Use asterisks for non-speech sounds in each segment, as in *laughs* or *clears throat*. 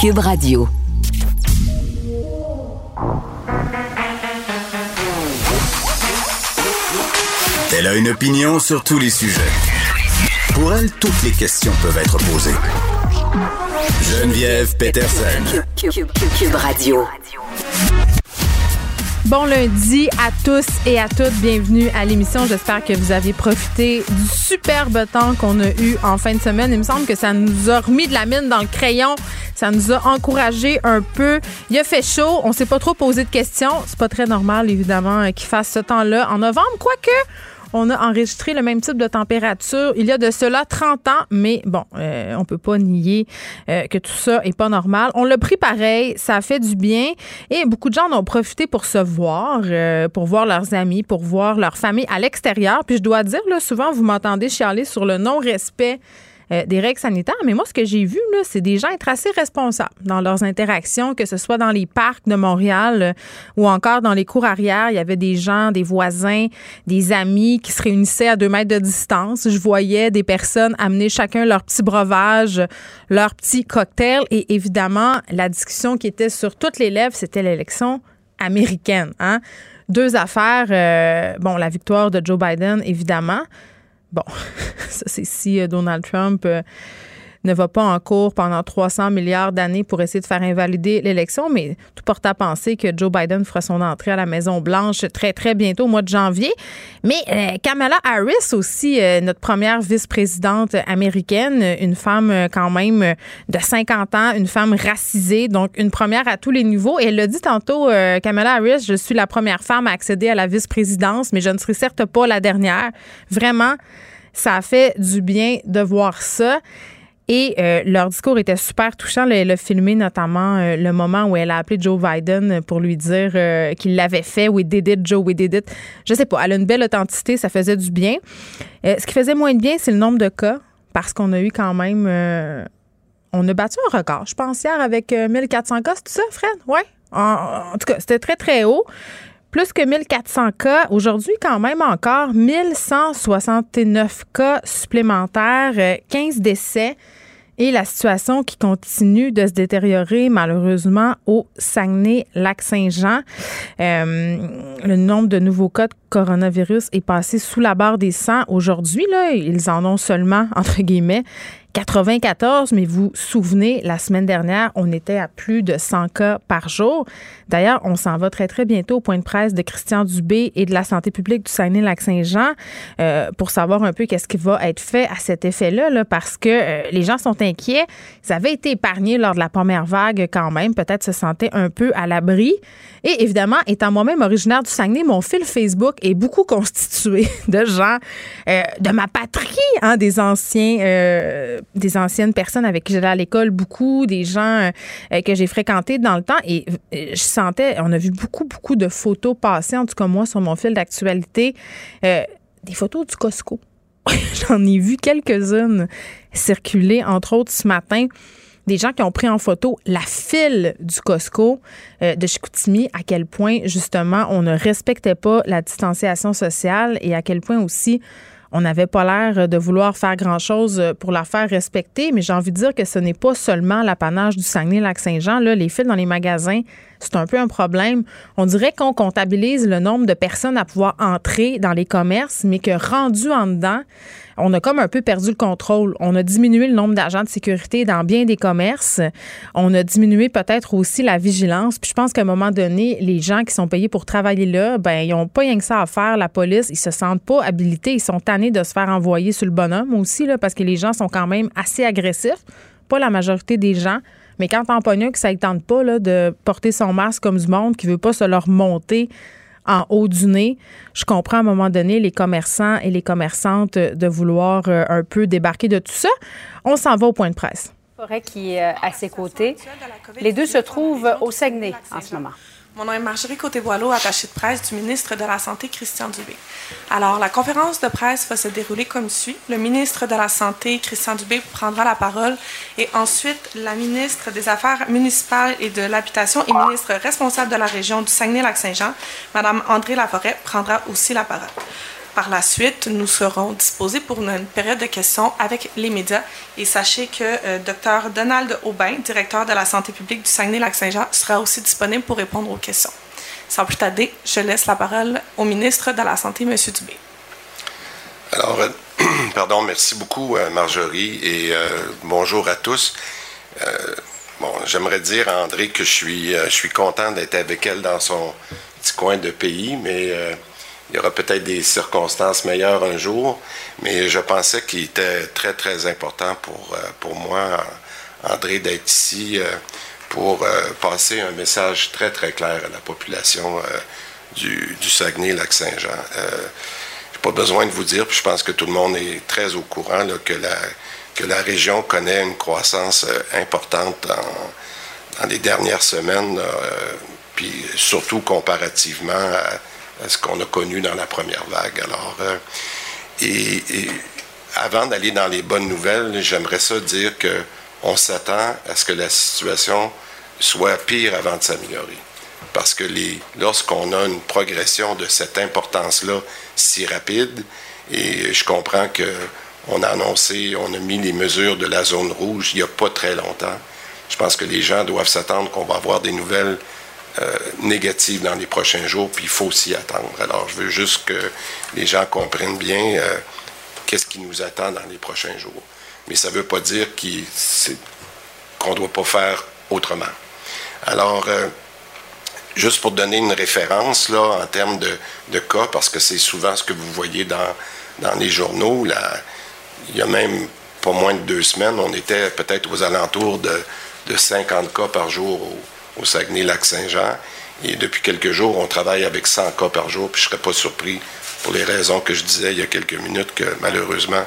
Cube Radio. Elle a une opinion sur tous les sujets. Pour elle, toutes les questions peuvent être posées. Geneviève Peterson. Cube, Cube- Cube Radio. Bon lundi à tous et à toutes. Bienvenue à l'émission. J'espère que vous avez profité du superbe temps qu'on a eu en fin de semaine. Il me semble que ça nous a remis de la mine dans le crayon. Ça nous a encouragé un peu. Il a fait chaud. On s'est pas trop posé de questions. C'est pas très normal, évidemment, euh, qu'il fasse ce temps-là en novembre. Quoique, on a enregistré le même type de température il y a de cela 30 ans, mais bon, euh, on peut pas nier euh, que tout ça est pas normal. On l'a pris pareil, ça a fait du bien et beaucoup de gens en ont profité pour se voir, euh, pour voir leurs amis, pour voir leur famille à l'extérieur. Puis je dois dire, là, souvent, vous m'entendez chialer sur le non-respect euh, des règles sanitaires. Mais moi, ce que j'ai vu, là, c'est des gens être assez responsables dans leurs interactions, que ce soit dans les parcs de Montréal euh, ou encore dans les cours arrière. Il y avait des gens, des voisins, des amis qui se réunissaient à deux mètres de distance. Je voyais des personnes amener chacun leur petit breuvage, leur petit cocktail. Et évidemment, la discussion qui était sur toutes les lèvres, c'était l'élection américaine. Hein? Deux affaires. euh, bon, la victoire de Joe Biden, évidemment. Bon, *laughs* ça c'est si euh, Donald Trump euh, ne va pas en cours pendant 300 milliards d'années pour essayer de faire invalider l'élection, mais tout porte à penser que Joe Biden fera son entrée à la Maison-Blanche très, très bientôt, au mois de janvier. Mais euh, Kamala Harris aussi, euh, notre première vice-présidente américaine, une femme euh, quand même de 50 ans, une femme racisée, donc une première à tous les niveaux. Et elle l'a dit tantôt, Kamala Harris, je suis la première femme à accéder à la vice-présidence, mais je ne serai certes pas la dernière. Vraiment, ça a fait du bien de voir ça. Et euh, leur discours était super touchant. Elle a filmé notamment euh, le moment où elle a appelé Joe Biden pour lui dire euh, qu'il l'avait fait. We did it, Joe, we did it. Je sais pas. Elle a une belle authenticité. Ça faisait du bien. Ce qui faisait moins de bien, c'est le nombre de cas parce qu'on a eu quand même. on a battu un record, je pense, hier avec euh, 1400 cas. C'est tout ça, Fred? Oui. En, en tout cas, c'était très, très haut. Plus que 1400 cas. Aujourd'hui, quand même encore 1169 cas supplémentaires, euh, 15 décès et la situation qui continue de se détériorer malheureusement au Saguenay-Lac-Saint-Jean. Euh, le nombre de nouveaux cas de coronavirus est passé sous la barre des 100 aujourd'hui. Là, ils en ont seulement, *laughs* entre guillemets, 94, mais vous vous souvenez, la semaine dernière, on était à plus de 100 cas par jour. D'ailleurs, on s'en va très, très bientôt au point de presse de Christian Dubé et de la santé publique du Saguenay-Lac-Saint-Jean euh, pour savoir un peu qu'est-ce qui va être fait à cet effet-là, là, parce que euh, les gens sont inquiets. Ils avaient été épargnés lors de la première vague quand même, peut-être se sentaient un peu à l'abri. Et évidemment, étant moi-même originaire du Saguenay, mon fil Facebook est beaucoup constitué *laughs* de gens euh, de ma patrie, hein, des anciens, des anciennes personnes avec qui j'allais à l'école, beaucoup, des gens euh, que j'ai fréquentés dans le temps. Et euh, je sentais, on a vu beaucoup, beaucoup de photos passer, en tout cas moi, sur mon fil d'actualité, euh, des photos du Costco. *laughs* J'en ai vu quelques-unes circuler, entre autres ce matin des gens qui ont pris en photo la file du Costco euh, de Chicoutimi, à quel point justement on ne respectait pas la distanciation sociale et à quel point aussi on n'avait pas l'air de vouloir faire grand-chose pour la faire respecter, mais j'ai envie de dire que ce n'est pas seulement l'apanage du Saguenay-Lac-Saint-Jean. Les files dans les magasins, c'est un peu un problème. On dirait qu'on comptabilise le nombre de personnes à pouvoir entrer dans les commerces, mais que rendu en dedans, on a comme un peu perdu le contrôle. On a diminué le nombre d'agents de sécurité dans bien des commerces. On a diminué peut-être aussi la vigilance. Puis je pense qu'à un moment donné, les gens qui sont payés pour travailler là, ben ils n'ont pas rien que ça à faire. La police, ils se sentent pas habilités. Ils sont tannés de se faire envoyer sur le bonhomme aussi, là, parce que les gens sont quand même assez agressifs. Pas la majorité des gens. Mais quand t'en pognes que ça ne tente pas de porter son masque comme du monde, qui veut pas se leur monter en haut du nez. Je comprends à un moment donné les commerçants et les commerçantes de vouloir euh, un peu débarquer de tout ça. On s'en va au point de presse. Forêt qui est à ses côtés. Les deux se trouvent au Saguenay en ce moment. Mon nom est Marjorie Côté-Boileau, attachée de presse du ministre de la Santé, Christian Dubé. Alors, la conférence de presse va se dérouler comme suit. Le ministre de la Santé, Christian Dubé, prendra la parole et ensuite, la ministre des Affaires municipales et de l'Habitation et ministre responsable de la région du Saguenay-Lac-Saint-Jean, Mme André Laforêt, prendra aussi la parole. Par la suite, nous serons disposés pour une période de questions avec les médias. Et sachez que euh, Dr Donald Aubin, directeur de la santé publique du Saguenay-Lac-Saint-Jean, sera aussi disponible pour répondre aux questions. Sans plus tarder, je laisse la parole au ministre de la Santé, M. Dubé. Alors, euh, *clears throat* pardon, merci beaucoup, euh, Marjorie, et bonjour à tous. bon, j'aimerais dire à André que je suis, je suis content d'être avec elle dans son petit coin de pays, mais il y aura peut-être des circonstances meilleures un jour, mais je pensais qu'il était très, très important pour, euh, pour moi, André, d'être ici euh, pour euh, passer un message très, très clair à la population du, Saguenay-Lac-Saint-Jean. je n'ai pas besoin de vous dire, puis je pense que tout le monde est très au courant que, la, que la région connaît une croissance importante dans, les dernières semaines, puis surtout comparativement à ce qu'on a connu dans la première vague. Alors, euh, et, avant d'aller dans les bonnes nouvelles, j'aimerais ça dire que on s'attend à ce que la situation soit pire avant de s'améliorer. Parce que lorsqu'on a une progression de cette importance-là si rapide, et je comprends que on a annoncé, on a mis les mesures de la zone rouge il n'y a pas très longtemps. Je pense que les gens doivent s'attendre qu'on va avoir des nouvelles euh, dans les prochains jours, puis il faut s'y attendre. Alors, je veux juste que les gens comprennent bien euh, qu'est-ce qui nous attend dans les prochains jours. Mais ça ne veut pas dire qu'on ne doit pas faire autrement. Alors, euh, juste pour donner une référence là, en termes de, cas, parce que c'est souvent ce que vous voyez dans, les journaux, il y a même pas moins de deux semaines, on était peut-être aux alentours de, de 50 cas par jour au Saguenay-Lac-Saint-Jean. Et depuis quelques jours, on travaille avec 100 cas par jour, puis je ne serais pas surpris, pour les raisons que je disais il y a quelques minutes, que malheureusement,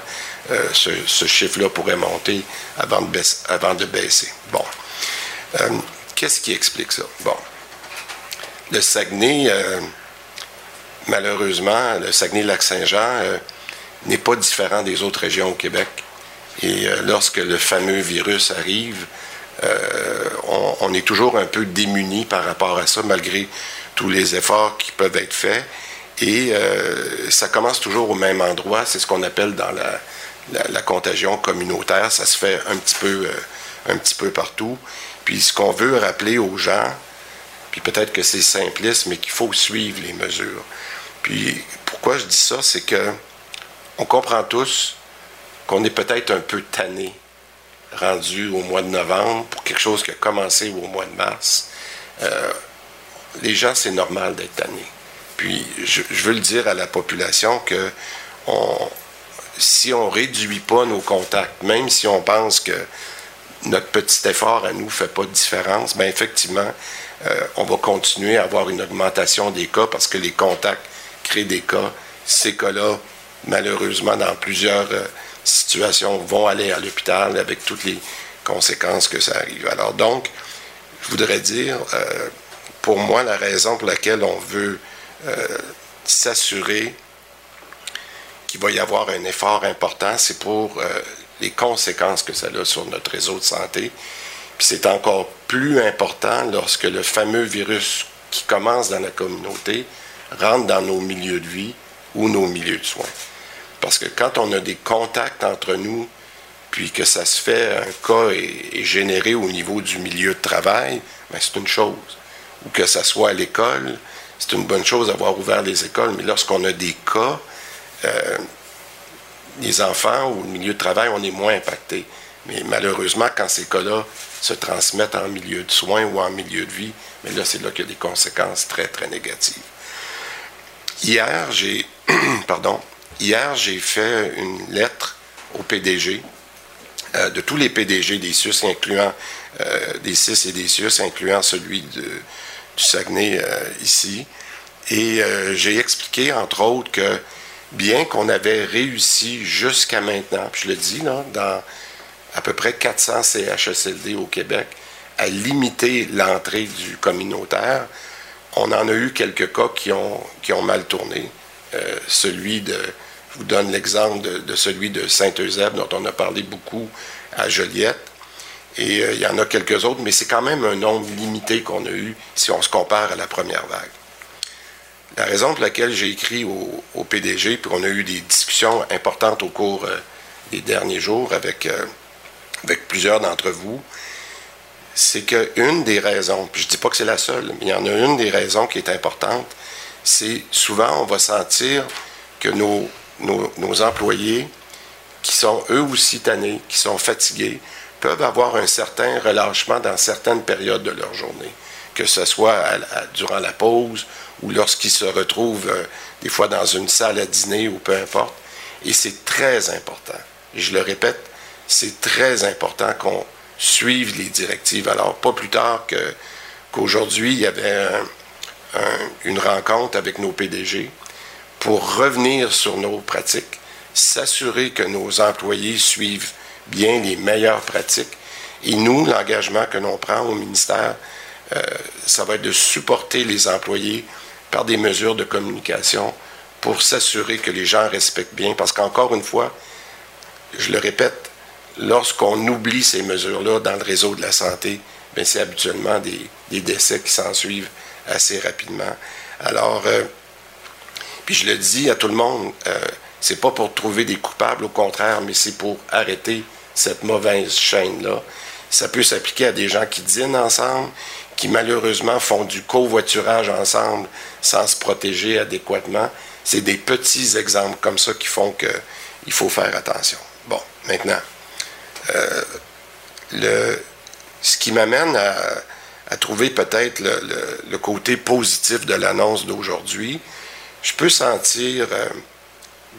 euh, ce, chiffre-là pourrait monter avant de, baisser. Bon. Euh, qu'est-ce qui explique ça? Bon. Le Saguenay, euh, malheureusement, le Saguenay-Lac-Saint-Jean n'est pas différent des autres régions au Québec. Et lorsque le fameux virus arrive, euh, on, est toujours un peu démuni par rapport à ça, malgré tous les efforts qui peuvent être faits. Et euh, ça commence toujours au même endroit. C'est ce qu'on appelle dans la, contagion communautaire. Ça se fait un petit peu, euh, un petit peu partout. Puis ce qu'on veut rappeler aux gens, puis peut-être que c'est simpliste, mais qu'il faut suivre les mesures. Puis pourquoi je dis ça, c'est que on comprend tous qu'on est peut-être un peu tanné rendu au mois de novembre pour quelque chose qui a commencé au mois de mars. Euh, les gens, c'est normal d'être tannés. Puis, je, veux le dire à la population que si on ne réduit pas nos contacts, même si on pense que notre petit effort à nous ne fait pas de différence, bien effectivement, euh, on va continuer à avoir une augmentation des cas parce que les contacts créent des cas. Ces cas-là, malheureusement, dans plusieurs euh, situations vont aller à l'hôpital avec toutes les conséquences que ça arrive. Alors donc, je voudrais dire, euh, pour moi, la raison pour laquelle on veut euh, s'assurer qu'il va y avoir un effort important, c'est pour euh, les conséquences que ça a sur notre réseau de santé. Puis c'est encore plus important lorsque le fameux virus qui commence dans la communauté rentre dans nos milieux de vie ou nos milieux de soins. Parce que quand on a des contacts entre nous, puis que ça se fait, un cas est, généré au niveau du milieu de travail, ben c'est une chose. Ou que ça soit à l'école, c'est une bonne chose d'avoir ouvert les écoles, mais lorsqu'on a des cas, euh, les enfants ou le milieu de travail, on est moins impacté. Mais malheureusement, quand ces cas-là se transmettent en milieu de soins ou en milieu de vie, mais là, c'est là qu'il y a des conséquences très, très négatives. Hier, j'ai, *clears throat* pardon, Hier, j'ai fait une lettre au PDG, euh, de tous les PDG des SUS, incluant euh, des CIS et des SUS, incluant celui du Saguenay euh, ici, Et j'ai expliqué, entre autres, que bien qu'on avait réussi jusqu'à maintenant, puis je le dis, là, dans à peu près 400 CHSLD au Québec, à limiter l'entrée du communautaire, on en a eu quelques cas qui ont, qui ont mal tourné. Euh, celui de, je vous donne l'exemple de, celui de Saint-Eusèbe, dont on a parlé beaucoup à Joliette. Et euh, il y en a quelques autres, mais c'est quand même un nombre limité qu'on a eu si on se compare à la première vague. La raison pour laquelle j'ai écrit au, PDG, puis on a eu des discussions importantes au cours euh, des derniers jours avec, avec plusieurs d'entre vous, c'est qu'une des raisons, puis je ne dis pas que c'est la seule, mais il y en a une des raisons qui est importante, c'est souvent on va sentir que nos, nos, employés, qui sont eux aussi tannés, qui sont fatigués, peuvent avoir un certain relâchement dans certaines périodes de leur journée, que ce soit durant la pause ou lorsqu'ils se retrouvent euh, des fois dans une salle à dîner ou peu importe. Et c'est très important. Je le répète, c'est très important qu'on suivre les directives. Alors, pas plus tard qu'aujourd'hui, il y avait une rencontre avec nos PDG pour revenir sur nos pratiques, s'assurer que nos employés suivent bien les meilleures pratiques. Et nous, l'engagement que l'on prend au ministère, euh, ça va être de supporter les employés par des mesures de communication pour s'assurer que les gens respectent bien. Parce qu'encore une fois, je le répète, lorsqu'on oublie ces mesures-là dans le réseau de la santé, ben, c'est habituellement des, décès qui s'en suivent assez rapidement. Alors, euh, puis je le dis à tout le monde, euh, c'est pas pour trouver des coupables, au contraire, mais c'est pour arrêter cette mauvaise chaîne-là. Ça peut s'appliquer à des gens qui dînent ensemble, qui malheureusement font du covoiturage ensemble sans se protéger adéquatement. C'est des petits exemples comme ça qui font qu'il faut faire attention. Bon, maintenant, euh, le, ce qui m'amène à, trouver peut-être le, côté positif de l'annonce d'aujourd'hui, je peux sentir euh,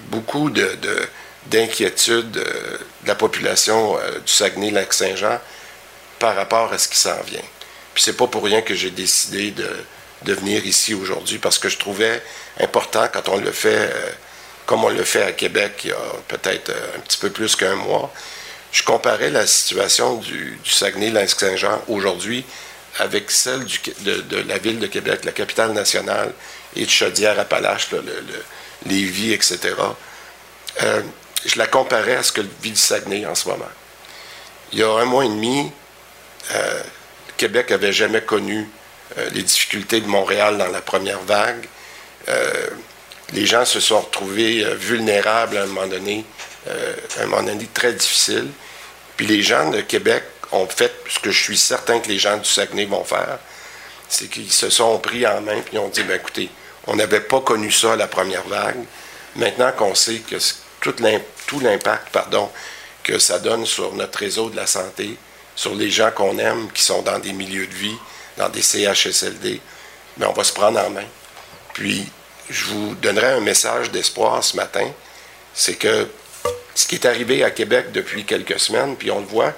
beaucoup de, d'inquiétude euh, de, la population du Saguenay-Lac-Saint-Jean par rapport à ce qui s'en vient. Puis c'est pas pour rien que j'ai décidé de, de, venir ici aujourd'hui parce que je trouvais important quand on le fait comme on le fait à Québec il y a peut-être un petit peu plus qu'un mois, je comparais la situation du, Saguenay-Lac-Saint-Jean aujourd'hui avec celle de, la ville de Québec, la capitale nationale, et de Chaudière-Appalaches, le, le, Lévis, etc. Euh, je la comparais à ce que vit le Saguenay en ce moment. Il y a un mois et demi, euh, Québec n'avait jamais connu euh, les difficultés de Montréal dans la première vague. les gens se sont retrouvés vulnérables à un moment donné, à un moment donné très difficile. Puis les gens de Québec ont fait ce que je suis certain que les gens du Saguenay vont faire, c'est qu'ils se sont pris en main et ont dit, ben écoutez, on n'avait pas connu ça la première vague. Maintenant qu'on sait que tout l'impact que ça donne sur notre réseau de la santé, sur les gens qu'on aime, qui sont dans des milieux de vie, dans des CHSLD, mais ben, on va se prendre en main. Puis, je vous donnerai un message d'espoir ce matin, c'est que ce qui est arrivé à Québec depuis quelques semaines, puis on le voit,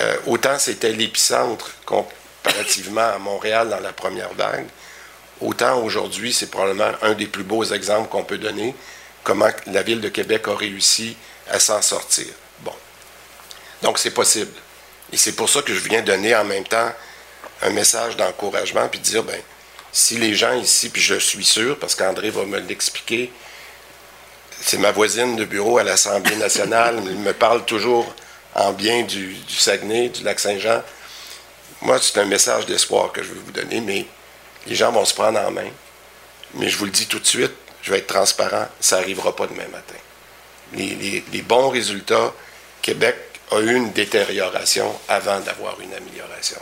euh, autant c'était l'épicentre comparativement à Montréal dans la première vague, autant aujourd'hui c'est probablement un des plus beaux exemples qu'on peut donner, comment la ville de Québec a réussi à s'en sortir. Bon. Donc c'est possible. Et c'est pour ça que je viens donner en même temps un message d'encouragement, puis dire, ben, si les gens ici, puis je suis sûr, parce qu'André va me l'expliquer, c'est ma voisine de bureau à l'Assemblée nationale. *laughs* Elle me parle toujours en bien du, Saguenay, du lac Saint-Jean. Moi, c'est un message d'espoir que je veux vous donner, mais les gens vont se prendre en main. Mais je vous le dis tout de suite, je vais être transparent, ça n'arrivera pas demain matin. Les, bons résultats, Québec a eu une détérioration avant d'avoir une amélioration.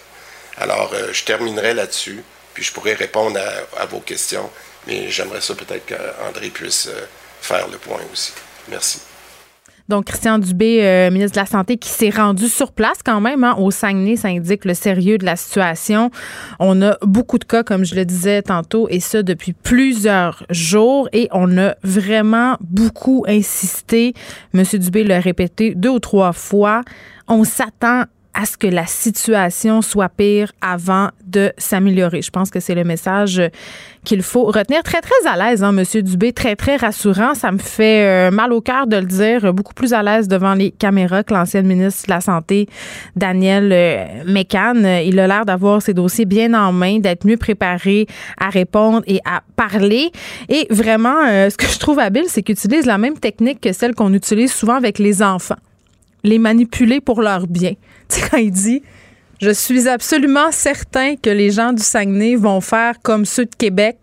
Alors, euh, je terminerai là-dessus, puis je pourrai répondre à, vos questions, mais j'aimerais ça peut-être qu'André puisse... Euh, faire le point aussi. Merci. Donc, Christian Dubé, euh, ministre de la Santé, qui s'est rendu sur place quand même hein, au Saguenay, ça indique le sérieux de la situation. On a beaucoup de cas, comme je le disais tantôt, et ça depuis plusieurs jours. Et on a vraiment beaucoup insisté. Monsieur Dubé l'a répété deux ou trois fois. On s'attend à ce que la situation soit pire avant de s'améliorer. Je pense que c'est le message qu'il faut retenir. Très, très à l'aise, hein, Monsieur Dubé, très, très rassurant. Ça me fait euh, mal au cœur de le dire. Beaucoup plus à l'aise devant les caméras que l'ancienne ministre de la Santé, Daniel euh, Mécan. Il a l'air d'avoir ses dossiers bien en main, d'être mieux préparé à répondre et à parler. Et vraiment, euh, ce que je trouve habile, c'est qu'il utilise la même technique que celle qu'on utilise souvent avec les enfants. Les manipuler pour leur bien. *laughs* Tu sais, quand il dit je suis absolument certain que les gens du Saguenay vont faire comme ceux de Québec,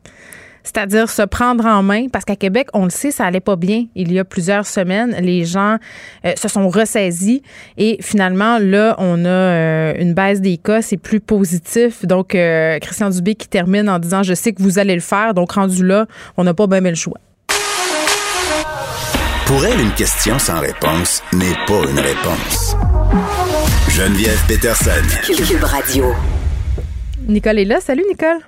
c'est-à-dire se prendre en main, parce qu'à Québec, on le sait, ça allait pas bien. Il y a plusieurs semaines, les gens euh, se sont ressaisis et finalement, là, on a euh, une baisse des cas, c'est plus positif. Donc, euh, Christian Dubé qui termine en disant, je sais que vous allez le faire, donc rendu là, on n'a pas bien le choix. Pour elle, une question sans réponse n'est pas une réponse. Geneviève Peterson. Cube Radio. Nicole est là. Salut, Nicole.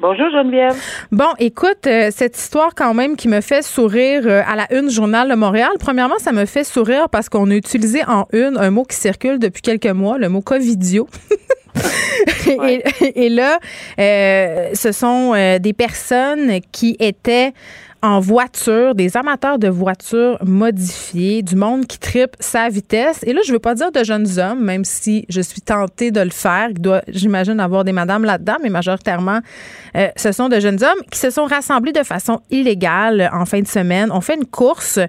Bonjour Geneviève. Bon, écoute, euh, cette histoire quand même qui me fait sourire euh, à la une Journal de Montréal. Premièrement, ça me fait sourire parce qu'on a utilisé en une un mot qui circule depuis quelques mois, le mot Covidio. *laughs* et, là, euh, ce sont des personnes qui étaient en voiture, des amateurs de voitures modifiées, du monde qui tripe sa vitesse. Et là, je veux pas dire de jeunes hommes, même si je suis tentée de le faire. Doit, j'imagine, avoir des madames là-dedans, mais majoritairement, euh, ce sont de jeunes hommes qui se sont rassemblés de façon illégale en fin de semaine. On fait une course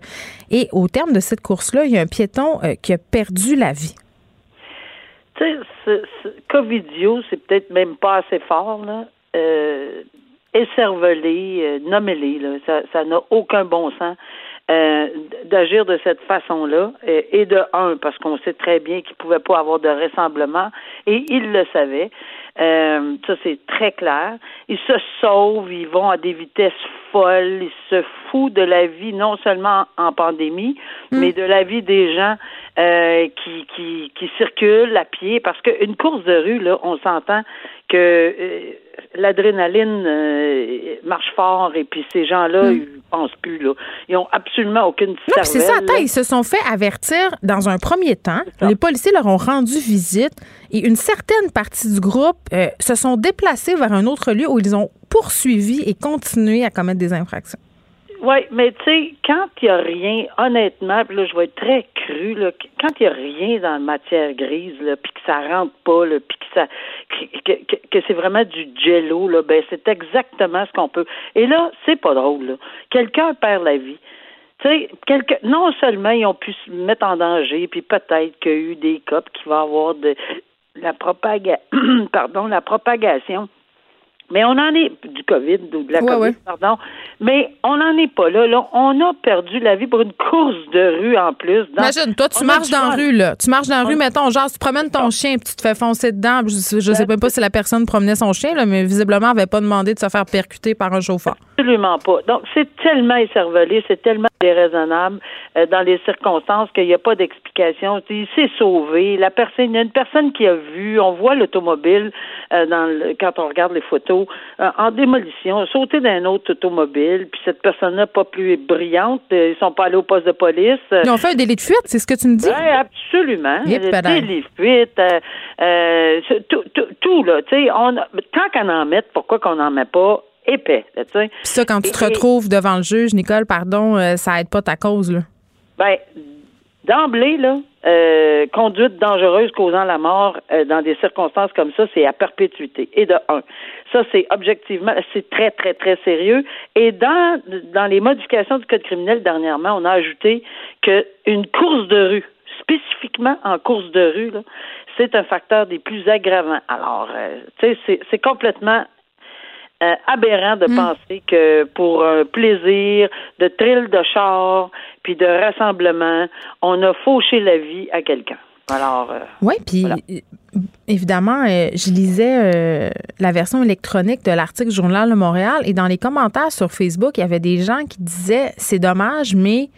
et au terme de cette course-là, il y a un piéton euh, qui a perdu la vie. Tu sais, Covidio, c'est peut-être même pas assez fort, là. Euh, écervelés, euh, nommez-les, ça n'a aucun bon sens. Euh, d'agir de cette façon-là, et, de un, parce qu'on sait très bien qu'il ne pouvait pas avoir de rassemblement, et il le savait. Euh, ça, c'est très clair. Ils se sauvent, ils vont à des vitesses folles, ils se foutent de la vie, non seulement en pandémie, mm. mais de la vie des gens euh, qui, qui, qui circulent à pied, parce qu'une course de rue, là, on s'entend que euh, l'adrénaline euh, marche fort et puis ces gens-là, hmm. ils pensent plus. Là. Ils ont absolument aucune cervelle. c'est ça. Attends, ils se sont fait avertir dans un premier temps. Les policiers leur ont rendu visite et une certaine partie du groupe euh, se sont déplacés vers un autre lieu où ils ont poursuivi et continué à commettre des infractions. Oui, mais tu sais, quand il n'y a rien, honnêtement, puis là, je vais être très cru, là, quand il n'y a rien dans la matière grise, puis que ça rentre pas, puis que ça que, c'est vraiment du jello, là, ben c'est exactement ce qu'on peut. Et là, c'est pas drôle. Quelqu'un perd la vie. Tu sais, non seulement ils ont pu se mettre en danger, puis peut-être qu'il y a eu des cas qui vont avoir de la propaga *clears throat* pardon, la propagation mais on en est du COVID ou de la COVID, pardon. Mais on n'en est pas là, là. On a perdu la vie pour une course de rue en plus. Imagine, toi, tu marches dans la rue, là. Tu marches dans la rue, mettons, genre, tu promènes ton chien puis tu te fais foncer dedans. Je, je sais même pas si la personne promenait son chien, là, mais visiblement, elle n'avait pas demandé de se faire percuter par un chauffeur. Absolument pas. Donc, c'est tellement écervelé, c'est tellement déraisonnable euh, dans les circonstances qu'il n'y a pas d'explication. Il s'est sauvé. La personne, il y a une personne qui a vu, on voit l'automobile euh, dans quand on regarde les photos, euh, en démolition, sauter d'un autre automobile, puis cette personne-là pas plus brillante, ils sont pas allés au poste de police. Ils ont fait un délit de fuite, c'est ce que tu me dis? Oui, absolument. Un délit de fuite, tout, tout, tout, là. Tu sais, tant qu'on en met, pourquoi qu'on n'en met pas épais. Puis ça, quand tu te retrouves devant le juge, Nicole, pardon, euh, ça aide pas ta cause, là. Ben, d'emblée, là, euh, conduite dangereuse causant la mort euh, dans des circonstances comme ça, c'est à perpétuité. Et de un. Ça, c'est objectivement, c'est très, très, très sérieux. Et dans, dans les modifications du Code criminel dernièrement, on a ajouté qu'une course de rue, spécifiquement en course de rue, c'est un facteur des plus aggravants. Alors, tu sais, c'est complètement euh, aberrant de hmm. penser que pour un plaisir de thrill de char puis de rassemblement, on a fauché la vie à quelqu'un. Alors. Euh, oui, puis euh, évidemment, je lisais la version électronique de l'article Journal de Montréal et dans les commentaires sur Facebook, il y avait des gens qui disaient c'est dommage, mais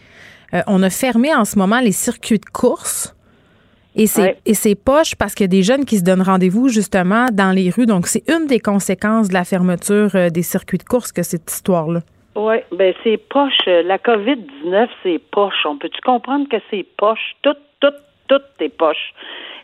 on a fermé en ce moment les circuits de course et c'est poche parce qu'il y a des jeunes qui se donnent rendez-vous justement dans les rues. Donc, c'est une des conséquences de la fermeture euh, des circuits de course que cette histoire-là. Oui, ben c'est poche. La COVID-19, c'est poche. On peut-tu comprendre que c'est poche? Tout, tout, tout est poche.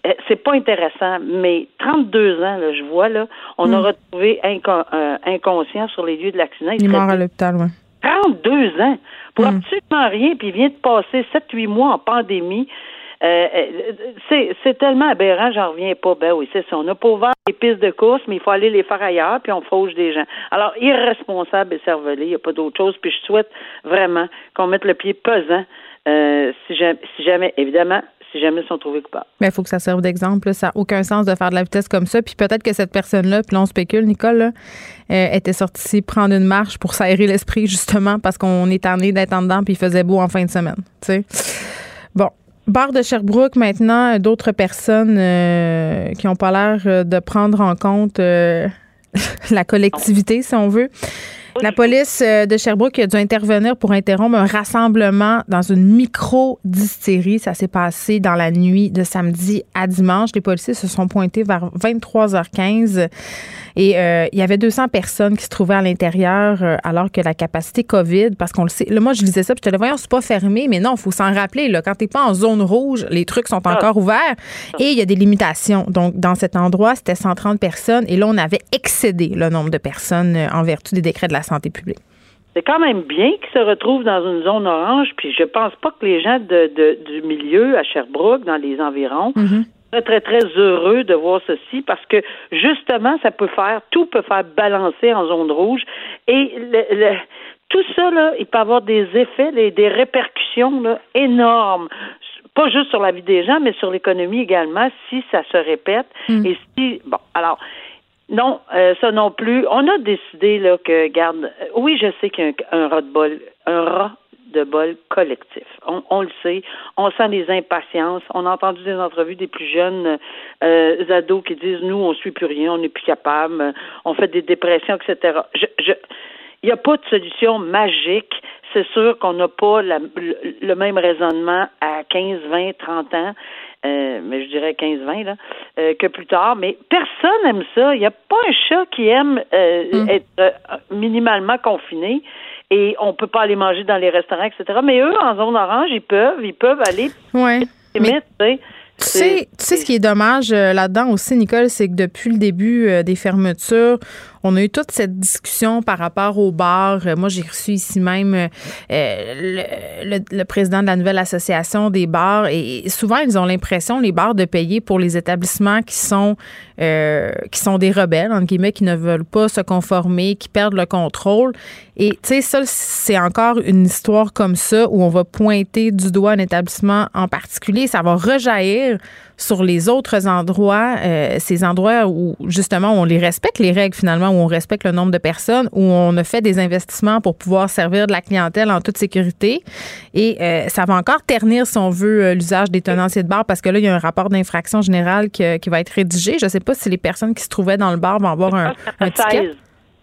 euh, c'est pas intéressant, mais 32 ans, là, je vois, là, on a Mm. retrouvé inco- euh, inconscient sur les lieux de l'accident. Il est mort à l'hôpital, oui. 32 ans pour Mm. absolument rien, puis il vient de passer 7-8 mois en pandémie. Euh, c'est, c'est tellement aberrant, j'en reviens pas. Ben oui, c'est ça. On n'a pas ouvert les pistes de course, mais il faut aller les faire ailleurs, puis on fauche des gens. Alors, irresponsable et cervelé, il n'y a pas d'autre chose. Puis je souhaite vraiment qu'on mette le pied pesant euh, si, jamais, si jamais, évidemment, si jamais ils sont trouvés coupables. Mais il faut que ça serve d'exemple. Ça n'a aucun sens de faire de la vitesse comme ça. Puis peut-être que cette personne-là, puis là, on spécule, Nicole, euh, était sortie prendre une marche pour s'aérer l'esprit, justement, parce qu'on est tanné d'être en dedans, puis il faisait beau en fin de semaine. Bon. Bar de Sherbrooke, maintenant, d'autres personnes euh, qui n'ont pas l'air euh, de prendre en compte euh, *laughs* la collectivité, si on veut. La police euh, de Sherbrooke a dû intervenir pour interrompre un rassemblement dans une micro-distillerie. Ça s'est passé dans la nuit de samedi à dimanche. Les policiers se sont pointés vers 23h15 et euh, il y avait 200 personnes qui se trouvaient à l'intérieur euh, alors que la capacité COVID, parce qu'on le sait, là, moi je lisais ça, puis je te voyons, c'est pas fermé, mais non, il faut s'en rappeler. Là, quand t'es pas en zone rouge, les trucs sont encore ouverts et il y a des limitations. Donc, dans cet endroit, c'était 130 personnes et là, on avait excédé le nombre de personnes en vertu des décrets de la santé publique. C'est quand même bien qu'ils se retrouvent dans une zone orange, puis je pense pas que les gens de, de- du milieu à Sherbrooke, dans les environs, seraient très, très heureux de voir ceci parce que justement, ça peut faire, tout peut faire balancer en zone rouge et le- le- tout ça, là, il peut avoir des effets, des, des répercussions là, énormes pas juste sur la vie des gens, mais sur l'économie également, si ça se répète. Et si, bon, alors, non, euh, ça non plus. On a décidé là que, garde, euh, oui, je sais qu'il y a un, un rat de bol, un rat de bol collectif. On, on le sait. On sent des impatiences. On a entendu des entrevues des plus jeunes euh, ados qui disent nous, on suit plus rien, on n'est plus capable, euh, on fait des dépressions, etc. Je, je, il n'y a pas de solution magique. C'est sûr qu'on n'a pas la- le, le même raisonnement à 15, 20, 30 ans, euh, mais je dirais 15, 20 là, euh, que plus tard. Mais personne aime ça. Il n'y a pas un chat qui aime euh, être euh, minimalement confiné. Et on peut pas aller manger dans les restaurants, etc. Mais eux, en zone orange, ils peuvent, ils peuvent aller Ouais. limite, tu sais. Tu sais, ce qui est dommage là-dedans aussi, Nicole, c'est que depuis le début des fermetures, on a eu toute cette discussion par rapport aux bars. Euh, moi, j'ai reçu ici même euh, le, président de la nouvelle association des bars et souvent, ils ont l'impression, les bars, de payer pour les établissements qui sont euh, qui sont des rebelles, entre guillemets, qui ne veulent pas se conformer, qui perdent le contrôle. Et tu sais, ça, c'est encore une histoire comme ça où on va pointer du doigt un établissement en particulier. Ça va rejaillir sur les autres endroits, euh, ces endroits où justement on les respecte les règles finalement, où on respecte le nombre de personnes, où on a fait des investissements pour pouvoir servir de la clientèle en toute sécurité. Et euh, ça va encore ternir, si on veut, euh, l'usage des tenanciers de bar parce que là, il y a un rapport d'infraction générale qui, qui va être rédigé. Je ne sais pas si les personnes qui se trouvaient dans le bar vont avoir un, un ticket.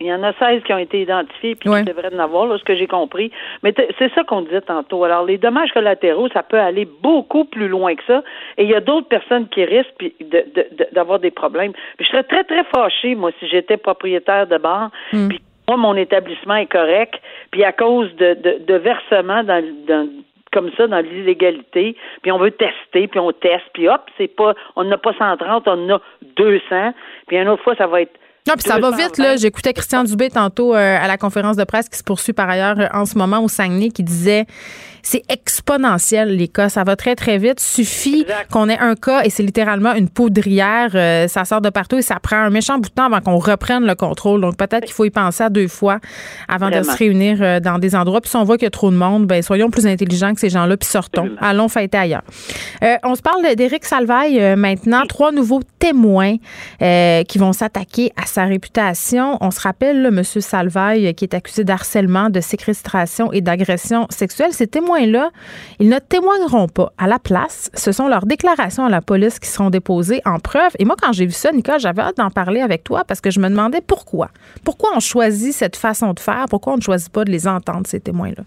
16. Il y en a 16 qui ont été identifiés, puis Ouais. qui devraient en avoir, là, ce que j'ai compris. Mais c'est ça qu'on disait tantôt. Alors, les dommages collatéraux, ça peut aller beaucoup plus loin que ça. Et il y a d'autres personnes qui risquent puis de- de- de- d'avoir des problèmes. Puis je serais très, très fâchée, moi, si j'étais propriétaire de bar, puis moi, mon établissement est correct, puis à cause de, de, de versements dans, dans comme ça dans l'illégalité, puis on veut tester, puis on teste, puis hop, c'est pas on n'a pas 130, on en a 200, puis une autre fois ça va être Non, puis ça va 220. vite, là. J'écoutais Christian Dubé tantôt euh, à la conférence de presse qui se poursuit par ailleurs euh, en ce moment au Saguenay qui disait c'est exponentiel, les cas. Ça va très, très vite. Suffit qu'on ait un cas et c'est littéralement une poudrière. euh, ça sort de partout et ça prend un méchant bout de temps avant qu'on reprenne le contrôle. Donc, peut-être qu'il faut y penser à deux fois avant de se réunir dans des endroits. Puis si on voit qu'il y a trop de monde, ben soyons plus intelligents que ces gens-là puis sortons. Absolument. Allons fêter ailleurs. On se parle d'Éric Salvaille maintenant. Trois nouveaux témoins qui vont s'attaquer à sa réputation. On se rappelle, M. Salvaille, qui est accusé d'harcèlement, de séquestration et d'agression sexuelle. Ces témoins-là, ils ne témoigneront pas. À la place, ce sont leurs déclarations à la police qui seront déposées en preuve. Et moi, quand j'ai vu ça, Nicole, j'avais hâte d'en parler avec toi parce que je me demandais pourquoi. Pourquoi on choisit cette façon de faire? Pourquoi on ne choisit pas de les entendre, ces témoins-là?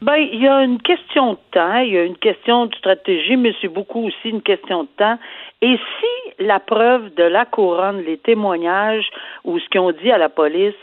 Ben, il y a une question de temps, il y a une question de stratégie, mais c'est beaucoup aussi une question de temps. Et si la preuve de la couronne, les témoignages ou ce qu'ils ont dit à la police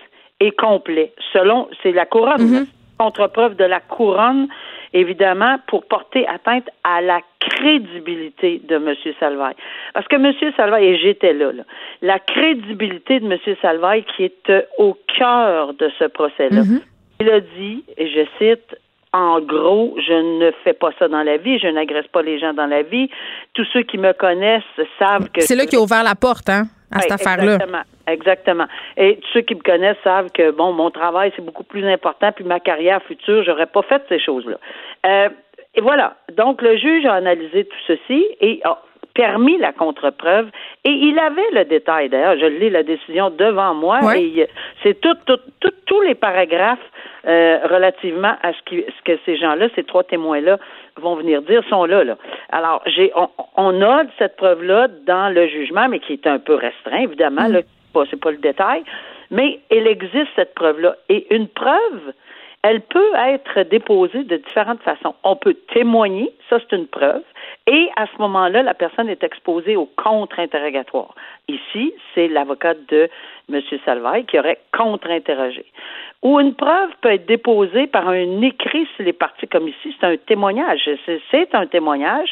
est complet, selon, c'est la couronne, contre-preuve de la couronne, évidemment, pour porter atteinte à la crédibilité de M. Salvaille. Parce que M. Salvaille, et j'étais là, là, la crédibilité de M. Salvaille qui est au cœur de ce procès-là. Mhm. Il a dit, et je cite, en gros, je ne fais pas ça dans la vie, je n'agresse pas les gens dans la vie. Tous ceux qui me connaissent savent que... C'est là qu'il a ouvert la porte, hein, à cette affaire-là. Exactement. Exactement. Et tous ceux qui me connaissent savent que bon, mon travail c'est beaucoup plus important, puis ma carrière future, j'aurais pas fait ces choses-là. Euh, et voilà. Donc le juge a analysé tout ceci et a permis la contre-preuve et il avait le détail. D'ailleurs, je lis la décision devant moi Ouais. et c'est tout, tout, tout- tous les paragraphes euh, relativement à ce, qui, ce que ces gens-là, ces trois témoins-là, vont venir dire sont là. là. Alors, j'ai, on, on a cette preuve-là dans le jugement, mais qui est un peu restreint, évidemment. Là, c'est pas, c'est pas le détail, mais il existe cette preuve-là. Et une preuve, elle peut être déposée de différentes façons. On peut témoigner, ça c'est une preuve, et à ce moment-là, la personne est exposée au contre-interrogatoire. Ici, c'est l'avocat de M. Salvaille qui aurait contre-interrogé. Ou une preuve peut être déposée par un écrit si les parties, comme ici, c'est un témoignage. C'est, un témoignage.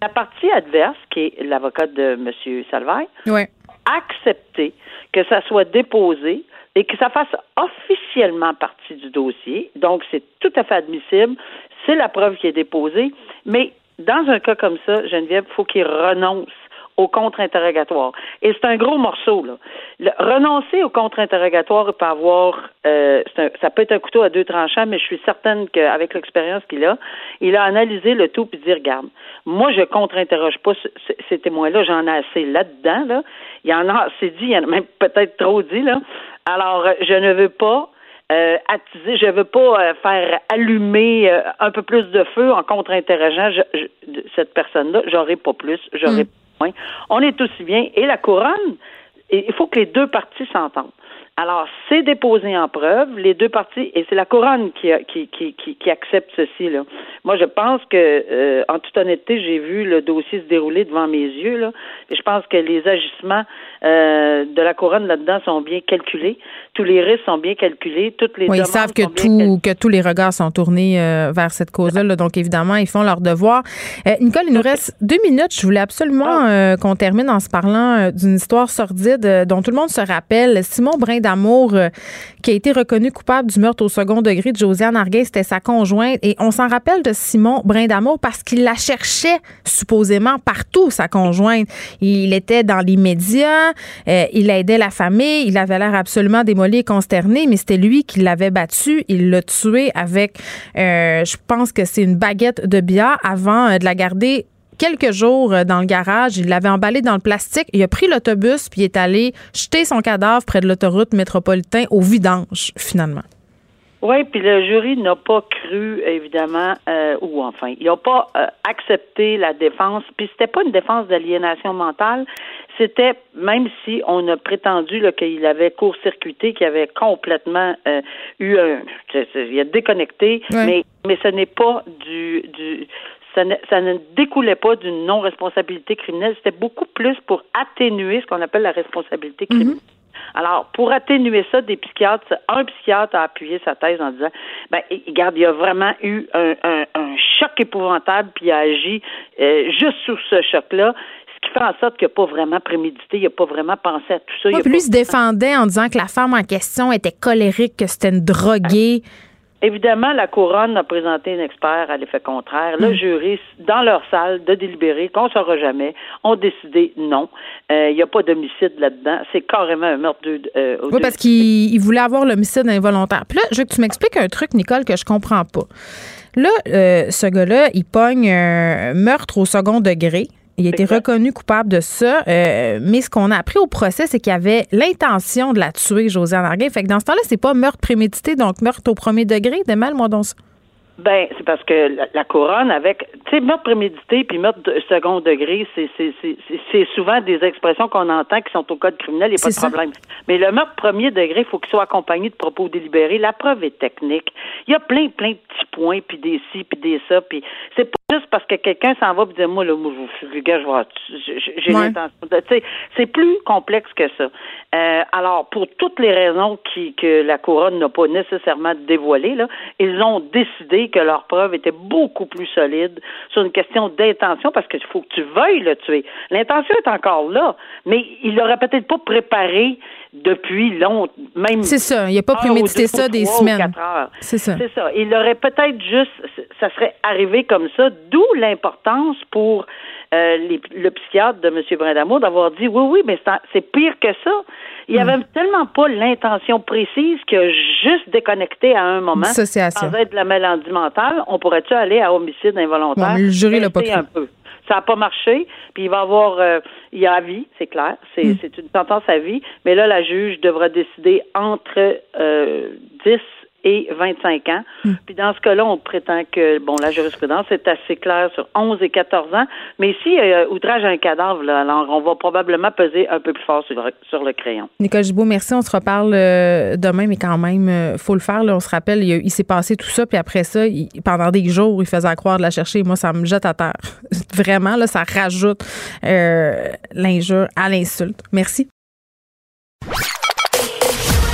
La partie adverse, qui est l'avocat de M. Salvaille, Ouais. accepter que ça soit déposé et que ça fasse officiellement partie du dossier. Donc, c'est tout à fait admissible. C'est la preuve qui est déposée. Mais dans un cas comme ça, Geneviève, il faut qu'il renonce au contre-interrogatoire. Et c'est un gros morceau, là. Renoncer au contre-interrogatoire peut avoir, euh, c'est ça peut être un couteau à deux tranchants, mais je suis certaine qu'avec l'expérience qu'il a, il a analysé le tout puis dit, regarde, moi, je contre-interroge pas ce- ce- ces témoins-là, j'en ai assez là-dedans, là. Il y en a assez dit, il y en a même peut-être trop dit, là. Alors, je ne veux pas euh, attiser, je veux pas euh, faire allumer euh, un peu plus de feu en contre-interrogeant je- je- de- cette personne-là. J'aurai pas plus, j'aurai pas moins. On est aussi bien. Et la couronne, il faut que les deux parties s'entendent. Alors, c'est déposé en preuve, les deux parties, et c'est la couronne qui, qui, qui, qui, qui accepte ceci. Là. Moi, je pense que, euh, en toute honnêteté, j'ai vu le dossier se dérouler devant mes yeux. Là, et je pense que les agissements euh, de la couronne là-dedans sont bien calculés. Tous les risques sont bien calculés. Toutes les Oui, ils savent que, tout, que tous les regards sont tournés euh, vers cette cause-là. là. donc, évidemment, ils font leur devoir. Nicole, il nous reste deux minutes. Je voulais absolument euh, qu'on termine en se parlant d'une histoire sordide dont tout le monde se rappelle. Simon Euh, qui a été reconnu coupable du meurtre au second degré de Josiane Arguin, c'était sa conjointe. Et on s'en rappelle de Simon Brindamour parce qu'il la cherchait supposément partout, sa conjointe. Il était dans les médias, euh, il aidait la famille, il avait l'air absolument démoli et consterné, mais c'était lui qui l'avait battu. Il l'a tué avec, euh, je pense que c'est une baguette de bière avant de la garder quelques jours euh, dans le garage. Il l'avait emballé dans le plastique. Il a pris l'autobus puis il est allé jeter son cadavre près de l'autoroute métropolitain au vidange, finalement. Oui, puis le jury n'a pas cru, évidemment, euh, ou enfin, ils n'ont pas euh, accepté la défense. Puis c'était pas une défense d'aliénation mentale, c'était même si on a prétendu qu'il avait court-circuité, qu'il avait complètement euh, eu un, il a déconnecté, mais mais ce n'est pas du du ça ne, ça ne découlait pas d'une non-responsabilité criminelle, c'était beaucoup plus pour atténuer ce qu'on appelle la responsabilité criminelle. Alors, pour atténuer ça, des psychiatres, un psychiatre a appuyé sa thèse en disant, ben, regarde, il y a vraiment eu un, un- un choc épouvantable, puis il a agi euh, juste sous ce choc-là, ce qui fait en sorte qu'il n'a pas vraiment prémédité, il n'a pas vraiment pensé à tout ça. il Ouais, a puis pas- lui il se défendait en disant que la femme en question était colérique, que c'était une droguée. Évidemment, la couronne a présenté un expert à l'effet contraire. Le jury, dans leur salle de délibérer, qu'on ne saura jamais, ont décidé non. Euh, Il n'y a pas d'homicide là-dedans. C'est carrément un meurtre de. euh, Oui, parce qu'il il voulait avoir l'homicide involontaire. Puis là, je veux que tu m'expliques un truc, Nicole, que je comprends pas. Là, euh, ce gars-là, il pogne un meurtre au second degré. Il a été Exact. reconnu coupable de ça. euh, mais ce qu'on a appris au procès, c'est qu'il avait l'intention de la tuer, Josiane Arguin. Fait que dans ce temps-là, c'est pas meurtre prémédité, donc meurtre au premier degré. Démêle-moi donc ça. Ben, c'est parce que la, la couronne, avec, tu sais, meurtre prémédité puis meurtre de second degré, c'est, c'est, c'est, c'est- c'est souvent des expressions qu'on entend qui sont au code criminel, il n'y a pas de ça. problème. Mais le meurtre premier degré, il faut qu'il soit accompagné de propos délibérés. La preuve est technique. Il y a plein, plein de petits points, puis des ci, puis des ça, puis c'est pas juste parce que quelqu'un s'en va et dit moi là, moi, je, gars, j'ai l'intention. Tu sais, c'est plus complexe que ça. Euh, alors, pour toutes les raisons qui, que la couronne n'a pas nécessairement dévoilées, là, ils ont décidé que leur preuve était beaucoup plus solide sur une question d'intention parce qu'il faut que tu veuilles le tuer. L'intention est encore là, mais il l'aurait peut-être pas préparé depuis longtemps, même. C'est ça. Il n'a pas prémédité ça des semaines. C'est ça. C'est ça. Il aurait peut-être juste, ça serait arrivé comme ça, d'où l'importance pour euh, le psychiatre de M. Brindamour d'avoir dit oui, oui, mais c'est pire que ça. Il n'y hmm. avait tellement pas l'intention précise que juste déconnecté à un moment, sans être de la maladie mentale, on pourrait-tu aller à homicide involontaire? le jury l'a pas cru. Un peu. Ça n'a pas marché, puis il va avoir, euh, il y a vie, c'est clair, c'est hmm. une sentence à vie, mais là, la juge devra décider entre euh, 10 et 25 ans. Hmm. Puis dans ce cas-là, on prétend que bon, la jurisprudence est assez claire sur 11 et 14 ans, mais ici, euh, outrage à un cadavre, là, alors on va probablement peser un peu plus fort sur, sur le crayon. Nicole Gibault, merci. On se reparle euh, demain, mais quand même, euh, faut le faire. Là, on se rappelle, il, s'est passé tout ça, puis après ça, pendant des jours, il faisait croire de la chercher. Moi, ça me jette à terre. *laughs* Vraiment, là, ça rajoute l'injure à l'insulte. Merci.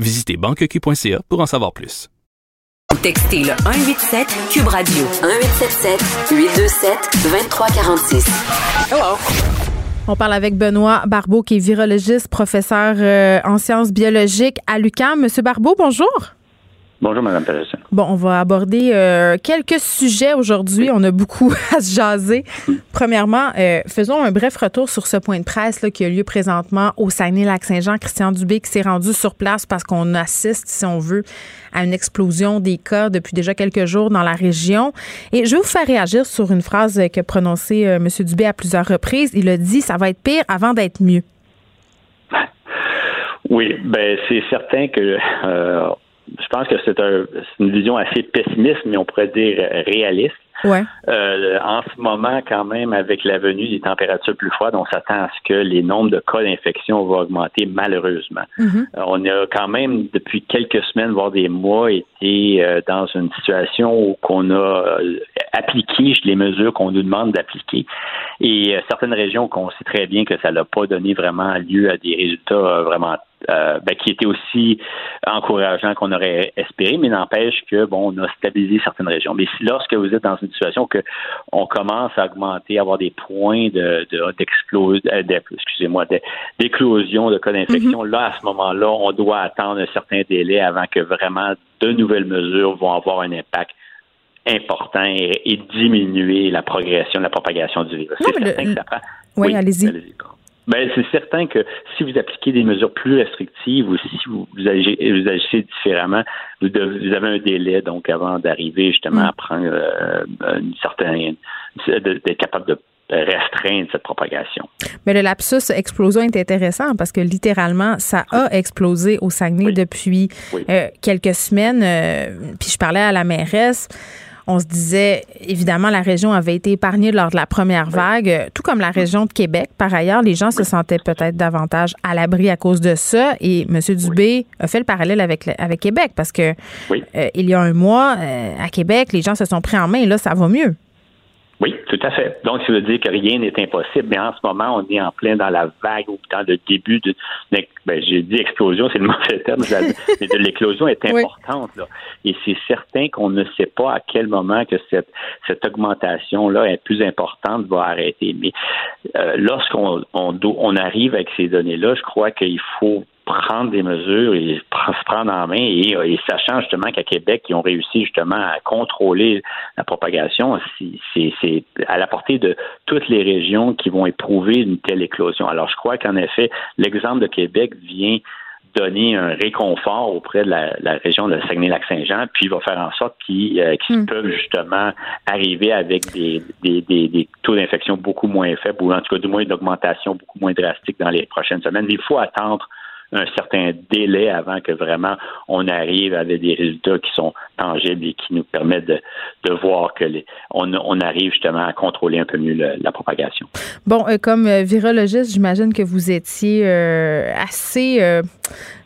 Visitez banqueq.ca pour en savoir plus. Textez le 187 Cube Radio 1877 827 2346. Hello. On parle avec Benoît Barbeau, qui est virologiste, professeur euh, en sciences biologiques à l'UQAM. Monsieur Barbeau, bonjour. Bonjour, Mme. Bon, on va aborder euh, quelques sujets aujourd'hui. On a beaucoup *laughs* à se jaser. Premièrement, euh, faisons un bref retour sur ce point de presse là, qui a lieu présentement au Saguenay-Lac-Saint-Jean. Christian Dubé qui s'est rendu sur place parce qu'on assiste, si on veut, à une explosion des cas depuis déjà quelques jours dans la région. Et je vais vous faire réagir sur une phrase que prononcée euh, M. Dubé à plusieurs reprises. Il a dit « ça va être pire avant d'être mieux ». Oui, ben c'est certain que je pense que c'est une vision assez pessimiste, mais on pourrait dire réaliste. Ouais. Euh, en ce moment, quand même, avec la venue des températures plus froides, on s'attend à ce que les nombres de cas d'infection vont augmenter malheureusement. Mm-hmm. Euh, on a quand même, depuis quelques semaines, voire des mois, été euh, dans une situation où qu'on a appliqué les mesures qu'on nous demande d'appliquer. Et certaines régions qu'on sait très bien que ça n'a pas donné vraiment lieu à des résultats vraiment euh, ben, qui était aussi encourageant qu'on aurait espéré, mais n'empêche que bon, on a stabilisé certaines régions. Mais si lorsque vous êtes dans une situation que on commence à augmenter, à avoir des points de, euh, excusez-moi, d'éclosion de cas d'infection, mm-hmm. là à ce moment-là, on doit attendre un certain délai avant que vraiment de nouvelles mesures vont avoir un impact important et, diminuer la progression, la propagation du virus. Que ça prend. Oui, allez-y. Ben, c'est certain que si vous appliquez des mesures plus restrictives ou si vous, vous, agissez, différemment, vous, avez un délai donc avant d'arriver justement à mm. prendre euh, une certaine d'être capable de restreindre cette propagation. Mais le lapsus explosion est intéressant parce que littéralement, ça a explosé au Saguenay depuis euh, quelques semaines. Euh, puis je parlais à la mairesse on se disait, évidemment, la région avait été épargnée lors de la première vague, tout comme la région de Québec. Par ailleurs, les gens se sentaient peut-être davantage à l'abri à cause de ça. Et M. Dubé a fait le parallèle avec, avec Québec parce que euh, il y a un mois, euh, à Québec, les gens se sont pris en main et là, ça va mieux. Oui, tout à fait. Donc, ça veut dire que rien n'est impossible, mais en ce moment, on est en plein dans la vague ou dans le début de. Ben, j'ai dit explosion, c'est le mauvais terme, *laughs* mais de l'éclosion est importante. Là. Et c'est certain qu'on ne sait pas à quel moment que cette, cette augmentation-là est plus importante va arrêter. Mais euh, lorsqu'on on, on arrive avec ces données-là, je crois qu'il faut prendre des mesures et se prendre en main et, et sachant justement qu'à Québec, ils ont réussi justement à contrôler la propagation, c'est à la portée de toutes les régions qui vont éprouver une telle éclosion. Alors, je crois qu'en effet, l'exemple de Québec vient donner un réconfort auprès de la, région de Saguenay-Lac-Saint-Jean, puis va faire en sorte qu'ils hmm. peuvent justement arriver avec des, des, des, taux d'infection beaucoup moins faibles, ou en tout cas du moins une augmentation beaucoup moins drastique dans les prochaines semaines. Mais il faut attendre un certain délai avant que vraiment on arrive avec des résultats qui sont tangibles et qui nous permettent de, de voir que les, on, on, arrive justement à contrôler un peu mieux la propagation. Bon, euh, comme euh, virologiste, j'imagine que vous étiez euh, assez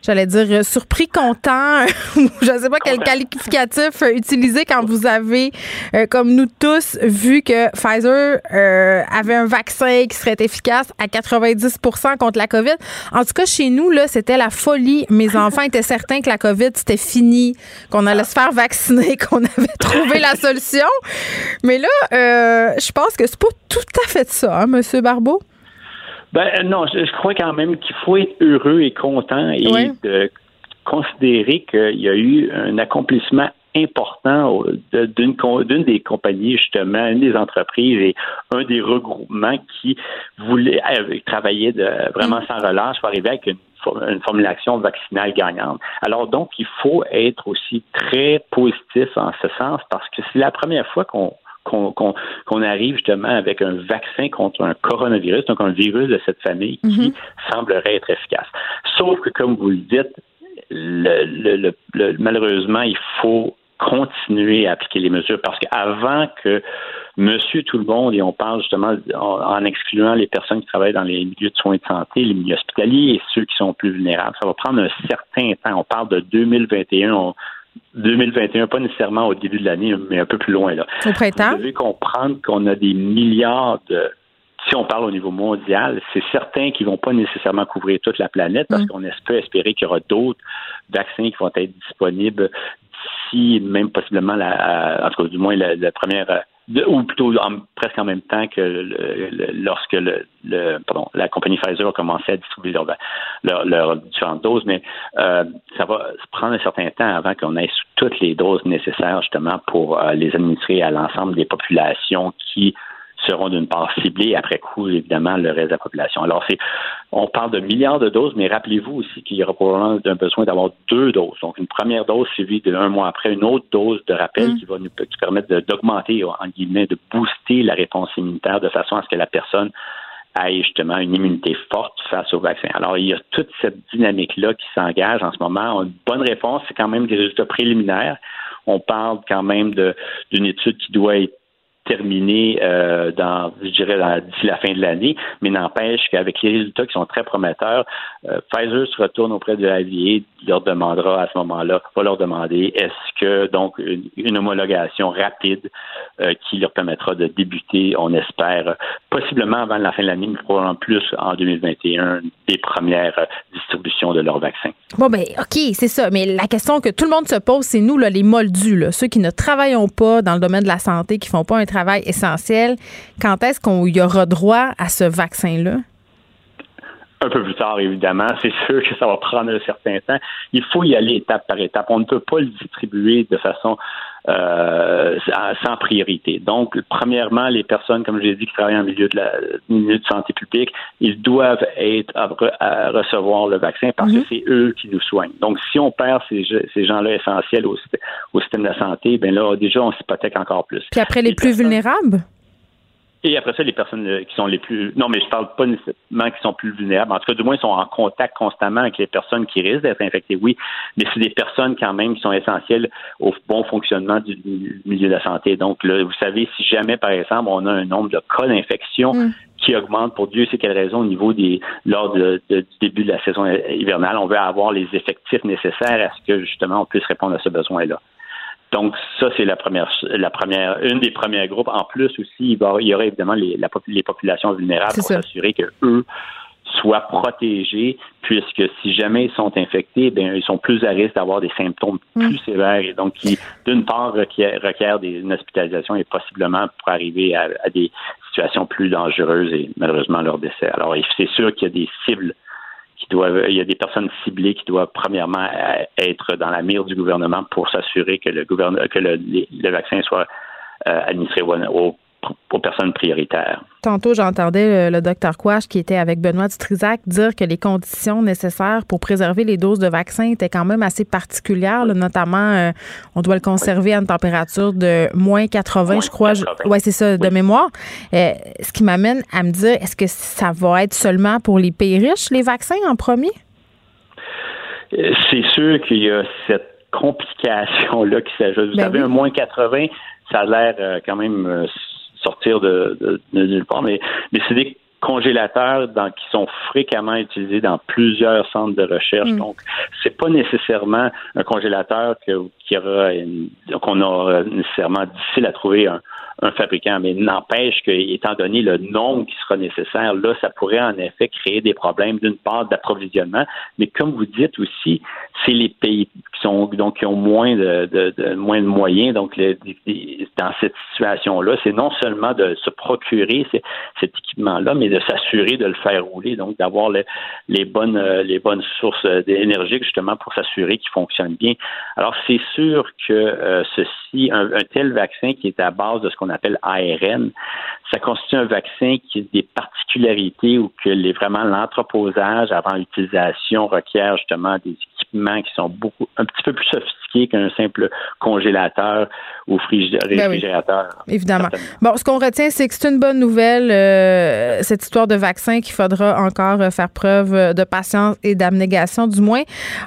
j'allais dire euh, surpris, content, *laughs* je ne sais pas quel qualificatif euh, utiliser quand vous avez, euh, comme nous tous, vu que Pfizer avait un vaccin qui serait efficace à 90% contre la COVID. En tout cas, chez nous, là, c'était la folie. Mes enfants étaient certains que la COVID, c'était fini, qu'on allait se faire vacciner, *laughs* qu'on avait trouvé la solution. Mais là, je pense que c'est pas tout à fait ça, hein, M. Barbeau? Ben euh, non, je, crois quand même qu'il faut être heureux et content et de considérer qu'il y a eu un accomplissement important d'une des compagnies, justement, une des entreprises et un des regroupements qui voulait euh, travailler de, vraiment mm. sans relâche pour arriver avec une, une, formulation vaccinale gagnante. Alors donc, il faut être aussi très positif en ce sens parce que c'est la première fois qu'on qu'on arrive justement avec un vaccin contre un coronavirus, donc un virus de cette famille qui mhm. semblerait être efficace. Sauf que, comme vous le dites, le, malheureusement, il faut continuer à appliquer les mesures parce qu'avant que monsieur tout le monde, et on parle justement en, excluant les personnes qui travaillent dans les milieux de soins de santé, les milieux hospitaliers et ceux qui sont plus vulnérables, ça va prendre un certain temps. On parle de 2021, 2021, pas nécessairement au début de l'année, mais un peu plus loin. Là. Au printemps? Vous devez comprendre qu'on a des milliards de. Si on parle au niveau mondial, c'est certain qu'ils ne vont pas nécessairement couvrir toute la planète parce mm. qu'on peut espérer qu'il y aura d'autres vaccins qui vont être disponibles d'ici, même possiblement, la, en tout cas, du moins, la première ou plutôt presque en même temps que lorsque le, pardon, la compagnie Pfizer a commencé à distribuer leurs leur, différentes doses, mais euh, ça va prendre un certain temps avant qu'on ait toutes les doses nécessaires justement pour euh, les administrer à l'ensemble des populations qui seront d'une part ciblés après coup, évidemment, le reste de la population. Alors, c'est, on parle de milliards de doses, mais rappelez-vous aussi qu'il y aura probablement un besoin d'avoir deux doses. Donc, une première dose suivie d'un mois après, une autre dose de rappel mm. qui va nous permettre d'augmenter, en guillemets, de booster la réponse immunitaire de façon à ce que la personne ait justement une immunité forte face au vaccin. Alors, il y a toute cette dynamique-là qui s'engage en ce moment. Une bonne réponse, c'est quand même des résultats préliminaires. On parle quand même d'une étude qui doit être terminé euh, dans, je dirais, d'ici la fin de l'année, mais n'empêche qu'avec les résultats qui sont très prometteurs, euh, Pfizer se retourne auprès de la leur demandera à ce moment-là, va leur demander est-ce que donc une, homologation rapide euh, qui leur permettra de débuter, on espère, possiblement avant la fin de l'année, mais probablement plus en 2021, des premières distributions de leur vaccin. Bon ben ok, c'est ça. Mais la question que tout le monde se pose, c'est nous là, les moldus, ceux qui ne travaillons pas dans le domaine de la santé, qui font pas un Quand est-ce qu'on y aura droit à ce vaccin-là? un peu plus tard, évidemment. *laughs* C'est sûr que ça va prendre un certain temps. Il faut y aller étape par étape. On ne peut pas le distribuer de façon euh, sans priorité. Donc, premièrement, les personnes, comme je l'ai dit, qui travaillent en milieu de la milieu de santé publique, ils doivent être à, recevoir le vaccin parce que mhm. c'est eux qui nous soignent. Donc, si on perd ces, ces gens-là essentiels au, au, système de la santé, ben là, déjà, on s'hypothèque encore plus. Puis après, les, plus vulnérables? Et après ça, les personnes euh, qui sont les plus. Non, mais je parle pas nécessairement qui sont plus vulnérables. En tout cas, du moins, ils sont en contact constamment avec les personnes qui risquent d'être infectées, oui. Mais c'est des personnes quand même qui sont essentielles au bon fonctionnement du milieu de la santé. Donc, là, vous savez, si jamais, par exemple, on a un nombre de cas d'infection mm. qui augmente pour Dieu sait quelle raison au niveau des lors du début de la saison hivernale, on veut avoir les effectifs nécessaires à ce que justement on puisse répondre à ce besoin-là. Donc, ça, c'est la première, la première, une des premiers groupes. En plus aussi, il, y aurait évidemment les, les populations vulnérables pour s'assurer que eux soient protégés, puisque si jamais ils sont infectés, bien, ils sont plus à risque d'avoir des symptômes mm. plus sévères et donc qui, d'une part, requièrent, des, une hospitalisation et possiblement pour arriver à, à, des situations plus dangereuses et malheureusement leur décès. Alors, c'est sûr qu'il y a des cibles il y a des personnes ciblées qui doivent premièrement être dans la mire du gouvernement pour s'assurer que le que le, vaccin soit euh, administré aux aux personnes prioritaires. Tantôt, j'entendais le, docteur Quash, qui était avec Benoît Dutrisac, dire que les conditions nécessaires pour préserver les doses de vaccins étaient quand même assez particulières, notamment, euh, on doit le conserver à une température de moins 80, je crois. Oui, c'est ça, de mémoire. Euh, ce qui m'amène à me dire, est-ce que ça va être seulement pour les pays riches, les vaccins en premier? Euh, c'est sûr qu'il y a cette complication-là qui s'ajoute. Vous ben savez, un moins 80, ça a l'air quand même sortir de, de, nulle part, mais, mais c'est des congélateurs qui sont fréquemment utilisés dans plusieurs centres de recherche. Mm. Donc, c'est pas nécessairement un congélateur que, qui aura qu'on aura nécessairement difficile à trouver un, un fabricant, mais n'empêche que, étant donné le nombre qui sera nécessaire, là, ça pourrait en effet créer des problèmes d'une part d'approvisionnement, mais comme vous dites aussi, c'est les pays qui sont donc qui ont moins de, de, moins de moyens, donc dans cette situation-là, c'est non seulement de se procurer cet équipement-là, mais de s'assurer de le faire rouler, donc d'avoir les bonnes les bonnes sources d'énergie justement pour s'assurer qu'il fonctionne bien. Alors c'est sûr que euh, ceci, un, un, tel vaccin qui est à base de ce qu'on appelle ARN, ça constitue un vaccin qui a des particularités ou que les, vraiment l'entreposage avant l'utilisation requiert justement des équipements qui sont beaucoup un petit peu plus sophistiqués qu'un simple congélateur ou ben réfrigérateur. évidemment. Bon, ce qu'on retient, c'est que c'est une bonne nouvelle, euh, cette histoire de vaccin qu'il faudra encore faire preuve de patience et d'abnégation, du moins.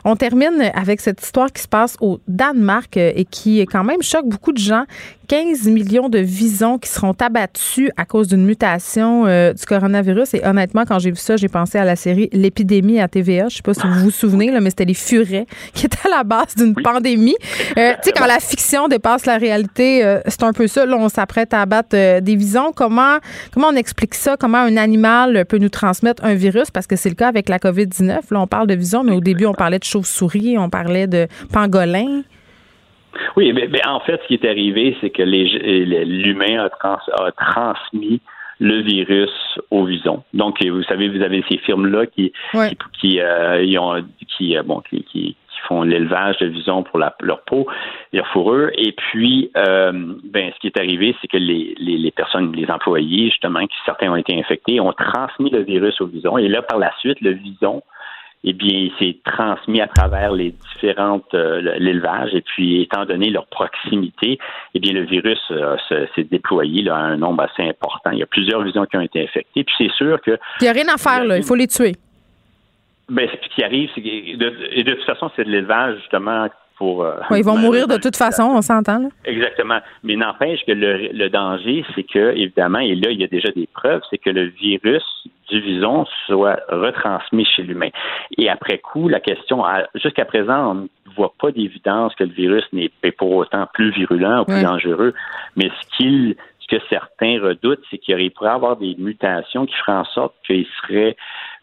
On termine avec cette histoire qui se passe au Danemark et qui quand même choque beaucoup de gens 15 millions de visons qui seront abattus à cause d'une mutation euh, du coronavirus. Et honnêtement, quand j'ai vu ça, j'ai pensé à la série L'épidémie à TVA. Je sais pas si vous vous souvenez, là, mais c'était les furets qui étaient à la base d'une pandémie. Euh, tu sais, quand la fiction dépasse la réalité, euh, c'est un peu ça. Là, on s'apprête à abattre des visons. Comment, comment on explique ça? Comment un animal peut nous transmettre un virus? Parce que c'est le cas avec la COVID-19. Là, on parle de visons, mais au début, on parlait de chauves-souris, on parlait de pangolins. Oui, mais, en fait, ce qui est arrivé, c'est que l'humain a, transmis le virus au vison. Donc, vous savez, vous avez ces firmes-là qui, qui, euh, ont, qui, euh, bon, qui, qui, font l'élevage de visons pour leur peau, leur fourrure. Et puis, euh, ben, ce qui est arrivé, c'est que les, les, personnes, les employés, justement, qui certains ont été infectés, ont transmis le virus au vison. Et là, par la suite, le vison eh bien, c'est transmis à travers les différentes euh, l'élevage et puis étant donné leur proximité, eh bien, le virus euh, s'est déployé là, à un nombre assez important. Il y a plusieurs visions qui ont été infectées. Puis c'est sûr que il n'y a rien à faire là, il faut les tuer. Ben, ce qui arrive, c'est que de, de toute façon, c'est de l'élevage justement euh, ils vont *laughs* mourir de toute façon, on s'entend. Exactement. Mais n'empêche que le, danger, c'est que, évidemment, et là, il y a déjà des preuves, c'est que le virus du vison soit retransmis chez l'humain. Et après coup, la question, jusqu'à présent, on ne voit pas d'évidence que le virus n'est pour autant plus virulent ou plus dangereux. Mais ce qu'il ce que certains redoutent, c'est qu'il pourrait y avoir des mutations qui feraient en sorte qu'il serait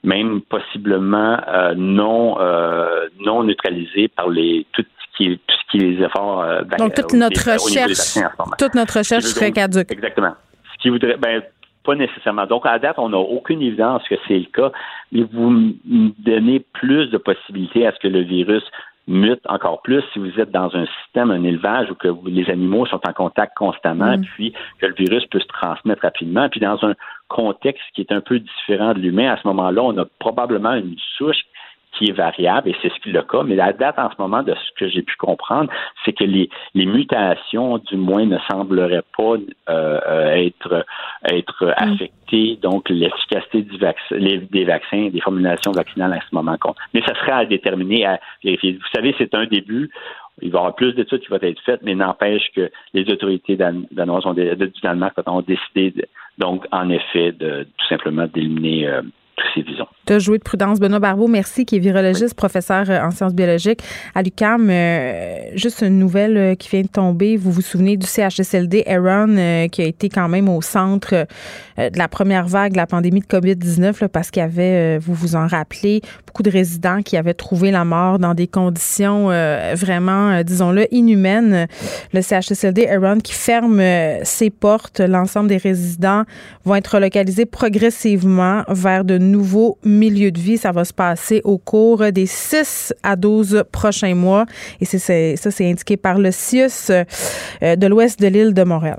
même possiblement euh, non euh, non neutralisé par les toutes qui, tout ce qui est les efforts. Euh, Donc, toute notre recherche, toute notre recherche serait caduque. Exactement. Ce qui voudrait, ben, pas nécessairement. Donc, à date, on n'a aucune évidence que c'est le cas, mais vous me donnez plus de possibilités à ce que le virus mute encore plus si vous êtes dans un système, un élevage où que les animaux sont en contact constamment, mm. puis que le virus peut se transmettre rapidement. Puis dans un contexte qui est un peu différent de l'humain, à ce moment-là, on a probablement une souche qui est variable, et c'est ce qui est le cas. Mais la date en ce moment, de ce que j'ai pu comprendre, c'est que les, les mutations, du moins, ne sembleraient pas euh, être, être mm. affectées. Donc, l'efficacité du vaccin, des vaccins, des formulations vaccinales à ce moment compte. Mais ça serait à déterminer, à vérifier. Vous savez, c'est un début. Il va y avoir plus d'études qui vont être faites, mais n'empêche que les autorités danoises ont, du Danemark ont décidé, donc, en effet, de tout simplement d'éliminer euh, tu as joué de prudence. Benoît Barbeau, merci, qui est virologiste, professeur euh, en sciences biologiques à l'UCAM. Euh, juste une nouvelle euh, qui vient de tomber. Vous vous souvenez du CHSLD Aaron, qui a été quand même au centre de la première vague de la pandémie de COVID-19, parce qu'il y avait, vous vous en rappelez, beaucoup de résidents qui avaient trouvé la mort dans des conditions vraiment, disons-le, inhumaines. Le CHSLD Aaron qui ferme ses portes. L'ensemble des résidents vont être relocalisés progressivement vers de nouveau milieu de vie. Ça va se passer au cours des 6 à 12 prochains mois. Et c'est, ça, c'est indiqué par le CIUS euh, de l'ouest de l'île de Montréal.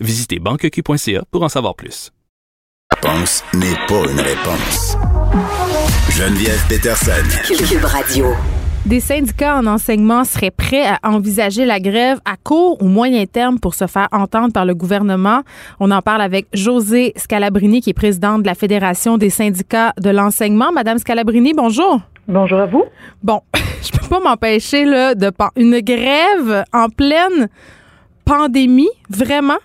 Visitez banqueq.ca pour en savoir plus. Réponse n'est pas une réponse. Geneviève Peterson. Cube Radio. Des syndicats en enseignement seraient prêts à envisager la grève à court ou moyen terme pour se faire entendre par le gouvernement? On en parle avec José Scalabrini, qui est présidente de la Fédération des syndicats de l'enseignement. Madame Scalabrini, bonjour. Bonjour à vous. Bon, *laughs* je peux pas m'empêcher là de une grève en pleine pandémie, vraiment?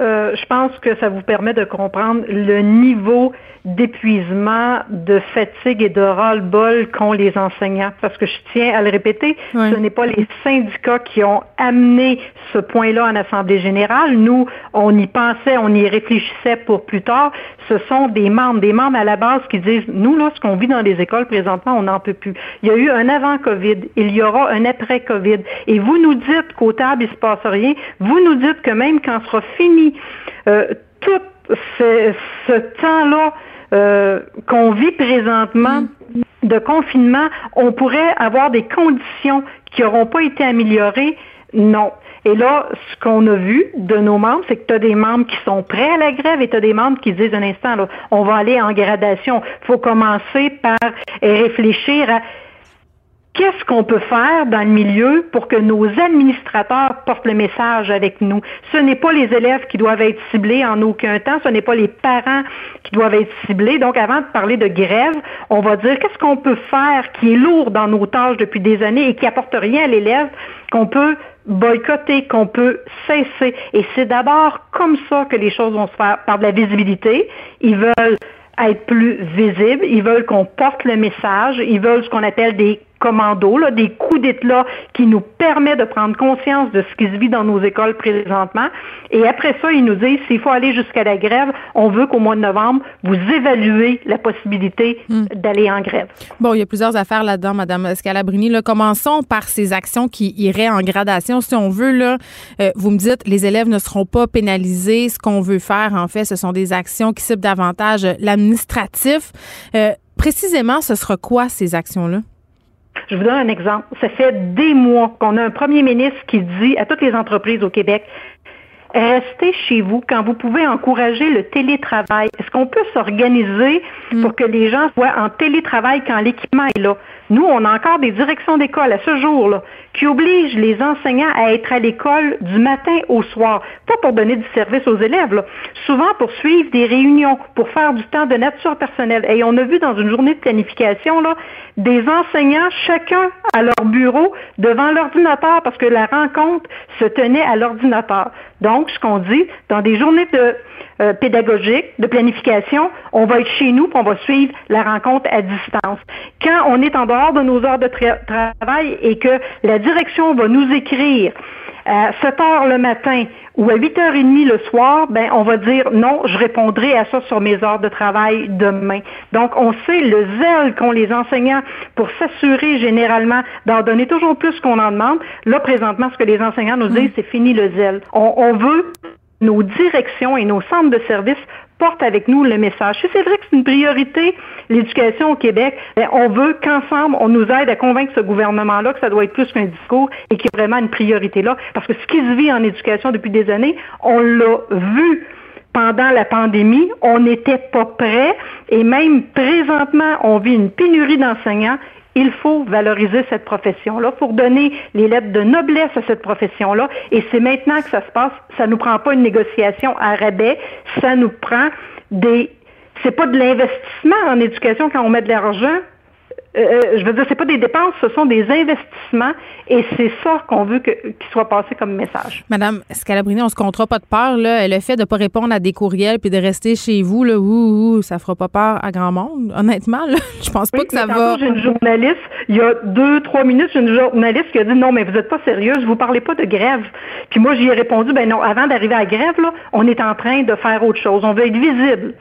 Euh, je pense que ça vous permet de comprendre le niveau d'épuisement, de fatigue et de ras-le-bol qu'ont les enseignants. Parce que je tiens à le répéter, ce n'est pas les syndicats qui ont amené ce point-là en Assemblée générale. Nous, on y pensait, on y réfléchissait pour plus tard. Ce sont des membres, des membres à la base qui disent, nous, là, ce qu'on vit dans les écoles présentement, on n'en peut plus. Il y a eu un avant-COVID, il y aura un après-COVID. Et vous nous dites qu'au table, il se passe rien. Vous nous dites que même quand sera fini euh, tout ce, ce temps-là euh, qu'on vit présentement mm. de confinement, on pourrait avoir des conditions qui n'auront pas été améliorées. Non. Et là, ce qu'on a vu de nos membres, c'est que tu as des membres qui sont prêts à la grève et tu as des membres qui disent un instant, là, on va aller en gradation. Il faut commencer par réfléchir à qu'est-ce qu'on peut faire dans le milieu pour que nos administrateurs portent le message avec nous? Ce n'est pas les élèves qui doivent être ciblés en aucun temps, ce n'est pas les parents qui doivent être ciblés. Donc, avant de parler de grève, on va dire qu'est-ce qu'on peut faire qui est lourd dans nos tâches depuis des années et qui apporte rien à l'élève, qu'on peut boycotter, qu'on peut cesser? Et c'est d'abord comme ça que les choses vont se faire, par de la visibilité. Ils veulent être plus visibles, ils veulent qu'on porte le message, ils veulent ce qu'on appelle des commando, là, des coups d'éclat qui nous permettent de prendre conscience de ce qui se vit dans nos écoles présentement. Et après ça, ils nous disent, s'il faut aller jusqu'à la grève, on veut qu'au mois de novembre, vous évaluez la possibilité hmm. d'aller en grève. Bon, il y a plusieurs affaires là-dedans, Madame Scalabrini. Là, commençons par ces actions qui iraient en gradation. Si on veut, là, euh, vous me dites, les élèves ne seront pas pénalisés. Ce qu'on veut faire, en fait, ce sont des actions qui ciblent davantage l'administratif. Euh, précisément, ce sera quoi ces actions-là? Je vous donne un exemple. Ça fait des mois qu'on a un premier ministre qui dit à toutes les entreprises au Québec, restez chez vous quand vous pouvez encourager le télétravail. Est-ce qu'on peut s'organiser mm. pour que les gens soient en télétravail quand l'équipement est là? Nous, on a encore des directions d'école à ce jour-là qui obligent les enseignants à être à l'école du matin au soir, pas pour donner du service aux élèves, souvent pour suivre des réunions, pour faire du temps de nature personnelle. Et on a vu dans une journée de planification là, des enseignants, chacun à leur bureau, devant l'ordinateur, parce que la rencontre se tenait à l'ordinateur. Donc, ce qu'on dit, dans des journées de euh, pédagogique, de planification, on va être chez nous, puis on va suivre la rencontre à distance. Quand on est en dehors de nos heures de travail et que la direction va nous écrire à 7 heures le matin ou à 8h30 le soir, ben, on va dire non, je répondrai à ça sur mes heures de travail demain. Donc, on sait le zèle qu'ont les enseignants pour s'assurer généralement d'en donner toujours plus qu'on en demande. Là, présentement, ce que les enseignants nous disent, c'est fini le zèle. On, on veut nos directions et nos centres de services portent avec nous le message. Si c'est vrai que c'est une priorité, l'éducation au Québec, ben, on veut qu'ensemble, on nous aide à convaincre ce gouvernement-là que ça doit être plus qu'un discours et qu'il y a vraiment une priorité là. Parce que ce qui se vit en éducation depuis des années, on l'a vu pendant la pandémie, on n'était pas prêt et même présentement, on vit une pénurie d'enseignants il faut valoriser cette profession-là pour donner les lettres de noblesse à cette profession-là. Et c'est maintenant que ça se passe. Ça nous prend pas une négociation à rabais. Ça nous prend des, c'est pas de l'investissement en éducation quand on met de l'argent euh, euh, je veux dire, c'est pas des dépenses, ce sont des investissements et c'est ça qu'on veut qu'il soit passé comme message. Madame Scalabrini, on se comptera pas de peur, là. Le fait de pas répondre à des courriels puis de rester chez vous, là, ouh, ouh, ça fera pas peur à grand monde, honnêtement, là. *laughs* Je pense pas que ça va. J'ai une journaliste, il y a deux, trois minutes, j'ai une journaliste qui a dit non, mais vous êtes pas sérieuse, vous parlez pas de grève. Puis moi, j'y ai répondu, ben non, avant d'arriver à la grève, là, on est en train de faire autre chose. On veut être visible.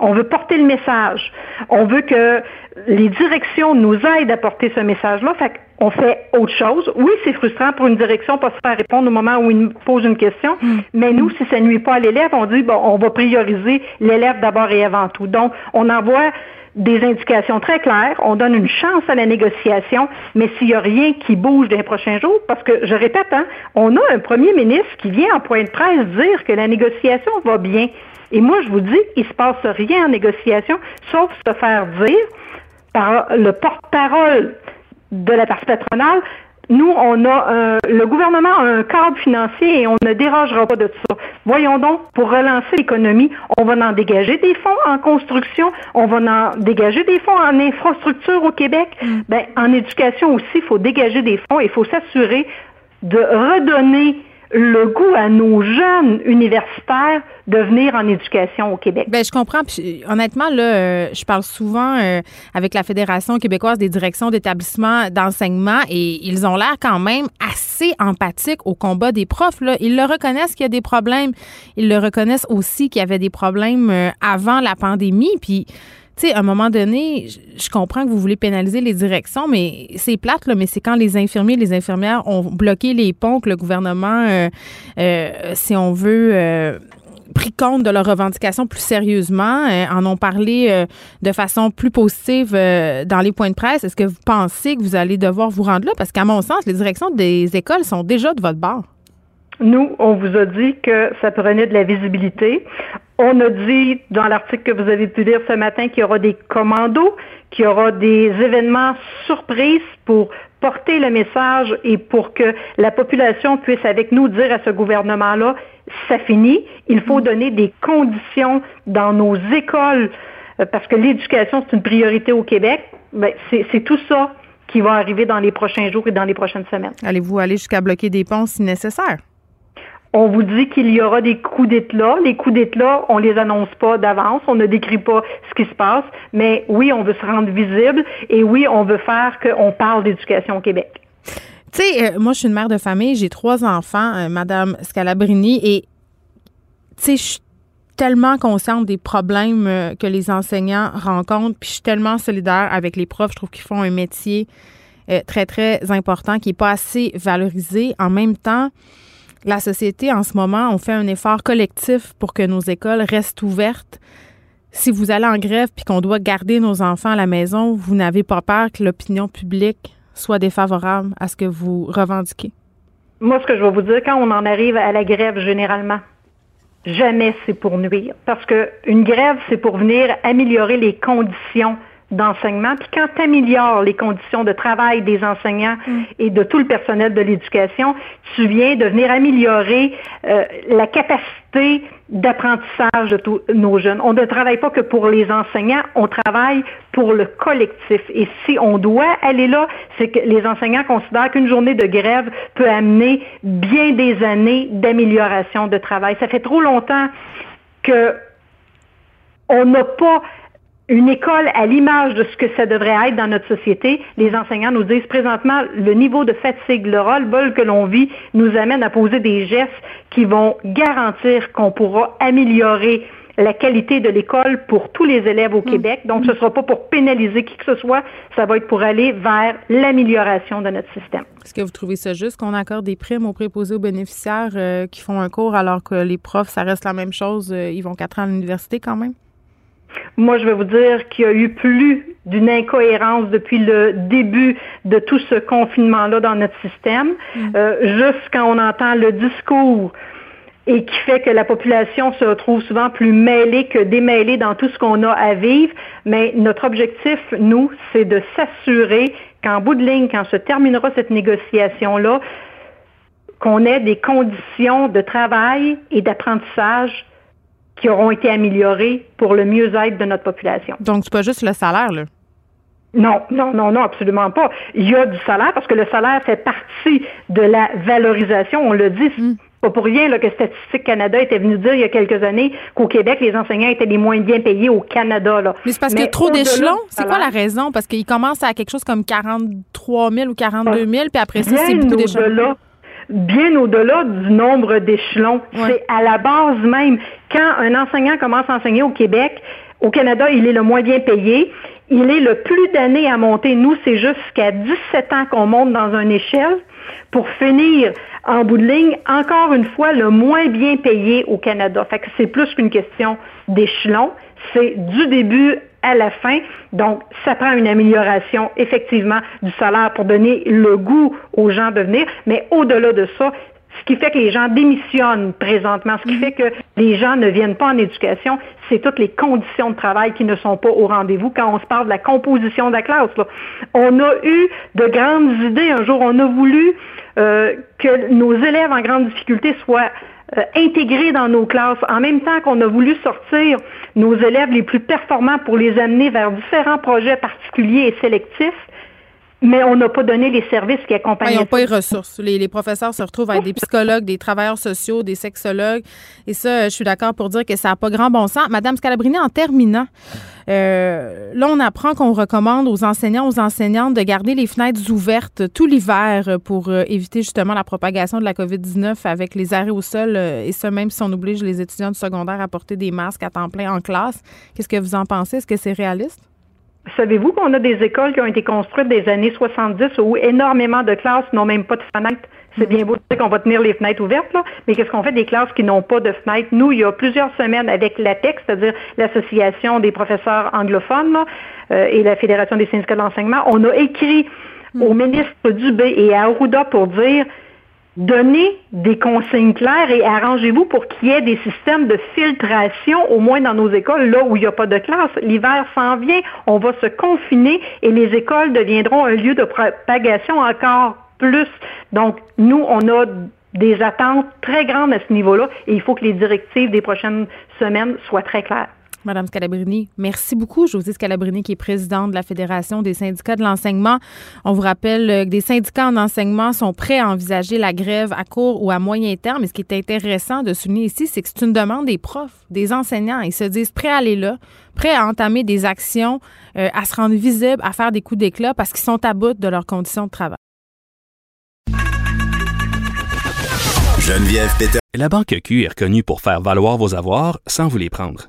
On veut porter le message. On veut que les directions nous aident à porter ce message-là. Fait qu'on fait autre chose. Oui, c'est frustrant pour une direction pas se faire répondre au moment où il pose une question, mm. mais nous, si ça nuit pas à l'élève, on dit bon, on va prioriser l'élève d'abord et avant tout. Donc, on envoie des indications très claires, on donne une chance à la négociation, mais s'il n'y a rien qui bouge dans les prochains jours, parce que je répète, hein, on a un premier ministre qui vient en point de presse dire que la négociation va bien. Et moi, je vous dis, il ne se passe rien en négociation, sauf se faire dire par le porte-parole de la partie patronale, nous, on a le gouvernement a un cadre financier et on ne dérogera pas de ça. Voyons donc, pour relancer l'économie, on va en dégager des fonds en construction, on va en dégager des fonds en infrastructure au Québec. Mm. Ben, en éducation aussi, il faut dégager des fonds et il faut s'assurer de redonner le goût à nos jeunes universitaires de venir en éducation au Québec. Ben je comprends. Honnêtement, là, euh, je parle souvent euh, avec la Fédération québécoise des directions d'établissements d'enseignement et ils ont l'air quand même assez empathiques au combat des profs. Là. Ils le reconnaissent qu'il y a des problèmes. Ils le reconnaissent aussi qu'il y avait des problèmes euh, avant la pandémie. Puis à un moment donné, je comprends que vous voulez pénaliser les directions, mais c'est plate, là, mais c'est quand les infirmiers et les infirmières ont bloqué les ponts que le gouvernement, euh, euh, si on veut, euh, pris compte de leurs revendications plus sérieusement, en ont parlé de façon plus positive dans les points de presse. Est-ce que vous pensez que vous allez devoir vous rendre là? Parce qu'à mon sens, les directions des écoles sont déjà de votre bord. Nous, on vous a dit que ça prenait de la visibilité. On a dit dans l'article que vous avez pu lire ce matin qu'il y aura des commandos, qu'il y aura des événements surprises pour porter le message et pour que la population puisse avec nous dire à ce gouvernement-là, ça finit, il faut donner des conditions dans nos écoles euh, parce que l'éducation, c'est une priorité au Québec. Ben, c'est tout ça qui va arriver dans les prochains jours et dans les prochaines semaines. Allez-vous aller jusqu'à bloquer des ponts si nécessaire? On vous dit qu'il y aura des coups d'éclat. Les coups d'éclat, on les annonce pas d'avance, on ne décrit pas ce qui se passe, mais oui, on veut se rendre visible et oui, on veut faire qu'on parle d'éducation au Québec. Tu sais, euh, moi, je suis une mère de famille, j'ai trois enfants, euh, Madame Scalabrini, et tu sais, je suis tellement consciente des problèmes euh, que les enseignants rencontrent, puis je suis tellement solidaire avec les profs. Je trouve qu'ils font un métier très, très important qui n'est pas assez valorisé. En même temps, la société en ce moment, on fait un effort collectif pour que nos écoles restent ouvertes. Si vous allez en grève puis qu'on doit garder nos enfants à la maison, vous n'avez pas peur que l'opinion publique soit défavorable à ce que vous revendiquez? Moi, ce que je vais vous dire, quand on en arrive à la grève généralement, jamais c'est pour nuire. Parce qu'une grève, c'est pour venir améliorer les conditions d'enseignement. Puis quand tu améliores les conditions de travail des enseignants mm. et de tout le personnel de l'éducation, tu viens de venir améliorer euh, la capacité d'apprentissage de tous nos jeunes. On ne travaille pas que pour les enseignants, on travaille pour le collectif. Et si on doit aller là, c'est que les enseignants considèrent qu'une journée de grève peut amener bien des années d'amélioration de travail. Ça fait trop longtemps que on n'a pas une école à l'image de ce que ça devrait être dans notre société. Les enseignants nous disent présentement le niveau de fatigue, le ras-le-bol que l'on vit nous amène à poser des gestes qui vont garantir qu'on pourra améliorer la qualité de l'école pour tous les élèves au mm. Québec. Donc, ce ne sera pas pour pénaliser qui que ce soit, ça va être pour aller vers l'amélioration de notre système. Est-ce que vous trouvez ça juste qu'on accorde des primes aux préposés aux bénéficiaires euh, qui font un cours alors que les profs, ça reste la même chose, euh, ils vont quatre ans à l'université quand même? Moi, je vais vous dire qu'il y a eu plus d'une incohérence depuis le début de tout ce confinement-là dans notre système. Mm. Euh, juste quand on entend le discours et qui fait que la population se retrouve souvent plus mêlée que démêlée dans tout ce qu'on a à vivre. Mais notre objectif, nous, c'est de s'assurer qu'en bout de ligne, quand se terminera cette négociation-là, qu'on ait des conditions de travail et d'apprentissage qui auront été améliorées pour le mieux-être de notre population. Donc, c'est pas juste le salaire, là? Non, non, non, non, absolument pas. Il y a du salaire parce que le salaire fait partie de la valorisation. On le dit. Mm. Pas pour rien là, que Statistique Canada était venu dire il y a quelques années qu'au Québec, les enseignants étaient les moins bien payés au Canada. Là. Mais c'est parce qu'il y a trop d'échelons. C'est quoi la raison? Parce qu'ils commencent à quelque chose comme 43 000 ou 42 000, puis après ça, c'est beaucoup d'échelons bien au-delà du nombre d'échelons. C'est à la base même. Quand un enseignant commence à enseigner au Québec, au Canada, il est le moins bien payé. Il est le plus d'années à monter. Nous, c'est jusqu'à 17 ans qu'on monte dans une échelle pour finir en bout de ligne, encore une fois, le moins bien payé au Canada. Fait que c'est plus qu'une question d'échelon. C'est du début à la fin. Donc, ça prend une amélioration, effectivement, du salaire pour donner le goût aux gens de venir. Mais au-delà de ça, ce qui fait que les gens démissionnent présentement, ce qui mhm. fait que les gens ne viennent pas en éducation, c'est toutes les conditions de travail qui ne sont pas au rendez-vous. Quand on se parle de la composition de la classe, on a eu de grandes idées. Un jour, on a voulu euh, que nos élèves en grande difficulté soient euh, intégrés dans nos classes, en même temps qu'on a voulu sortir nos élèves les plus performants pour les amener vers différents projets particuliers et sélectifs mais on n'a pas donné les services qui accompagnent. ils n'ont pas les ressources. Les, professeurs se retrouvent avec des psychologues, des travailleurs sociaux, des sexologues. Et ça, je suis d'accord pour dire que ça n'a pas grand bon sens. Madame Scalabrini, en terminant, euh, là, on apprend qu'on recommande aux enseignants, aux enseignantes de garder les fenêtres ouvertes tout l'hiver pour euh, éviter justement la propagation de la COVID-19 avec les arrêts au sol. Euh, et ça, même si on oblige les étudiants du secondaire à porter des masques à temps plein en classe. Qu'est-ce que vous en pensez? Est-ce que c'est réaliste? Savez-vous qu'on a des écoles qui ont été construites des années 70 où énormément de classes n'ont même pas de fenêtres? C'est bien beau de dire qu'on va tenir les fenêtres ouvertes, là, mais qu'est-ce qu'on fait des classes qui n'ont pas de fenêtres? Nous, il y a plusieurs semaines avec l'ATEC, c'est-à-dire l'Association des professeurs anglophones euh, et la Fédération des syndicats de l'enseignement, on a écrit au ministre Dubé et à Arruda pour dire Donnez des consignes claires et arrangez-vous pour qu'il y ait des systèmes de filtration, au moins dans nos écoles, là où il n'y a pas de classe. L'hiver s'en vient, on va se confiner et les écoles deviendront un lieu de propagation encore plus. Donc, nous, on a des attentes très grandes à ce niveau-là et il faut que les directives des prochaines semaines soient très claires. Madame Scalabrini, merci beaucoup. Josée Scalabrini, qui est présidente de la Fédération des syndicats de l'enseignement. On vous rappelle euh, que des syndicats en enseignement sont prêts à envisager la grève à court ou à moyen terme. Et ce qui est intéressant de souligner ici, c'est que c'est une demande des profs, des enseignants. Ils se disent prêts à aller là, prêts à entamer des actions, euh, à se rendre visibles, à faire des coups d'éclat parce qu'ils sont à bout de leurs conditions de travail. Geneviève Peter. La Banque Q est reconnue pour faire valoir vos avoirs sans vous les prendre.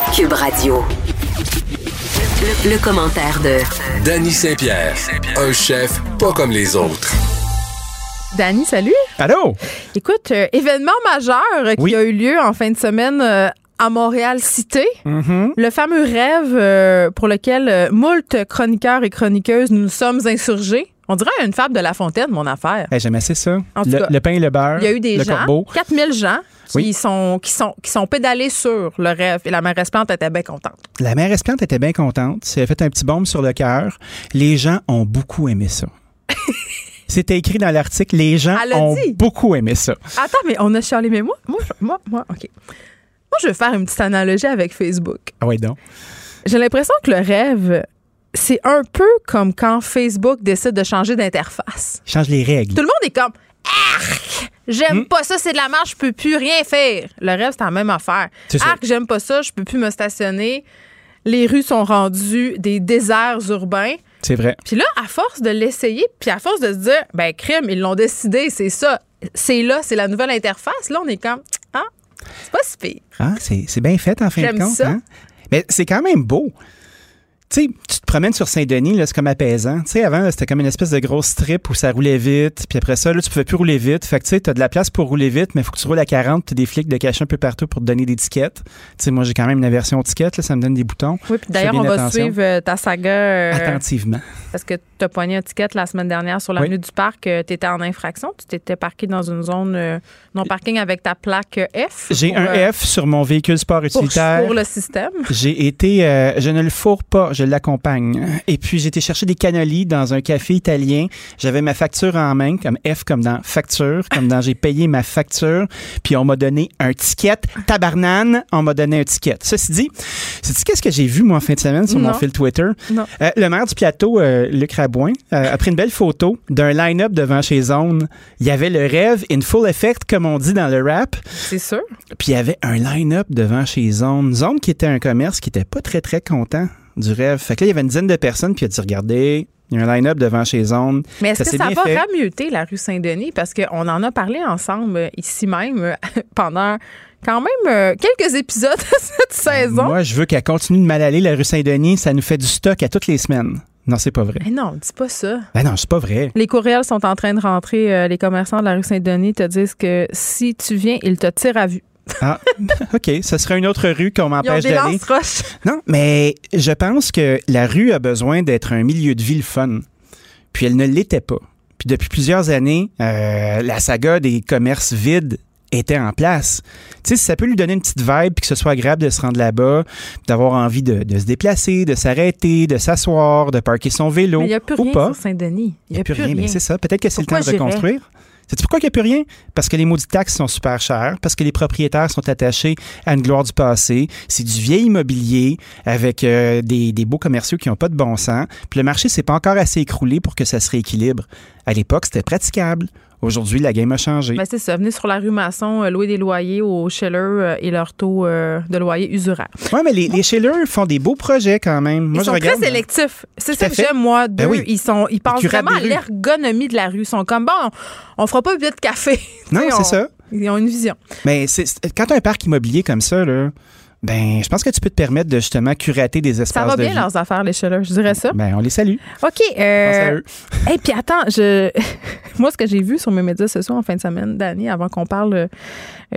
Cube Radio. Le, commentaire de Danny Saint-Pierre, un chef pas comme les autres. Danny, salut. Allô? Écoute, euh, événement majeur qui a eu lieu en fin de semaine euh, à Montréal Cité. Mm-hmm. Le fameux rêve euh, pour lequel moult chroniqueurs et chroniqueuses nous sommes insurgés. On dirait une fable de La Fontaine, mon affaire. J'aime assez ça. le, pain et le beurre. Il y a eu des le gens, 4000 gens qui, sont, qui, sont, qui sont pédalés sur le rêve. Et la mère Espiante était bien contente. La mère Espiante était bien contente. Elle a fait un petit bombe sur le cœur. Les gens ont beaucoup aimé ça. *laughs* C'était écrit dans l'article. Les gens ont beaucoup aimé ça. Attends, mais on a Charlie, mais moi, moi, moi, moi, OK. Moi, je vais faire une petite analogie avec Facebook. Ah oui, donc. J'ai l'impression que le rêve, c'est un peu comme quand Facebook décide de changer d'interface. Change les règles. Tout le monde est comme Arc! J'aime hmm? pas ça, c'est de la marche, je peux plus rien faire. Le reste, c'est la même affaire. Arc, j'aime pas ça, je peux plus me stationner. Les rues sont rendues des déserts urbains. C'est vrai. Puis là, à force de l'essayer, puis à force de se dire, ben, crime, ils l'ont décidé, c'est ça. C'est là, c'est la nouvelle interface. Là, on est comme, ah, c'est pas si pire. Ah, c'est bien fait, en fin de compte. Ça. Hein? Mais c'est quand même beau tu sais, tu te promènes sur Saint-Denis, là, c'est comme apaisant. Tu sais, avant, c'était comme une espèce de grosse strip où ça roulait vite. Puis après ça, là, tu pouvais plus rouler vite. Fait que, tu sais, t'as de la place pour rouler vite, mais il faut que tu roules à 40. T'as des flics de cacher un peu partout pour te donner des tickets. Tu sais, moi, j'ai quand même une aversion ticket, là, ça me donne des boutons. Oui, puis d'ailleurs, on va suivre euh, ta saga. Euh, Attentivement. Parce que tu as poigné un ticket la semaine dernière sur l'avenue du Parc. Euh, tu étais en infraction. Tu t'étais parqué dans une zone non-parking avec ta plaque F. J'ai un F sur mon véhicule sport utilitaire. Pour, le système. J'ai été. je ne le fourre pas, je l'accompagne. Et puis, été chercher des cannolis dans un café italien. J'avais ma facture en main, comme F, comme dans facture, comme dans j'ai payé ma facture. Puis, on m'a donné un ticket. Tabarnane, on m'a donné un ticket. Ceci dit, c'est qu'est-ce que j'ai vu, moi, en fin de semaine sur mon fil Twitter? Euh, le maire du plateau, euh, Luc Rabouin, euh, a pris une belle photo d'un line-up devant chez Zone. Il y avait le rêve in full effect, comme on dit dans le rap. C'est sûr. Puis, il y avait un line-up devant chez Zone. Zone qui était un commerce qui était pas très, très content du rêve. Fait que là, il y avait une dizaine de personnes, puis il a dit Regardez, il y a un line-up devant chez Zone. Mais est-ce que ça va rameuter la rue Saint-Denis? Parce qu'on en a parlé ensemble euh, ici même euh, *laughs* pendant quand même euh, quelques épisodes de cette saison. Moi, je veux qu'elle continue de mal aller, la rue Saint-Denis. Ça nous fait du stock à toutes les semaines. Non, c'est pas vrai. Mais non, dis pas ça. Ben non, c'est pas vrai. Les courriels sont en train de rentrer. les commerçants de la rue Saint-Denis te disent que si tu viens, ils te tirent à vue. Ah, *laughs* OK. Ce serait une autre rue qu'on m'empêche d'aller. Non, mais je pense que la rue a besoin d'être un milieu de ville fun. Puis elle ne l'était pas. Puis depuis plusieurs années, euh, la saga des commerces vides était en place. Tu sais, si ça peut lui donner une petite vibe, puis que ce soit agréable de se rendre là-bas, d'avoir envie de, se déplacer, de s'arrêter, de s'asseoir, de parquer son vélo. Mais il n'y a plus rien sur Saint-Denis. Il n'y a, plus rien. Mais c'est ça. Peut-être que c'est le temps de reconstruire. C'est pourquoi il n'y a plus rien? Parce que les maudits taxes sont super chères, parce que les propriétaires sont attachés à une gloire du passé. C'est du vieil immobilier avec euh, des, beaux commerciaux qui n'ont pas de bon sens. Puis le marché s'est pas encore assez écroulé pour que ça se rééquilibre. À l'époque, c'était praticable. Aujourd'hui, la game a changé. Ben c'est ça. Venez sur la rue Masson, euh, louer des loyers aux Scheller euh, et leur taux euh, de loyer usuraire. Oui, mais les, les Scheller font des beaux projets quand même. Moi, ils sont très sélectifs. C'est ça que j'aime, moi, ben d'eux. Ils, sont, ils pensent vraiment à l'ergonomie de la rue. Ils sont comme, bon, on, fera pas vite café. *laughs* Non, c'est ça. Ils ont une vision. Mais quand tu as un parc immobilier comme ça, là, ben, je pense que tu peux te permettre de justement curater des espaces. Ça va bien leurs affaires, les Scheller, je dirais ça. Ben, on les salue. OK. Euh, Et *laughs* puis attends, je... *laughs* moi, ce que j'ai vu sur mes médias sociaux en fin de semaine, Dani, avant qu'on parle euh,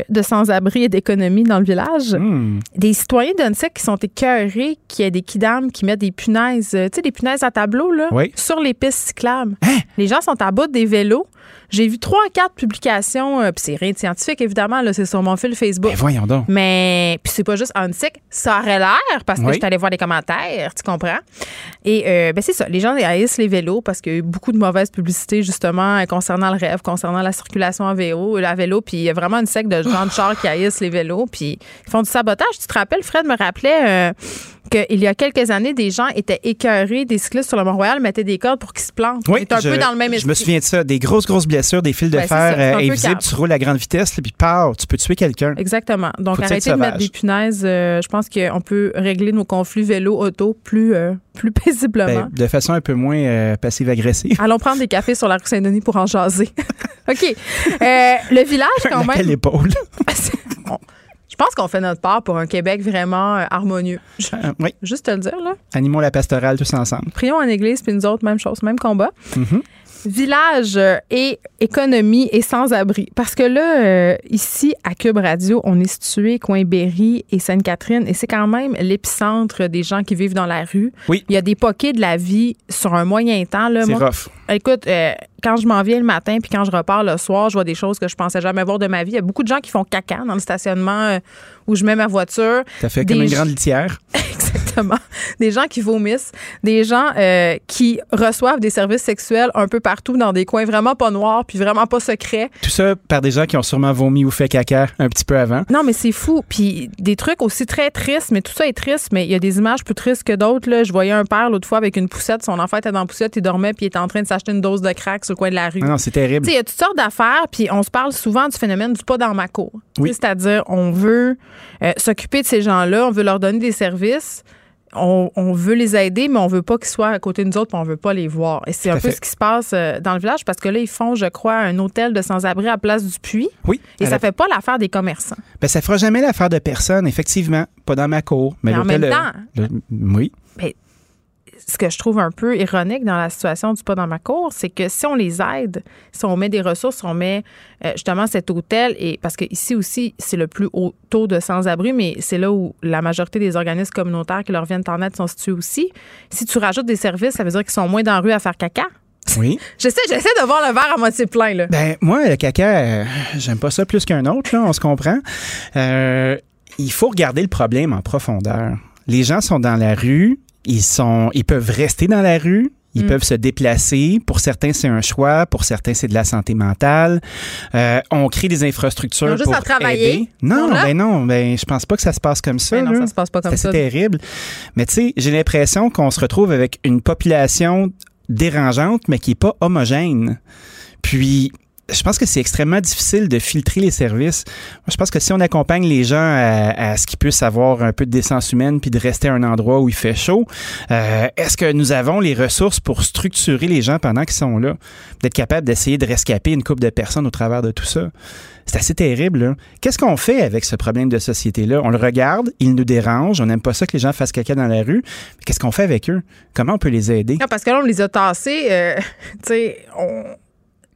de sans-abri et d'économie dans le village, hmm. des citoyens d'Unsec qui sont écœurés qu'il y ait des kidams qui mettent des punaises, euh, tu sais, des punaises à tableau, là, sur les pistes cyclables. Hein? Les gens sont à bout des vélos. J'ai vu trois, quatre publications, euh, puis c'est rien de scientifique, évidemment, là, c'est sur mon fil Facebook. Mais voyons donc. Mais, puis c'est pas juste un cycle, ça aurait l'air, parce que je suis allée voir les commentaires, tu comprends? Et, euh, ben c'est ça, les gens haïssent les vélos parce qu'il y a eu beaucoup de mauvaises publicités, justement, concernant le rêve, concernant la circulation à vélo, la vélo, puis il y a vraiment une secte de gens de chars qui haïssent les vélos, puis ils font du sabotage. Tu te rappelles, Fred me rappelait... Euh, qu'il y a quelques années, des gens étaient écœurés, des cyclistes sur le Mont-Royal mettaient des cordes pour qu'ils se plantent. Oui, un peu dans le même Je me souviens de ça. Des grosses, grosses blessures, des fils de ben, fer euh, invisibles, tu roules à grande vitesse, puis pars, tu peux tuer quelqu'un. Exactement. Donc, arrêtez de mettre des punaises. Euh, je pense qu'on peut régler nos conflits vélo-auto plus, euh, plus *laughs* paisiblement. Ben, de façon un peu moins passive-agressive. Allons prendre des cafés sur la rue Saint-Denis pour en jaser. *laughs* OK. le village, *laughs* quand même. Quelle épaule. Je pense qu'on fait notre part pour un Québec vraiment euh, harmonieux. Euh, oui. Juste te le dire, là. Animons la pastorale tous ensemble. Prions en église, puis nous autres, même chose, même combat. Mm-hmm. Village euh, et économie et sans-abri. Parce que là, ici, à Cube Radio, on est situé coin Berry et Sainte-Catherine et c'est quand même l'épicentre des gens qui vivent dans la rue. Oui. Il y a des poquets de la vie sur un moyen temps. C'est rough. Écoute, quand je m'en viens le matin puis quand je repars le soir, je vois des choses que je pensais jamais voir de ma vie. Il y a beaucoup de gens qui font caca dans le stationnement euh, où je mets ma voiture. Ça fait comme une grande litière? *laughs* Exactement. *laughs* Des gens qui vomissent, des gens euh, qui reçoivent des services sexuels un peu partout dans des coins vraiment pas noirs puis vraiment pas secrets. Tout ça par des gens qui ont sûrement vomi ou fait caca un petit peu avant. Non, mais c'est fou. Puis des trucs aussi très tristes, mais tout ça est triste, mais il y a des images plus tristes que d'autres. Je voyais un père l'autre fois avec une poussette. Son enfant était dans la poussette, il dormait puis il était en train de s'acheter une dose de crack coin de la rue. Non, c'est terrible. Il y a toutes sortes d'affaires, puis on se parle souvent du phénomène du pas dans ma cour. C'est-à-dire, on veut euh, s'occuper de ces gens-là, on veut leur donner des services. On, veut les aider, mais on veut pas qu'ils soient à côté de nous autres, puis on veut pas les voir. Et c'est un peu ce qui se passe euh, dans le village, parce que là, ils font, je crois, un hôtel de sans-abri à Place du Puy. Oui. Et ça fait pas l'affaire des commerçants. Ben, ça fera jamais l'affaire de personne, effectivement. Pas dans ma cour. Mais, en même temps. oui. Ce que je trouve un peu ironique dans la situation du pas dans ma cour, c'est que si on les aide, si on met des ressources, si on met euh, justement cet hôtel, et parce que ici aussi, c'est le plus haut taux de sans-abri, mais c'est là où la majorité des organismes communautaires qui leur viennent en aide sont situés aussi. Si tu rajoutes des services, ça veut dire qu'ils sont moins dans la rue à faire caca? Oui. *laughs* J'essaie, j'essaie de voir le verre à moitié plein. Là. Ben, moi, le caca, euh, j'aime pas ça plus qu'un autre, là, on se comprend. Euh, il faut regarder le problème en profondeur. Les gens sont dans la rue, ils, sont, ils peuvent rester dans la rue, ils Mm. peuvent se déplacer. Pour certains, c'est un choix. Pour certains, c'est de la santé mentale. Euh, on crée des infrastructures juste pour à travailler. aider. Non, ben non, ben je pense pas que ça se passe comme ça. Ben non, ça se passe pas comme C'est ça. assez terrible. Mais tu sais, j'ai l'impression qu'on se retrouve avec une population dérangeante, mais qui est pas homogène. Puis je pense que c'est extrêmement difficile de filtrer les services. Moi, je pense que si on accompagne les gens à, ce qu'ils puissent avoir un peu de décence humaine puis de rester à un endroit où il fait chaud, euh, est-ce que nous avons les ressources pour structurer les gens pendant qu'ils sont là? D'être capable d'essayer de rescaper une couple de personnes au travers de tout ça? C'est assez terrible. là. Qu'est-ce qu'on fait avec ce problème de société-là? On le regarde, il nous dérange, on n'aime pas ça que les gens fassent caca dans la rue. Qu'est-ce qu'on fait avec eux? Comment on peut les aider? Non, parce que là, on les a tassés. euh, *laughs* tu sais, on-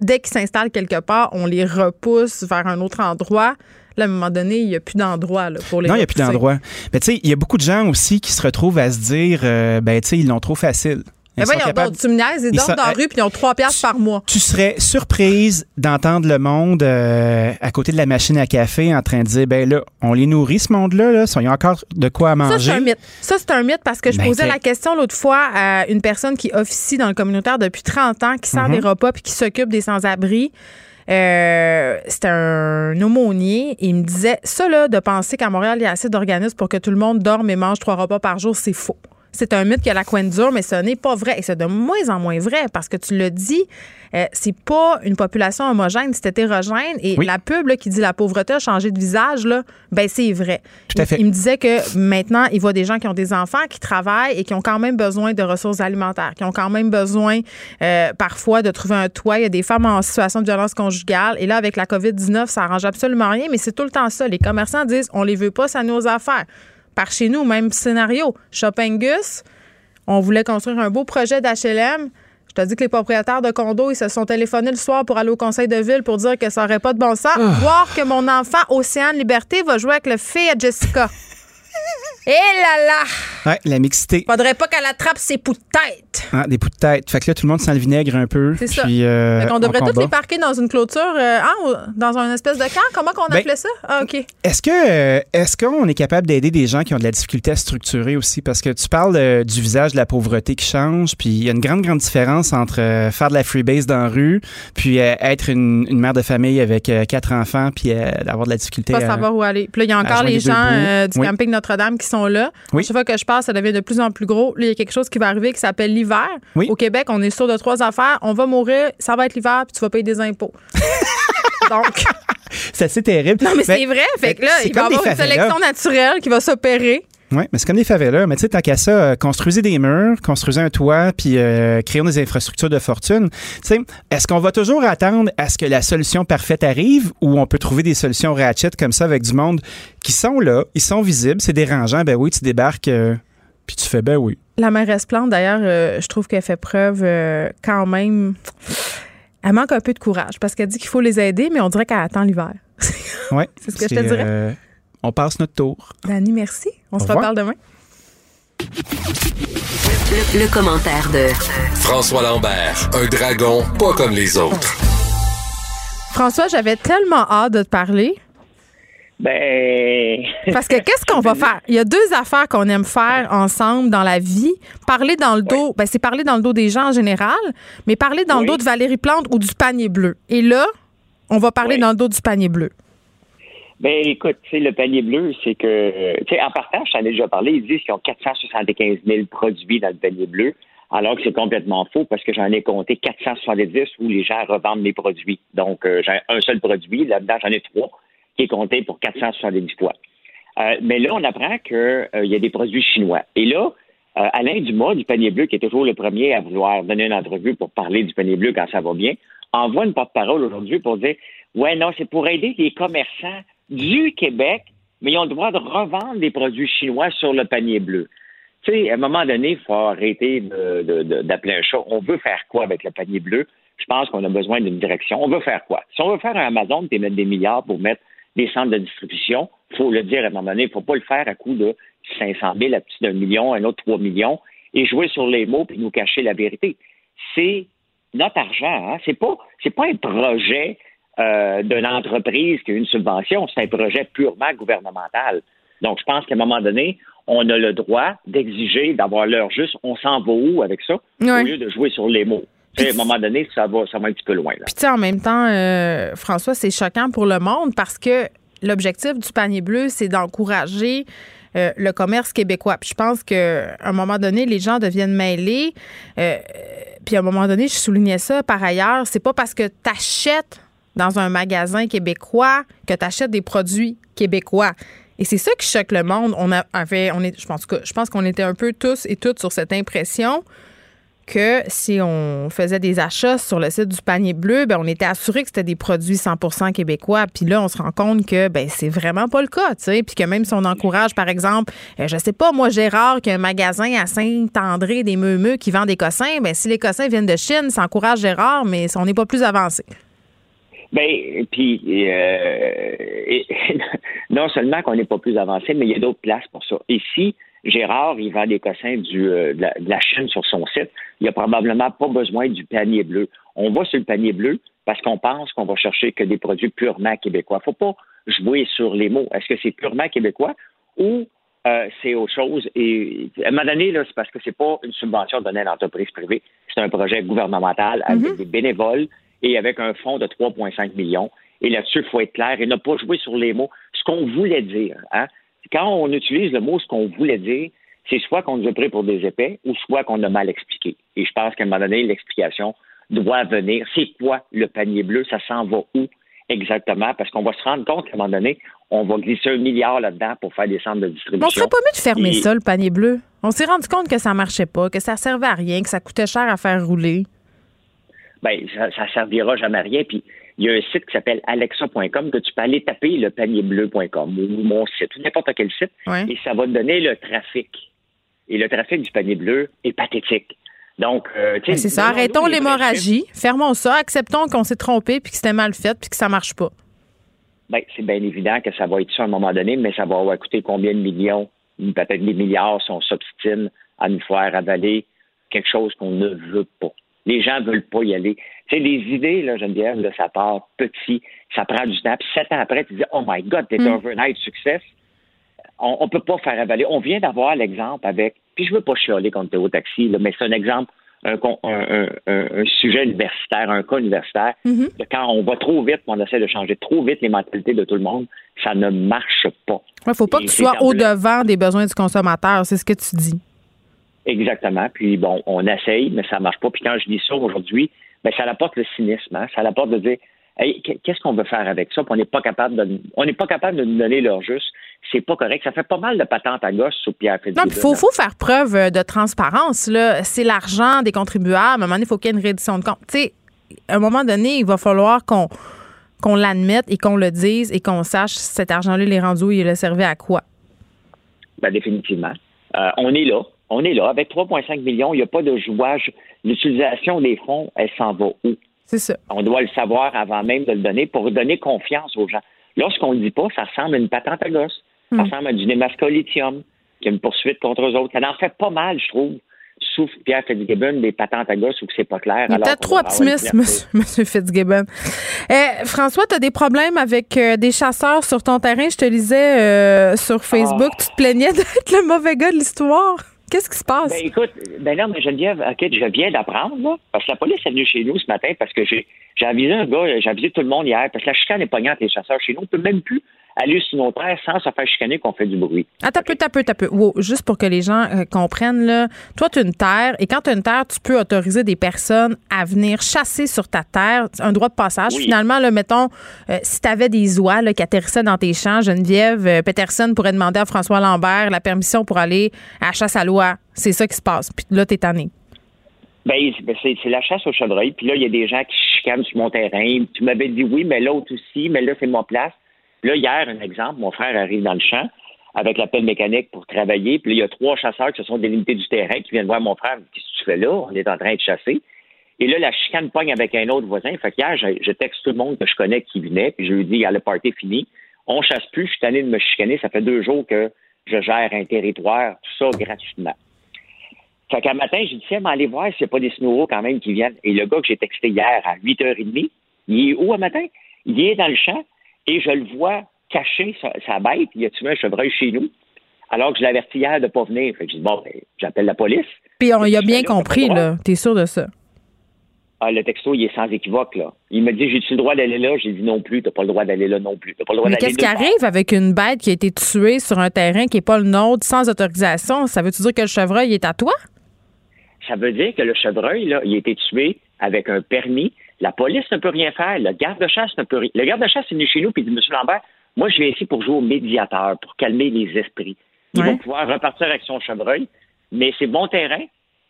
dès qu'ils s'installent quelque part, on les repousse vers un autre endroit. Là, à un moment donné, il n'y a plus d'endroit pour les Non, il n'y a plus d'endroit. Mais tu sais, il y a beaucoup de gens aussi qui se retrouvent à se dire, euh, ben tu sais, ils l'ont trop facile. Mais Ils sont voyons capables- donc, tu me niaises, ils Ils dorment sont- dans la rue puis ils ont trois piastres par mois. Tu serais surprise d'entendre le monde euh, à côté de la machine à café en train de dire, ben là, on les nourrit ce monde-là, là, ils ont encore de quoi à Ça, c'est manger. un mythe. Ça, c'est un mythe parce que je Ben, posais la question l'autre fois à une personne qui officie dans le communautaire depuis 30 ans, qui sert Mhm. des repas puis qui s'occupe des sans-abri. Euh, c'était un aumônier et il me disait ça là de penser qu'à Montréal il y a assez d'organismes pour que tout le monde dorme et mange trois repas par jour c'est faux c'est un mythe que la coin dure mais ce n'est pas vrai et c'est de moins en moins vrai parce que tu le dis euh, c'est pas une population homogène c'est hétérogène et Oui. la pub là, qui dit la pauvreté a changé de visage là ben c'est vrai Tout à fait. il, il me disait que maintenant, il voit des gens qui ont des enfants, qui travaillent et qui ont quand même besoin de ressources alimentaires, qui ont quand même besoin euh, parfois de trouver un toit. Il y a des femmes en situation de violence conjugale. Et là, avec la COVID-19, ça arrange absolument rien, mais c'est tout le temps ça. Les commerçants disent on les veut pas, ça nos affaires. Par chez nous, même scénario. Shoppingus, on voulait construire un beau projet d'HLM. Je te dis que les propriétaires de condos, ils se sont téléphonés le soir pour aller au conseil de ville pour dire que ça n'aurait pas de bon sens. Voir que mon enfant, Océane Liberté, va jouer avec le fille à Jessica. Et là là! Ouais, la mixité. Faudrait pas qu'elle attrape ses poux de tête. Ah, des poux de tête. Fait que là, tout le monde sent le vinaigre un peu. C'est ça. Puis, euh, Fait qu'on devrait on tous les parquer dans une clôture, euh, hein, dans un espèce de camp? Comment qu'on Ben, appelait ça? Ah, OK. Est-ce que euh, est-ce qu'on est capable d'aider des gens qui ont de la difficulté à structurer aussi? Parce que tu parles euh, du visage de la pauvreté qui change puis il y a une grande grande différence entre faire de la freebase dans la rue puis être une, une mère de famille avec quatre enfants puis d'avoir de la difficulté Pas à- savoir où aller. Puis là, il y a encore les gens du Oui. camping Notre-Dame qui sont là. Oui. Chaque fois que je passe, ça devient de plus en plus gros. Là, il y a quelque chose qui va arriver qui s'appelle l'hiver. Oui. Au Québec, on est sûr de trois affaires. On va mourir, ça va être l'hiver, puis tu vas payer des impôts. *laughs* Donc, c'est assez terrible non, mais Ben, c'est vrai. Fait que là, il va y avoir une sélection naturelle qui va s'opérer. Oui, mais c'est comme des favelas. Mais tu sais, tant qu'à ça, euh, construisez des murs, construisez un toit, puis euh, créons des infrastructures de fortune. Tu sais, est-ce qu'on va toujours attendre à ce que la solution parfaite arrive ou on peut trouver des solutions ratchet comme ça avec du monde qui sont là, ils sont visibles, c'est dérangeant. Ben oui, tu débarques, euh, puis tu fais ben oui. La mairesse Plante, d'ailleurs, euh, je trouve qu'elle fait preuve quand même. Elle manque un peu de courage parce qu'elle dit qu'il faut les aider, mais on dirait qu'elle attend l'hiver. *laughs* Ouais, C'est ce que je te dirais. On passe notre tour. Dani, merci. On Au se revoir. reparle demain. Le, le commentaire de François Lambert, un dragon pas comme les autres. François, j'avais tellement hâte de te parler. Ben. Parce que qu'est-ce qu'on va faire? Il y a deux affaires qu'on aime faire ensemble dans la vie. Parler dans le dos, ben c'est parler dans le dos des gens en général, mais parler dans le dos de Valérie Plante ou du panier bleu. Et là, on va parler Oui. dans le dos du panier bleu. Ben écoute, tu sais, le panier bleu, c'est que, tu sais, en partant, je t'en ai déjà parlé, ils disent qu'ils ont 475 000 produits dans le panier bleu, alors que c'est complètement faux parce que j'en ai compté 470 où les gens revendent les produits. Donc, euh, j'ai un seul produit, là-dedans, j'en ai trois qui est compté pour 470 fois. Euh, mais là, on apprend qu'il y a des produits chinois. Et là, euh, Alain Dumas du panier bleu, qui est toujours le premier à vouloir donner une entrevue pour parler du panier bleu quand ça va bien, envoie une porte-parole aujourd'hui pour dire Ouais, non, c'est pour aider les commerçants du Québec, mais ils ont le droit de revendre des produits chinois sur le panier bleu. Tu sais, à un moment donné, il faut arrêter d'appeler un chat. On veut faire quoi avec le panier bleu? Je pense qu'on a besoin d'une direction. On veut faire quoi? Si on veut faire un Amazon et mettre des milliards pour mettre des centres de distribution, il faut le dire à un moment donné, il ne faut pas le faire à coût de 500 000, à petit d'un million, un autre 3 millions, et jouer sur les mots puis nous cacher la vérité. C'est notre argent. Hein? C'est pas pas un projet euh, d'une entreprise qui a une subvention, c'est un projet purement gouvernemental. Donc, je pense qu'à un moment donné, on a le droit d'exiger d'avoir l'heure juste. On s'en va où avec ça? Au lieu de jouer sur les mots. à un moment donné, ça va, ça va un petit peu loin. Là. Puis, en même temps, euh, François, c'est choquant pour le monde parce que l'objectif du panier bleu, c'est d'encourager euh, le commerce québécois. Puis je pense qu'à un moment donné, les gens deviennent mêlés. Euh, puis à un moment donné, je soulignais ça par ailleurs, c'est pas parce que tu achètes dans un magasin québécois que tu achètes des produits québécois. Et c'est ça qui choque le monde. On avait, on est, je pense qu'on était un peu tous et toutes sur cette impression que si on faisait des achats sur le site du panier bleu, ben on était assuré que c'était des produits 100% québécois. Puis là, on se rend compte que ben c'est vraiment pas le cas, tu. Puis que même si on encourage, par exemple, euh, je sais pas, moi Gérard, qui a un magasin à Saint-André des Meumeux qui vend des cossins, ben si les cossins viennent de Chine, ça encourage Gérard, mais on n'est pas plus avancé. Ben, puis euh, *laughs* non seulement qu'on n'est pas plus avancé, mais il y a d'autres places pour ça. Ici, Gérard, il vend des cossins du, euh, de, la, Chine sur son site. Il n'y a probablement pas besoin du panier bleu. On va sur le panier bleu parce qu'on pense qu'on va chercher que des produits purement québécois. Il ne faut pas jouer sur les mots. Est-ce que c'est purement québécois ou euh, c'est autre chose? Et à un moment donné, c'est parce que c'est pas une subvention donnée à l'entreprise privée. C'est un projet gouvernemental avec mm-hmm. des bénévoles et avec un fonds de 3,5 millions. Et là-dessus, il faut être clair et ne pas jouer sur les mots. Ce qu'on voulait dire, hein, quand on utilise le mot ce qu'on voulait dire, c'est soit qu'on nous a pris pour des épais ou soit qu'on a mal expliqué. Et je pense qu'à un moment donné, l'explication doit venir. C'est quoi le panier bleu? Ça s'en va où exactement? Parce qu'on va se rendre compte qu'à un moment donné, on va glisser un milliard là-dedans pour faire des centres de distribution. On serait pas mieux de fermer ça, le panier bleu? On s'est rendu compte que ça marchait pas, que ça servait à rien, que ça coûtait cher à faire rouler. Bien, ça, ça servira jamais à rien. Puis il y a un site qui s'appelle alexa.com que tu peux aller taper le panierbleu.com ou mon site ou n'importe quel site et ça va te donner le trafic. Et le trafic du panier bleu est pathétique. Donc, euh, c'est ça. Arrêtons l'hémorragie, fermons ça, acceptons qu'on s'est trompé puis que c'était mal fait puis que ça marche pas. Bien, c'est bien évident que ça va être ça à un moment donné, mais ça va coûter combien de millions, peut-être des milliards si on s'obstine à nous faire avaler quelque chose qu'on ne veut pas. Les gens veulent pas y aller. Sais, les idées, là, Geneviève, là, ça part petit, ça prend du temps. Puis sept ans après, tu dis, oh my God, t'es un mm. overnight success. On ne peut pas faire avaler. On vient d'avoir l'exemple avec, puis je veux pas chialer contre Théo Taxi, là, mais c'est un exemple, un, sujet universitaire, un cas universitaire. Mm-hmm. Quand on va trop vite, on essaie de changer trop vite les mentalités de tout le monde, ça ne marche pas. Il ne faut pas que tu sois au-devant des besoins du consommateur, c'est ce que tu dis. Exactement. Puis bon, on essaye, mais ça marche pas. Puis quand je dis ça aujourd'hui, ben ça apporte le cynisme. Hein? Ça apporte de dire hey, qu'est-ce qu'on veut faire avec ça? Puis on n'est pas capable de on n'est pas capable de nous donner leur juste. C'est pas correct. Ça fait pas mal de patentes à gauche sur Pierre Non, il faut, faut, faire preuve euh, de transparence. Là. C'est l'argent des contribuables. À un moment donné, il faut qu'il y ait une réédition de compte. Tu sais, à un moment donné, il va falloir qu'on qu'on l'admette et qu'on le dise et qu'on sache si cet argent-là, il est rendu où il a servi à quoi. Ben, définitivement. Euh, on est là on est là. Avec 3,5 millions, il n'y a pas de jouage. L'utilisation des fonds, elle s'en va où? C'est ça. On doit le savoir avant même de le donner pour donner confiance aux gens. Lorsqu'on ne le dit pas, ça ressemble à une patente à gosse. Ça hmm. ressemble à du Nemasco lithium, qui a une poursuite contre eux autres. Ça en fait pas mal, je trouve. Sauf Pierre Fitzgibbon, des patentes à gosse où c'est pas clair. Il peut-être trop optimiste, monsieur, Fitzgibbon. Eh, François, tu as des problèmes avec euh, des chasseurs sur ton terrain? Je te lisais euh, sur Facebook. Ah. Tu te plaignais *laughs* d'être le mauvais gars de l'histoire. Qu'est-ce qui se passe? Ben, écoute, ben non, mais Geneviève, OK, je viens d'apprendre, là, parce que la police est venue chez nous ce matin parce que j'ai, j'ai avisé un gars, j'ai avisé tout le monde hier, parce que la chicane est pognante, les chasseurs chez nous. On peut même plus aller sur nos terres sans se faire chicaner qu'on fait du bruit. Attends peu, peu, peu. juste pour que les gens euh, comprennent, là, toi, tu as une terre, et quand tu as une terre, tu peux autoriser des personnes à venir chasser sur ta terre, un droit de passage. Finalement, là, mettons, euh, si tu avais des oies qui atterrissaient dans tes champs, Geneviève euh, Peterson pourrait demander à François Lambert la permission pour aller à la chasse à l'oie. C'est ça qui se passe. Puis là, tu es tanné. Ben, ben c'est la chasse au chevreuil. Puis là, il y a des gens qui chicanent sur mon terrain. Tu m'avais dit oui, mais l'autre aussi, mais là, c'est ma place. Là, hier, un exemple, mon frère arrive dans le champ avec la mécanique pour travailler. Puis là, il y a trois chasseurs qui se sont délimités du terrain qui viennent voir mon frère. Qu'est-ce que tu fais là? On est en train de chasser. Et là, la chicane pogne avec un autre voisin. Fait qu'hier, je, je texte tout le monde que je connais qui venait, puis je lui dis, ah, le party fini. On chasse plus, je suis tanné de me chicaner. Ça fait deux jours que je gère un territoire, tout ça gratuitement. Fait qu'un matin, j'ai dit, tiens, mais allez voir s'il n'y a pas des snowos quand même qui viennent. Et le gars que j'ai texté hier à 8h30, il est où un matin? Il est dans le champ et je le vois caché sa, sa bête. Il a tué un chevreuil chez nous. Alors que je l'avertis hier de ne pas venir. Fait que j'ai dit, bon, ben, j'appelle la police. Puis on y a bien là, compris, là. T'es sûr de ça? Ah, le texto, il est sans équivoque, là. Il me dit, j'ai-tu le droit d'aller là? J'ai dit non plus, t'as pas le droit d'aller là non plus. T'as pas le droit Mais qu'est-ce qui arrive avec une bête qui a été tuée sur un terrain qui n'est pas le nôtre sans autorisation? Ça veut-tu dire que le chevreuil est à toi? Ça veut dire que le chevreuil, là, il a été tué avec un permis. La police ne peut rien faire. Le garde-chasse ne peut rien. Le garde-chasse est venu chez nous et dit, Monsieur Lambert, moi, je viens ici pour jouer au médiateur, pour calmer les esprits. Il Ouais. va pouvoir repartir avec son chevreuil, mais c'est bon terrain.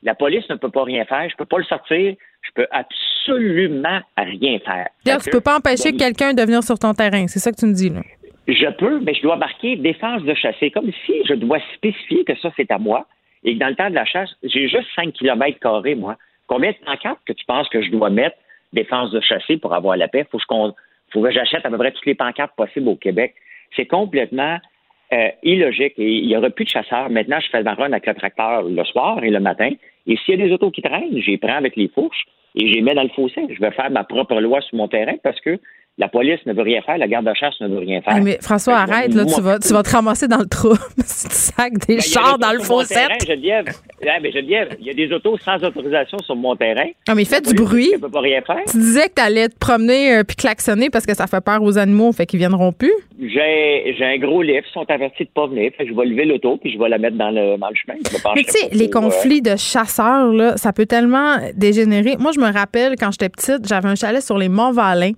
La police ne peut pas rien faire. Je peux pas le sortir. Je peux absolument rien faire. D'ailleurs, tu peux que- pas empêcher Bon, quelqu'un de venir sur ton terrain. C'est ça que tu me dis, là. Je peux, mais je dois marquer défense de chasser, comme si je dois spécifier que ça, c'est à moi, et que dans le temps de la chasse, j'ai juste 5 km carrés, moi. Combien de pancartes que tu penses que je dois mettre défense de chasser pour avoir la paix? Faut que, faut que j'achète à peu près toutes les pancartes possibles au Québec. C'est complètement euh, illogique et il n'y aura plus de chasseurs. Maintenant, je fais ma run avec le tracteur le soir et le matin. Et s'il y a des autos qui traînent, j'y prends avec les fourches et les mets dans le fossé. Je vais faire ma propre loi sur mon terrain parce que la police ne veut rien faire, la garde de chasse ne veut rien faire. Ah, mais François, Fait arrête, là, moi- tu vas, tu vas te ramasser dans le trou *laughs* si tu sacs des Ben, il chars dans le terrain, Geneviève. Geneviève, il y a des autos sans autorisation sur mon terrain. Ah, mais fais La du police bruit. ne peut pas rien faire. Tu disais que tu allais te promener euh, puis klaxonner parce que ça fait peur aux animaux, fait qu'ils viendront plus? J'ai j'ai un gros lift, ils sont avertis de pas venir. Fait que je vais lever l'auto puis je vais la mettre dans le, dans le chemin. Je Mais tu sais, les euh, conflits de chasseurs, là, ça peut tellement dégénérer. Moi, je me rappelle, quand j'étais petite, j'avais un chalet sur les Monts-Valin.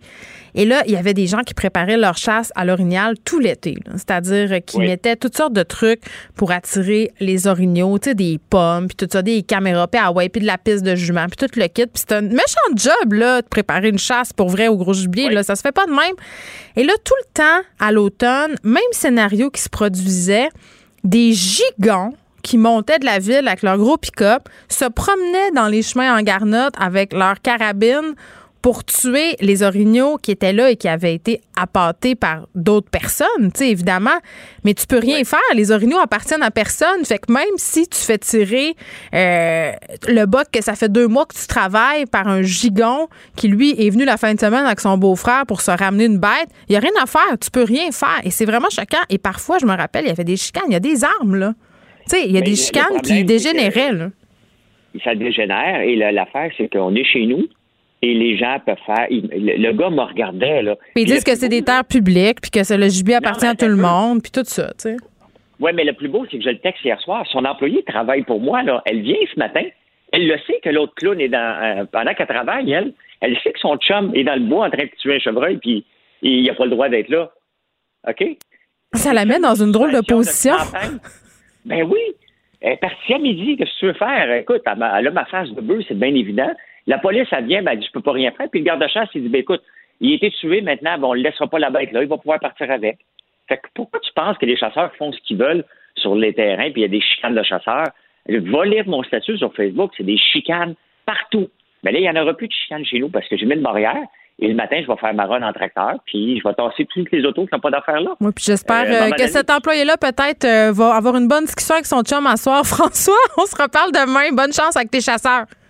Et là, il y avait des gens qui préparaient leur chasse à l'orignal tout l'été. C'est-à-dire euh, qui Oui. mettaient toutes sortes de trucs pour attirer les orignaux, tu sais, des pommes, puis tout ça, des caméras, puis ah ouais, puis de la piste de jument, puis tout le kit. Puis c'est un méchant job, là, de préparer une chasse pour vrai au gros gibier. Là, ça se fait pas de même. Et là, tout le temps, à l'automne, même scénario qui se produisait, des gigants qui montaient de la ville avec leur gros pick-up, se promenaient dans les chemins en garnotte avec leur carabine pour tuer les orignaux qui étaient là et qui avaient été appâtés par d'autres personnes, tu sais, évidemment. Mais tu peux rien faire. Les orignaux appartiennent à personne. Fait que même si tu fais tirer euh, le boc que ça fait deux mois que tu travailles par un gigon qui, lui, est venu la fin de semaine avec son beau-frère pour se ramener une bête, il n'y a rien à faire. Tu peux rien faire. Et c'est vraiment choquant. Et parfois, je me rappelle, il y avait des chicanes. Il y a des armes, là. Tu sais, il y a Mais des chicanes problème, qui dégénéraient, là. ça dégénère. Et la- l'affaire, c'est qu'on est chez nous et les gens peuvent faire. il- le, le gars me regardait, là. Puis ils disent que c'est des terres publiques, puis que le gibier appartient à tout le monde, puis tout ça, tu sais. Oui, mais le plus beau, c'est que je le texte hier soir. Son employé travaille pour moi. Là. Elle vient ce matin. Elle le sait que l'autre clown est dans. euh, pendant qu'elle travaille, elle, elle sait que son chum est dans le bois en train de tuer un chevreuil, puis il n'a pas le droit d'être là. OK? Ça la met dans une drôle de position. Ben oui. Elle est partie à midi. Qu'est-ce que tu veux faire? Écoute, elle a ma face de bœuf, c'est bien évident. La police, elle vient, ben, elle dit, je peux pas rien faire. Puis le garde-chasse, il dit, ben, écoute, il a été tué maintenant, bon, on le laissera pas la bête là, il va pouvoir partir avec. Fait que pourquoi tu penses que les chasseurs font ce qu'ils veulent sur les terrains, puis il y a des chicanes de chasseurs? Va lire mon statut sur Facebook, c'est des chicanes partout. Mais là, il n'y en aura plus de chicanes chez nous parce que j'ai mis une barrière. Et le matin, je vais faire ma run en tracteur, puis je vais tasser toutes les autos qui n'ont pas d'affaires là. Oui, puis j'espère Euh, euh, que cet employé-là, peut-être, euh, va avoir une bonne discussion avec son chum à soir. *laughs* François, on se reparle demain. Bonne chance avec tes chasseurs.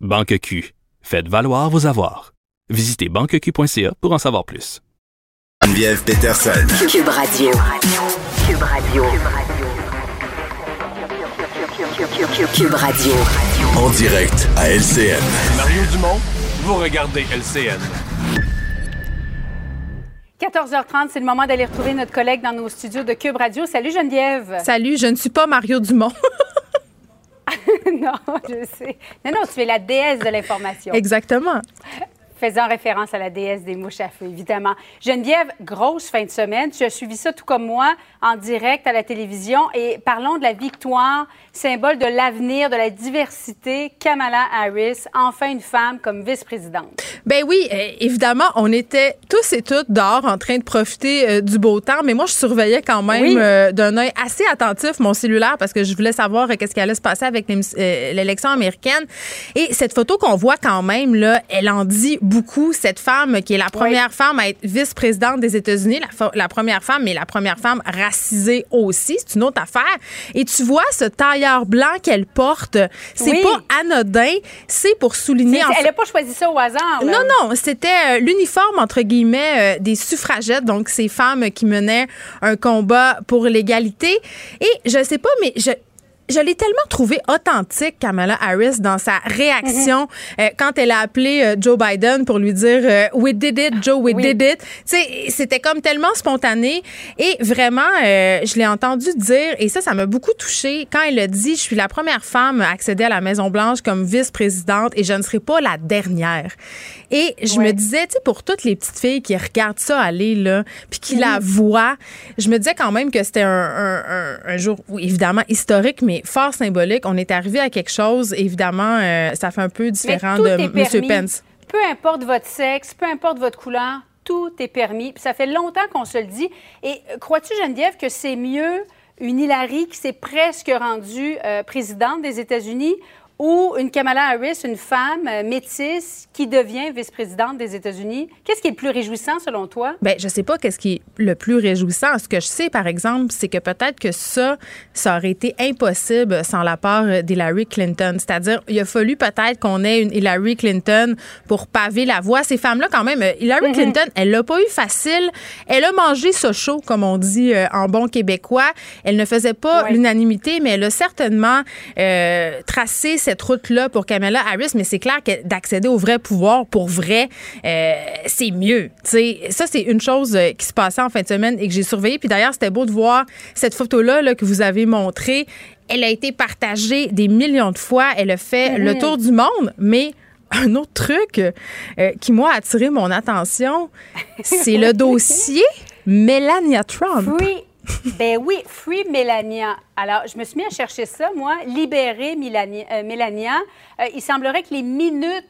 Banque Q. Faites valoir vos avoirs. Visitez banqueq.ca pour en savoir plus. Geneviève Peterson. Cube Radio. Cube Radio. Cube Radio. En direct à LCN. Mario Dumont, vous regardez LCN. 14h30, c'est le moment d'aller retrouver notre collègue dans nos studios de Cube Radio. Salut Geneviève. Salut, je ne suis pas Mario Dumont. *laughs* *laughs* non, je sais. Non, non, tu es la déesse de l'information. Exactement. Faisant référence à la déesse des mouches à feu, évidemment. Geneviève, grosse fin de semaine. Tu as suivi ça tout comme moi en direct à la télévision. Et parlons de la victoire, symbole de l'avenir, de la diversité. Kamala Harris, enfin une femme comme vice-présidente. Ben oui, euh, évidemment, on était tous et toutes dehors en train de profiter euh, du beau temps, mais moi, je surveillais quand même Oui. euh, d'un œil assez attentif mon cellulaire parce que je voulais savoir euh, qu'est-ce qui allait se passer avec l'élection américaine. Et cette photo qu'on voit quand même, là, elle en dit beaucoup. Cette femme qui est la première femme à être vice-présidente des États-Unis, la, première femme, mais la première femme racisée aussi, c'est une autre affaire. Et tu vois ce tailleur blanc qu'elle porte, c'est Oui. pas anodin, c'est pour souligner... Elle n'a pas choisi ça au hasard. là. non, non, c'était euh, l'uniforme, entre guillemets, euh, des suffragettes, donc ces femmes qui menaient un combat pour l'égalité. Et je sais pas, mais je. Je l'ai tellement trouvé authentique, Kamala Harris, dans sa réaction Mm-hmm. euh, quand elle a appelé euh, Joe Biden pour lui dire euh, We did it, Joe, we Oui. did it. C'était comme tellement spontané. Et vraiment, euh, je l'ai entendu dire, et ça, ça m'a beaucoup touchée, quand elle a dit Je suis la première femme à accéder à la Maison-Blanche comme vice-présidente et je ne serai pas la dernière. Et je me disais, tu sais, pour toutes les petites filles qui regardent ça aller, là, puis qui la voient, je me disais quand même que c'était un, un- un- un jour, évidemment, historique, mais fort symbolique. On est arrivé à quelque chose, évidemment, euh, ça fait un peu différent de M. Pence. Peu importe votre sexe, peu importe votre couleur, tout est permis. Puis ça fait longtemps qu'on se le dit. Et crois-tu, Geneviève, que c'est mieux une Hillary qui s'est presque rendue euh, présidente des États-Unis ou une Kamala Harris, une femme euh, métisse qui devient vice-présidente des États-Unis? Qu'est-ce qui est le plus réjouissant selon toi? Ben, je sais pas qu'est-ce qui est le plus réjouissant. Ce que je sais, par exemple, c'est que peut-être que ça, ça aurait été impossible sans la part euh, d'Hillary Clinton. C'est-à-dire, il a fallu peut-être qu'on ait une Hillary Clinton pour paver la voie. Ces femmes-là, quand même, euh, Hillary Clinton, elle l'a pas eu facile. Elle a mangé ce chaud, comme on dit euh, en bon québécois. Elle ne faisait pas Ouais. l'unanimité, mais elle a certainement euh, tracé cette route-là pour Kamala Harris. Mais c'est clair que d'accéder au vrai pouvoir, pour vrai, euh, c'est mieux. Ça, c'est une chose euh, qui se passait en fin de semaine et que j'ai surveillée. Puis d'ailleurs, c'était beau de voir cette photo-là là, que vous avez montrée. Elle a été partagée des millions de fois. Elle a fait le tour du monde, mais un autre truc euh, qui, moi, a attiré mon attention, c'est le *laughs* dossier Melania Trump. Free. Ben oui, Free Melania. Alors, je me suis mis à chercher ça, moi. Libérer Milania- euh, Melania. Euh, il semblerait que les minutes,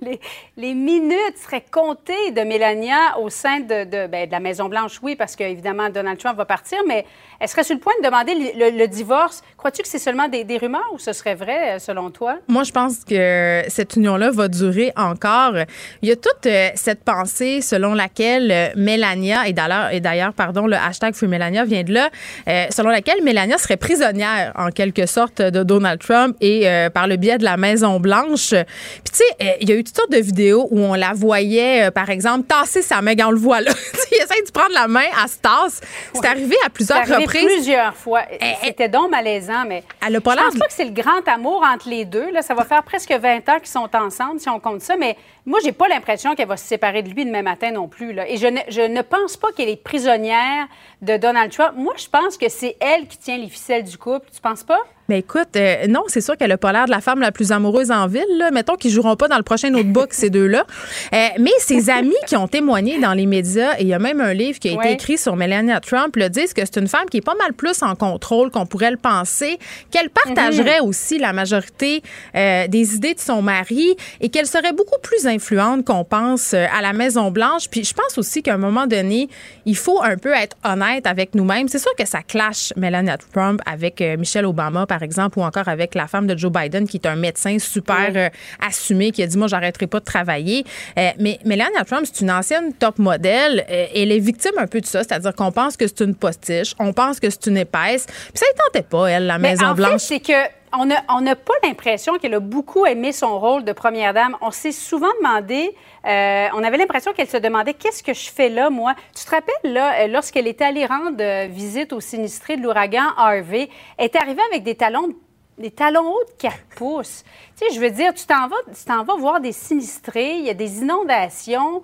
*laughs* les, minutes seraient comptées de Melania au sein de, de, ben, la Maison-Blanche, oui, parce qu'évidemment, Donald Trump va partir, mais elle serait sur le point de demander le, divorce. Crois-tu que c'est seulement des, rumeurs ou ce serait vrai, euh, selon toi? Moi, je pense que cette union-là va durer encore. Il y a toute euh, cette pensée selon laquelle Mélania, et d'ailleurs, pardon, le hashtag Free Mélania vient de là, euh, selon laquelle Mélania serait prisonnière, en quelque sorte, de Donald Trump et euh, par le biais de la Maison-Blanche. Puis, tu sais, euh, il y a eu toutes sortes de vidéos où on la voyait, par exemple, tasser sa main, on le voit là. *laughs* Il essaie de prendre la main, elle se tasse. C'est arrivé à plusieurs arrivé reprises. plusieurs fois. C'était donc malaisant, mais Elle a pas je pense pas que c'est le grand amour entre les deux. Là, ça va faire presque 20 ans qu'ils sont ensemble, si on compte ça, mais moi, j'ai pas l'impression qu'elle va se séparer de lui demain matin non plus. Et je ne, je ne pense pas qu'elle est prisonnière de Donald Trump. Moi, je pense que c'est elle qui tient les ficelles du couple. Tu penses pas? Mais écoute, euh, non, c'est sûr qu'elle a pas l'air de la femme la plus amoureuse en ville. Là. Mettons qu'ils joueront pas dans le prochain notebook, *laughs* ces deux-là. Euh, mais ses amis qui ont témoigné dans les médias, et il y a même un livre qui a été écrit sur Melania Trump, le disent que c'est une femme qui est pas mal plus en contrôle qu'on pourrait le penser, qu'elle partagerait aussi la majorité euh, des idées de son mari et qu'elle serait beaucoup plus influente qu'on pense à la Maison-Blanche. Puis je pense aussi qu'à un moment donné, il faut un peu être honnête avec nous-mêmes. C'est sûr que ça clash Melania Trump avec Michelle Obama, par exemple, ou encore avec la femme de Joe Biden, qui est un médecin super euh, assumé, qui a dit, moi, j'arrêterai pas de travailler. Euh, mais Melania Trump, c'est une ancienne top modèle. Euh, elle est victime un peu de ça, c'est-à-dire qu'on pense que c'est une postiche, on pense que c'est une épaisse. Puis ça ne tentait pas, elle, la Maison-Blanche. c'est que on n'a pas l'impression qu'elle a beaucoup aimé son rôle de première dame. On s'est souvent demandé, euh, on avait l'impression qu'elle se demandait qu'est-ce que je fais là, moi? Tu te rappelles, là, euh, lorsqu'elle était allée rendre euh, visite aux sinistrés de l'ouragan Harvey, elle est arrivée avec des talons de- des talons hauts de 4 pouces. Tu sais, je veux dire, tu t'en vas, tu t'en vas voir des sinistrés, il y a des inondations.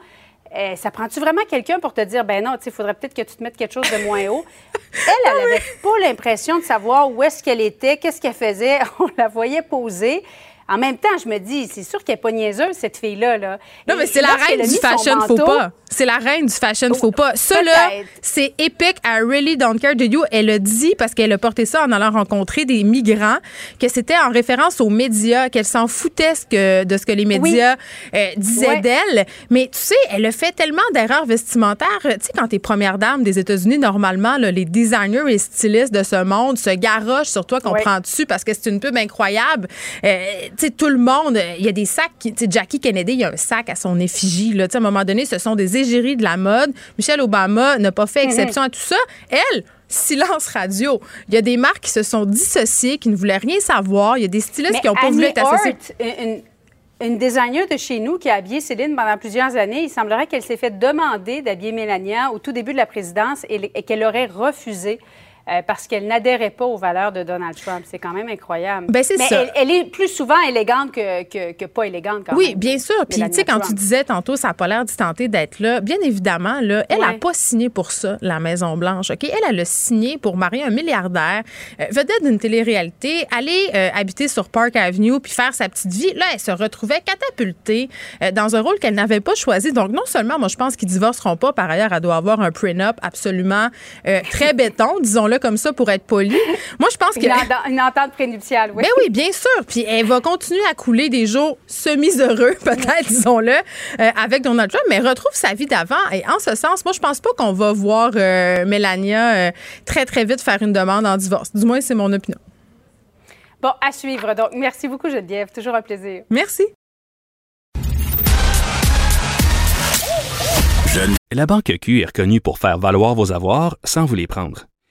Eh, ça prend-tu vraiment quelqu'un pour te dire, ben non, il faudrait peut-être que tu te mettes quelque chose de moins haut? Elle, elle avait pas l'impression de savoir où est-ce qu'elle était, qu'est-ce qu'elle faisait. *laughs* On la voyait poser. En même temps, je me dis, c'est sûr qu'elle n'est pas niaiseuse, cette fille-là. Là. Non, mais c'est la reine du fashion faux pas. C'est la reine du fashion faux pas. Ça, là, c'est épique. I really don't care de you. Elle a dit, parce qu'elle a porté ça en allant rencontrer des migrants, que c'était en référence aux médias, qu'elle s'en foutait de ce que les médias euh, disaient d'elle. Mais tu sais, elle a fait tellement d'erreurs vestimentaires. Tu sais, quand t'es première dame des États-Unis, normalement, les designers et stylistes de ce monde se garochent sur toi qu'on prend dessus parce que c'est une pub incroyable. Euh, sais, tout le monde, il y a des sacs. Tu sais, Jackie Kennedy, il y a un sac à son effigie. Là. Tu sais, à un moment donné, ce sont des égéries de la mode. Michelle Obama n'a pas fait exception à tout ça. Elle, silence radio. Il y a des marques qui se sont dissociées, qui ne voulaient rien savoir. Il y a des stylistes qui n'ont pas voulu être associés. Une, une designer de chez nous qui a habillé Céline pendant plusieurs années, il semblerait qu'elle s'est fait demander d'habiller Mélania au tout début de la présidence et qu'elle aurait refusé. Euh, parce qu'elle n'adhérait pas aux valeurs de Donald Trump. C'est quand même incroyable. Ben, c'est ça. Elle, est plus souvent élégante que, que, pas élégante quand oui, bien sûr. Puis, tu sais, quand tu disais tantôt, ça n'a pas l'air d'y tenter d'être là, bien évidemment, là, elle n'a pas signé pour ça, la Maison-Blanche. OK? Elle, elle a signé pour marier un milliardaire, euh, vedette d'une télé-réalité, aller euh, habiter sur Park Avenue puis faire sa petite vie. Là, elle se retrouvait catapultée dans un rôle qu'elle n'avait pas choisi. Donc, non seulement, moi, je pense qu'ils divorceront pas. Par ailleurs, elle doit avoir un prenup absolument très *laughs* béton, disons-le comme ça pour être poli. Moi, je pense que. Une, entente prénuptiale, oui. Ben oui, bien sûr. Puis elle va continuer à couler des jours semi-heureux, *laughs* peut-être, disons-le, euh, avec Donald Trump, mais retrouve sa vie d'avant. Et en ce sens, moi, je pense pas qu'on va voir euh, Mélania euh, très, très vite faire une demande en divorce. Du moins, c'est mon opinion. Bon, à suivre. Donc, merci beaucoup, Geneviève. Toujours un plaisir. Merci. La Banque Q est reconnue pour faire valoir vos avoirs sans vous les prendre.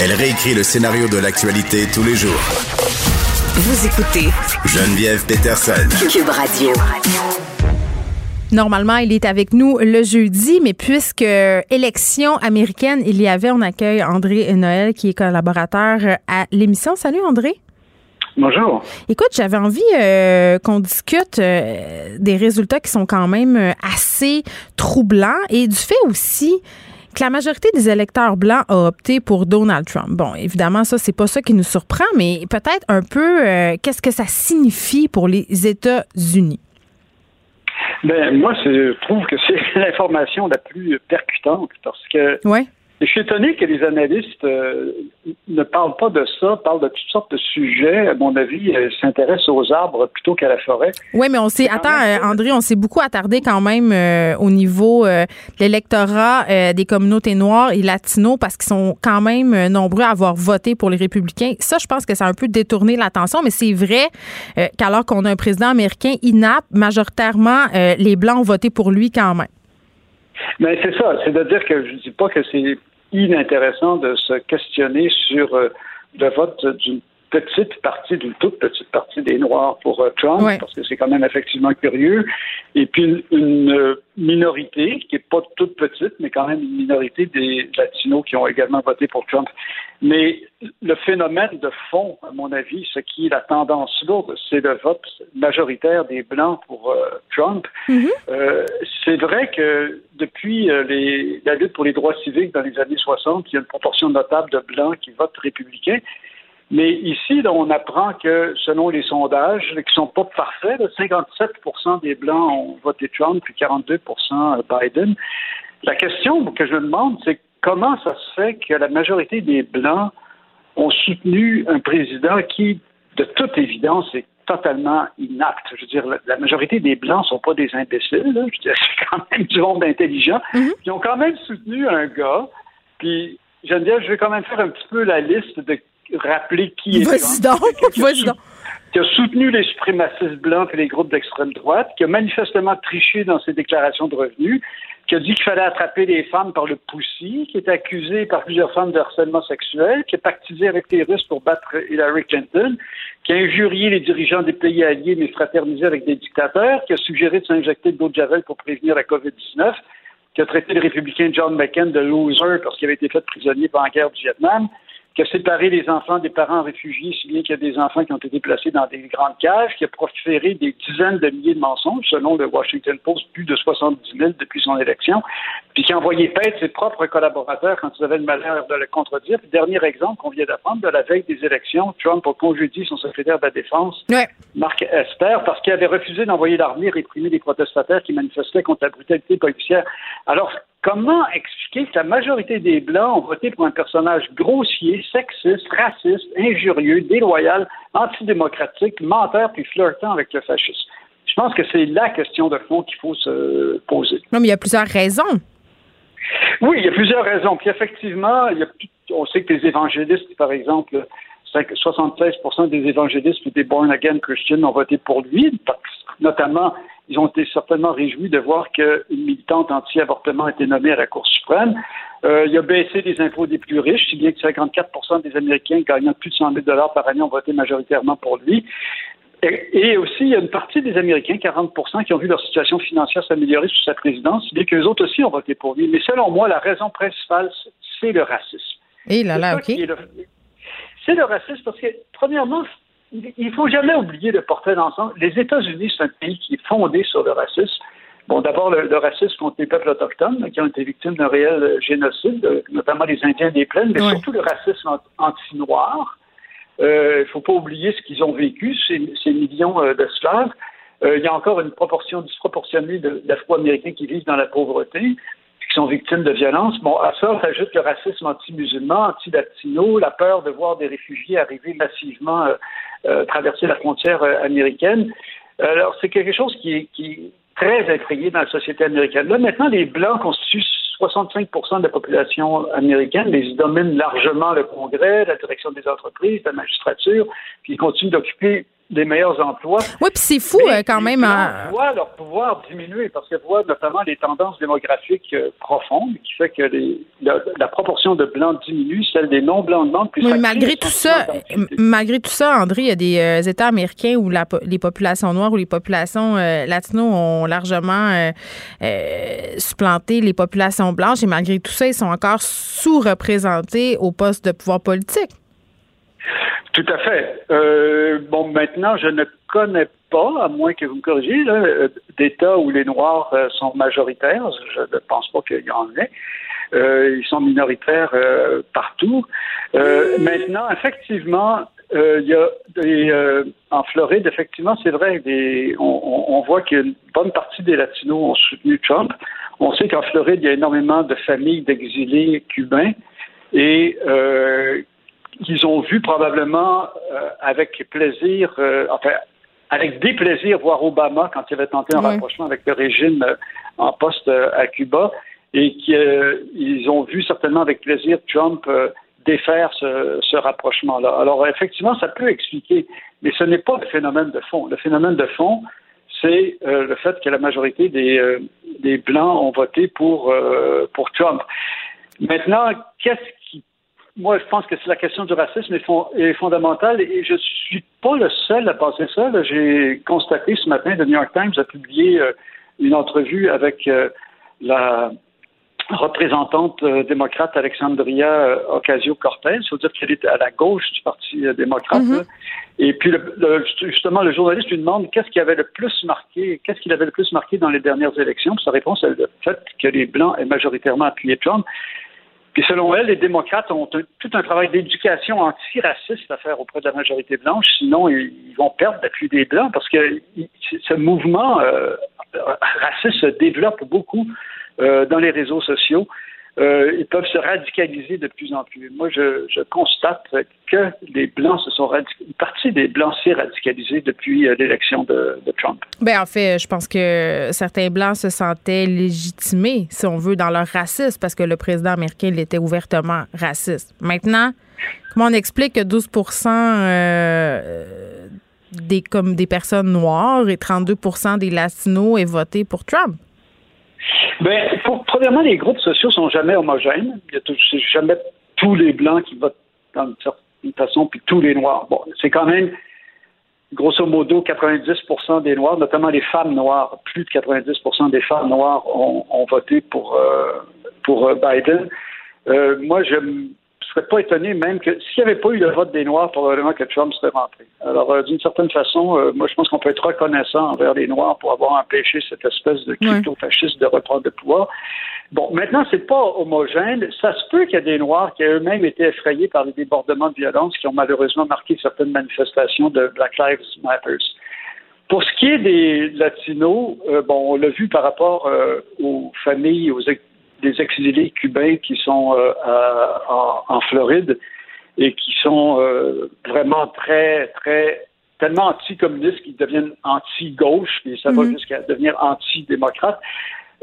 Elle réécrit le scénario de l'actualité tous les jours. Vous écoutez Geneviève Peterson. Cube Radio. Normalement, il est avec nous le jeudi, mais puisque élection américaine, il y avait, on accueille André Noël, qui est collaborateur à l'émission. Salut André. Bonjour. Écoute, j'avais envie euh, qu'on discute euh, des résultats qui sont quand même euh, assez troublants et du fait aussi que la majorité des électeurs blancs a opté pour Donald Trump. Bon, évidemment, ça, c'est pas ça qui nous surprend, mais peut-être un peu euh, qu'est-ce que ça signifie pour les États-Unis? Ben, moi, je trouve que c'est *laughs* l'information la plus percutante parce que ouais je suis étonné que les analystes euh, ne parlent pas de ça, parlent de toutes sortes de sujets. À mon avis, euh, s'intéressent aux arbres plutôt qu'à la forêt. Oui, mais on s'est. Attends, euh, André, on s'est beaucoup attardé quand même au niveau de l'électorat des communautés noires et latinos parce qu'ils sont quand même nombreux à avoir voté pour les républicains. Ça, je pense que ça a un peu détourné l'attention, mais c'est vrai qu'alors qu'on a un président américain inapte, majoritairement, les Blancs ont voté pour lui quand même. Mais c'est ça. C'est-à-dire que je ne dis pas que c'est inintéressant de se questionner sur euh, le vote d'une petite partie, d'une toute petite partie des Noirs pour euh, Trump, parce que c'est quand même effectivement curieux. Et puis une, euh, minorité, qui n'est pas toute petite, mais quand même une minorité des Latinos qui ont également voté pour Trump. Mais le phénomène de fond, à mon avis, ce qui est la tendance lourde, c'est le vote majoritaire des Blancs pour euh, Trump. Mm-hmm. c'est vrai que depuis les, la lutte pour les droits civiques dans les années 60, il y a une proportion notable de Blancs qui votent républicains. Mais ici, on apprend que selon les sondages, qui ne sont pas parfaits, 57% des Blancs ont voté Trump, puis 42% Biden. La question que je me demande, c'est comment ça se fait que la majorité des Blancs ont soutenu un président qui, de toute évidence, est totalement inapte? Je veux dire, la, majorité des Blancs ne sont pas des imbéciles. Je veux dire, *laughs* c'est quand même du monde intelligent. Mm-hmm. Ils ont quand même soutenu un gars. Puis, Geneviève, je vais quand même faire un petit peu la liste de rappeler qui est Vas-y donc, vas-y donc. qui a soutenu les suprémacistes blancs et les groupes d'extrême droite, qui a manifestement triché dans ses déclarations de revenus, qui a dit qu'il fallait attraper les femmes par le poussi, qui est accusé par plusieurs femmes de harcèlement sexuel, qui a pactisé avec les Russes pour battre Hillary Clinton, qui a injurié les dirigeants des pays alliés mais fraternisé avec des dictateurs, qui a suggéré de s'injecter de l'eau de javel pour prévenir la COVID-19, qui a traité le républicain John McCain de loser parce qu'il avait été fait prisonnier pendant la guerre du Vietnam, qui a séparé les enfants des parents réfugiés, si bien qu'il y a des enfants qui ont été placés dans des grandes cages, qui a proféré des dizaines de milliers de mensonges, selon le Washington Post, plus de 70 000 depuis son élection, puis qui a envoyé paître ses propres collaborateurs quand ils avaient le malheur de le contredire. Puis, dernier exemple qu'on vient d'apprendre, de la veille des élections, Trump a congédié son secrétaire de la Défense, Mark Esper, parce qu'il avait refusé d'envoyer l'armée réprimer les protestataires qui manifestaient contre la brutalité policière. Alors, Comment expliquer que la majorité des Blancs ont voté pour un personnage grossier, sexiste, raciste, injurieux, déloyal, antidémocratique, menteur puis flirtant avec le fascisme? Je pense que c'est la question de fond qu'il faut se poser. Non, mais il y a plusieurs raisons. Oui, il y a plusieurs raisons. Puis effectivement, on sait que les évangélistes, par exemple, 76% des évangélistes ou des born again Christians ont voté pour lui, notamment ils ont été certainement réjouis de voir qu'une militante anti-avortement a été nommée à la Cour suprême. Euh, il a baissé les impôts des plus riches, si bien que 54% des Américains gagnant plus de 100 000 par année ont voté majoritairement pour lui. Et, aussi, il y a une partie des Américains, 40% qui ont vu leur situation financière s'améliorer sous sa présidence, bien qu'eux autres aussi ont voté pour lui. Mais selon moi, la raison principale, c'est le racisme. Et là, là, OK. C'est le racisme parce que, premièrement, il faut jamais oublier le portrait d'ensemble. Les États-Unis, c'est un pays qui est fondé sur le racisme. Bon, d'abord, le, racisme contre les peuples autochtones, qui ont été victimes d'un réel génocide, notamment les Indiens des plaines, mais surtout le racisme anti-noir. Euh, il ne faut pas oublier ce qu'ils ont vécu, ces, millions euh, d'esclaves. Euh, il y a encore une proportion disproportionnée d'Afro-Américains qui vivent dans la pauvreté qui sont victimes de violences. Bon, à ça s'ajoute le racisme anti-musulman, anti-latino, la peur de voir des réfugiés arriver massivement euh, euh, traverser la frontière euh, américaine. Alors, c'est quelque chose qui est, très effrayé dans la société américaine. Là, maintenant, les Blancs constituent 65% de la population américaine, mais ils dominent largement le Congrès, la direction des entreprises, la magistrature, puis ils continuent d'occuper des meilleurs emplois. Oui, puis c'est fou euh, quand même. On voit leur pouvoir diminuer parce qu'elles voient notamment les tendances démographiques euh, profondes qui fait que les, la, proportion de blancs diminue, celle des non-blancs demande plus. Oui, malgré tout ça, malgré tout ça, André, il y a des euh, États américains où la, les populations noires ou les populations latino ont largement supplanté les populations blanches et malgré tout ça, ils sont encore sous-représentés au poste de pouvoir politique. Tout à fait. Euh, bon, maintenant, je ne connais pas, à moins que vous me corrigiez, d'États où les Noirs euh, sont majoritaires. Je ne pense pas qu'il y en ait. Euh, ils sont minoritaires partout. maintenant, effectivement, il y a des, en Floride, effectivement, c'est vrai, des, on, on, voit qu'une bonne partie des Latinos ont soutenu Trump. On sait qu'en Floride, il y a énormément de familles d'exilés cubains et qu'ils ont vu probablement euh, avec plaisir, euh, enfin, avec déplaisir voir Obama quand il avait tenté un rapprochement avec le régime euh, en poste à Cuba et qu'ils ont vu certainement avec plaisir Trump défaire ce, ce rapprochement-là. Alors effectivement, ça peut expliquer, mais ce n'est pas le phénomène de fond. Le phénomène de fond, c'est le fait que la majorité des, des Blancs ont voté pour, pour Trump. Maintenant, qu'est-ce moi, je pense que la question du racisme est, fondamentale et je ne suis pas le seul à penser ça. J'ai constaté ce matin, le New York Times a publié euh, une entrevue avec euh, la représentante euh, démocrate Alexandria Ocasio-Cortez. Il faut dire qu'elle est à la gauche du Parti démocrate. Mm-hmm. Et puis, justement, le journaliste lui demande qu'est-ce qui avait le plus marqué, qu'est-ce qu'il avait le plus marqué dans les dernières élections. sa réponse est le fait que les Blancs aient majoritairement appuyé Trump. Et selon elle, les démocrates ont tout un travail d'éducation antiraciste à faire auprès de la majorité blanche, sinon ils, vont perdre l'appui des Blancs parce que ce mouvement euh, raciste se développe beaucoup euh, dans les réseaux sociaux. Euh, ils peuvent se radicaliser de plus en plus. Moi, je, constate que les Blancs se sont une partie des Blancs s'est radicalisée depuis euh, l'élection de, Trump. Ben en fait, je pense que certains Blancs se sentaient légitimés, si on veut, dans leur racisme, parce que le président américain il était ouvertement raciste. Maintenant, comment on explique que 12 euh, des, comme des personnes noires et 32% des Latinos aient voté pour Trump? Ben, pour, premièrement, les groupes sociaux sont jamais homogènes. Il y a jamais tous les blancs qui votent d'une certaine façon, puis tous les noirs. Bon, c'est quand même grosso modo 90% des noirs, notamment les femmes noires. Plus de 90% des femmes noires ont, voté pour euh, pour euh, Biden. Euh, moi, je je serais pas étonné même que s'il n'y avait pas eu le vote des Noirs, probablement que Trump serait rentré. Alors, euh, d'une certaine façon, euh, moi, je pense qu'on peut être reconnaissant envers les Noirs pour avoir empêché cette espèce de crypto-fasciste de reprendre le pouvoir. Bon, maintenant, c'est pas homogène. Ça se peut qu'il y ait des Noirs qui eux-mêmes été effrayés par les débordements de violence qui ont malheureusement marqué certaines manifestations de Black Lives Matter. Pour ce qui est des Latinos, euh, bon, on l'a vu par rapport aux familles, aux, des exilés cubains qui sont euh, en, Floride et qui sont euh, vraiment très, très, tellement anti-communistes qu'ils deviennent anti-gauche, et ça va mhm. jusqu'à devenir anti-démocrate.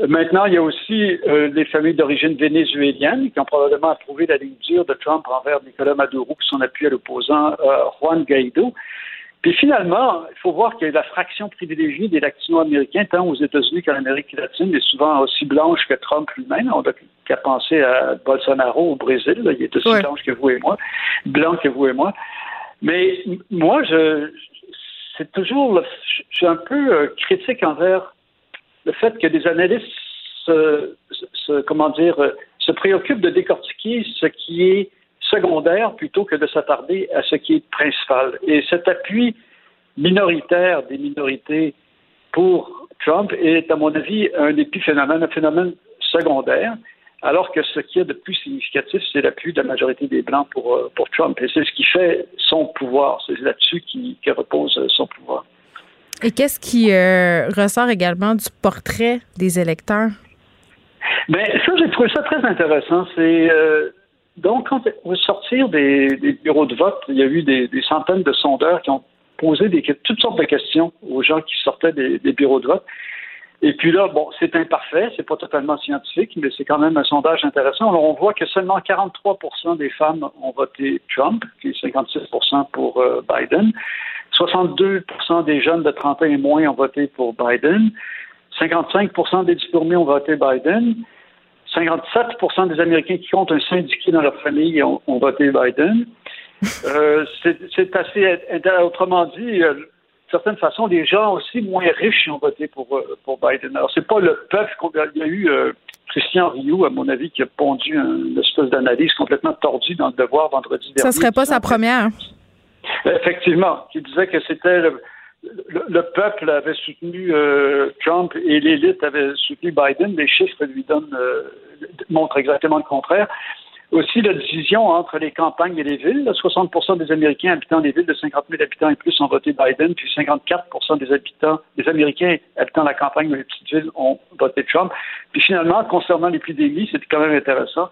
Maintenant, il y a aussi euh, les familles d'origine vénézuélienne qui ont probablement approuvé la ligne dure de Trump envers Nicolas Maduro, qui son appui à l'opposant Juan Guaido. Puis finalement, il faut voir que la fraction privilégiée des latino-américains, tant aux États-Unis qu'en Amérique latine, est souvent aussi blanche que Trump lui-même. On n'a qu'à penser à Bolsonaro au Brésil. il est aussi blanche que vous et moi, blanc que vous et moi. Mais moi, je, c'est toujours, je suis un peu euh, critique envers le fait que des analystes se, comment dire, euh, se préoccupent de décortiquer ce qui est secondaire plutôt que de s'attarder à ce qui est principal. Et cet appui minoritaire des minorités pour Trump est, à mon avis, un épiphénomène, un phénomène secondaire, alors que ce qui est de plus significatif, c'est l'appui de la majorité des Blancs pour, euh, pour Trump. Et c'est ce qui fait son pouvoir. C'est là-dessus qui, repose son pouvoir. Et qu'est-ce qui euh, ressort également du portrait des électeurs? Bien, ça, j'ai trouvé ça très intéressant. C'est. Euh, donc, quand au sortir des, bureaux de vote, il y a eu des, centaines de sondeurs qui ont posé des, toutes sortes de questions aux gens qui sortaient des, bureaux de vote. Et puis là, bon, c'est imparfait, c'est pas totalement scientifique, mais c'est quand même un sondage intéressant. Alors, on voit que seulement 43% des femmes ont voté Trump, puis 56% pour euh, Biden. 62% des jeunes de 30 ans et moins ont voté pour Biden. 55% des diplômés ont voté Biden. 57 des Américains qui comptent un syndicat dans leur famille ont, voté Biden. *laughs* Euh, c'est assez. Autrement dit, euh, de certaine façon, les gens aussi moins riches ont voté pour, euh, pour Biden. Alors, c'est pas le peuple Il y a eu Christian Rioux, à mon avis, qui a pondu une espèce d'analyse complètement tordue dans le devoir vendredi dernier. Ça serait pas sa première. Effectivement, qui disait que c'était le, peuple avait soutenu euh, Trump et l'élite avait soutenu Biden. Les chiffres lui donnent, euh, montrent exactement le contraire. Aussi, la division entre les campagnes et les villes. 60 des Américains habitant les villes de 50 000 habitants et plus ont voté Biden, puis 54 des habitants, des Américains habitant la campagne ou les petites villes ont voté Trump. Puis finalement, concernant l'épidémie, c'est quand même intéressant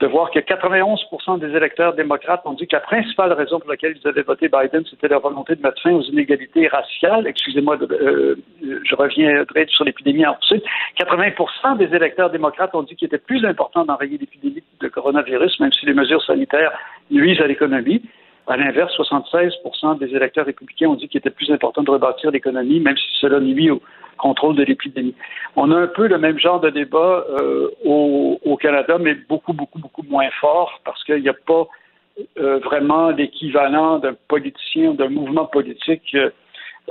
de voir que 91 des électeurs démocrates ont dit que la principale raison pour laquelle ils avaient voté Biden, c'était la volonté de mettre fin aux inégalités raciales. Excusez-moi, euh, je reviendrai sur l'épidémie ensuite. 80 des électeurs démocrates ont dit qu'il était plus important d'enrayer l'épidémie de coronavirus, même si les mesures sanitaires nuisent à l'économie. À l'inverse, 76 des électeurs républicains ont dit qu'il était plus important de rebâtir l'économie, même si cela nuit au contrôle de l'épidémie. On a un peu le même genre de débat euh, au, Canada, mais beaucoup, beaucoup, beaucoup moins fort, parce qu'il n'y a pas euh, vraiment l'équivalent d'un politicien, d'un mouvement politique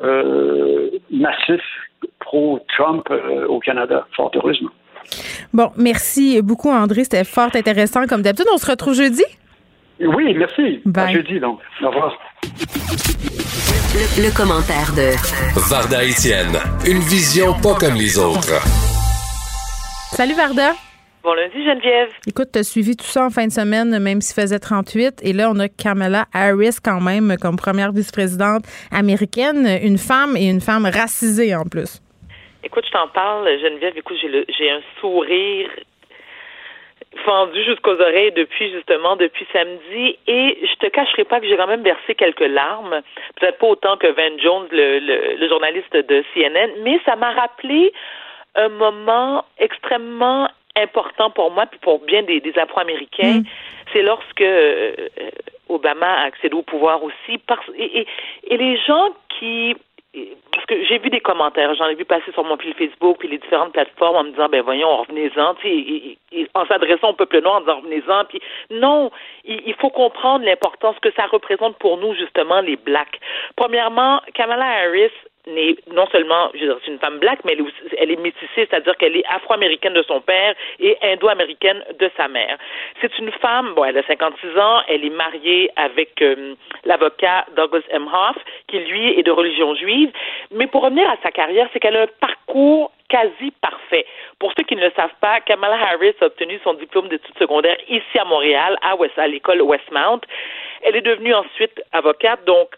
euh, massif pro-Trump au Canada, fort heureusement. Bon, merci beaucoup, André. C'était fort intéressant. Comme d'habitude, on se retrouve jeudi. Oui, merci. À jeudi, donc. Au revoir. Le, commentaire de Varda Etienne, une vision pas comme les autres. Salut Varda. Bon lundi Geneviève. Écoute, tu as suivi tout ça en fin de semaine, même s'il faisait 38. Et là, on a Kamala Harris quand même comme première vice-présidente américaine, une femme et une femme racisée en plus. Écoute, je t'en parle, Geneviève. Écoute, j'ai un sourire fendu jusqu'aux oreilles depuis justement depuis samedi et je te cacherai pas que j'ai quand même versé quelques larmes, peut-être pas autant que Van Jones, le, le, journaliste de CNN, mais ça m'a rappelé un moment extrêmement important pour moi puis pour bien des, des Afro-Américains. Mm. C'est lorsque euh, Obama a accédé au pouvoir aussi. Parce, et, et, et les gens qui parce que j'ai vu des commentaires, j'en ai vu passer sur mon fil Facebook puis les différentes plateformes en me disant ben voyons, revenez-en, en s'adressant au peuple noir en disant revenez-en, puis non, il, faut comprendre l'importance que ça représente pour nous justement les blacks. Premièrement, Kamala Harris non seulement, je veux dire, c'est une femme black, mais elle est, elle est métissée, c'est-à-dire qu'elle est afro-américaine de son père et indo-américaine de sa mère. C'est une femme, bon, elle a 56 ans, elle est mariée avec euh, l'avocat Douglas M. Hoff, qui lui est de religion juive. Mais pour revenir à sa carrière, c'est qu'elle a un parcours quasi parfait. Pour ceux qui ne le savent pas, Kamala Harris a obtenu son diplôme d'études secondaires ici à Montréal, à l'école Westmount. Elle est devenue ensuite avocate, donc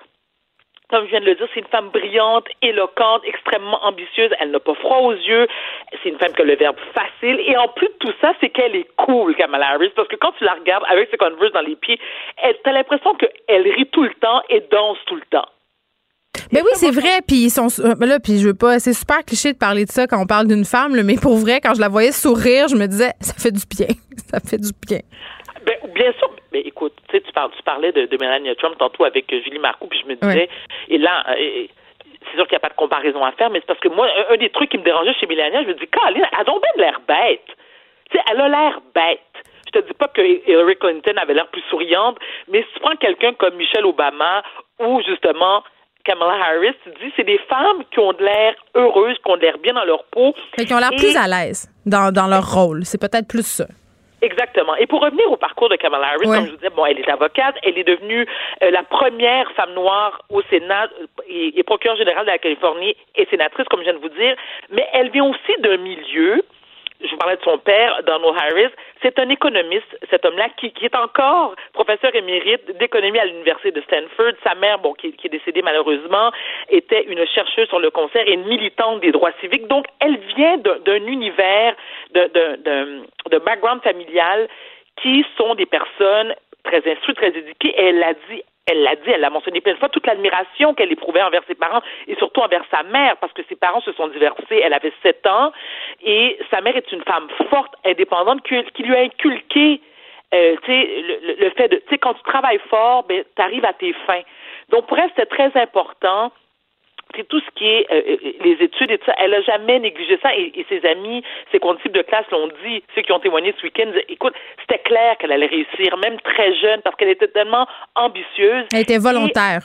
comme je viens de le dire, c'est une femme brillante, éloquente, extrêmement ambitieuse. Elle n'a pas froid aux yeux. C'est une femme qui a le verbe facile. Et en plus de tout ça, c'est qu'elle est cool, Kamala Harris, parce que quand tu la regardes avec ses Converse dans les pieds, t'as l'impression qu'elle rit tout le temps et danse tout le temps. Mais oui, c'est vrai. Puis ils sont euh, là, puis je veux pas. C'est super cliché de parler de ça quand on parle d'une femme, mais pour vrai, quand je la voyais sourire, je me disais, ça fait du bien. *laughs* ça fait du bien. Ben, bien sûr, mais écoute, tu parlais de, de Melania Trump tantôt avec euh, Julie Marcoux, puis je me disais, et là, euh, c'est sûr qu'il n'y a pas de comparaison à faire, mais c'est parce que moi, un, des trucs qui me dérangeait chez Melania, je me dis, Caroline, elle a donc bien l'air bête. Sais, elle a l'air bête. Je te dis pas que Hillary Clinton avait l'air plus souriante, mais si tu prends quelqu'un comme Michelle Obama ou justement Kamala Harris, tu dis, c'est des femmes qui ont de l'air heureuses, qui ont de l'air bien dans leur peau. Qui ont l'air plus à l'aise dans, dans leur rôle. C'est peut-être plus ça. Exactement. Et pour revenir au parcours de Kamala Harris, comme je vous disais, bon, elle est avocate, elle est devenue euh, la première femme noire au Sénat euh, et, et procureure générale de la Californie et sénatrice, comme je viens de vous dire, mais elle vient aussi d'un milieu je vous parlais de son père, Donald Harris, c'est un économiste, cet homme-là, qui, est encore professeur émérite d'économie à l'université de Stanford. Sa mère, bon, qui, est décédée malheureusement, était une chercheuse sur le concert et une militante des droits civiques. Donc, elle vient d'un univers, de background familial qui sont des personnes très instruites, très éduquées. Elle l'a dit elle l'a dit, elle l'a mentionné plein de fois, toute l'admiration qu'elle éprouvait envers ses parents et surtout envers sa mère, parce que ses parents se sont divorcés, elle avait sept ans, et sa mère est une femme forte, indépendante, qui, lui a inculqué euh, le, le, fait de, tu sais, quand tu travailles fort, ben, tu arrives à tes fins. Donc, pour elle, c'était très important tout ce qui est euh, euh, les études et tout ça. Elle n'a jamais négligé ça et, ses amis, ses condisciples de classe l'ont dit, ceux qui ont témoigné ce week-end, écoute, c'était clair qu'elle allait réussir, même très jeune, parce qu'elle était tellement ambitieuse. Elle était volontaire.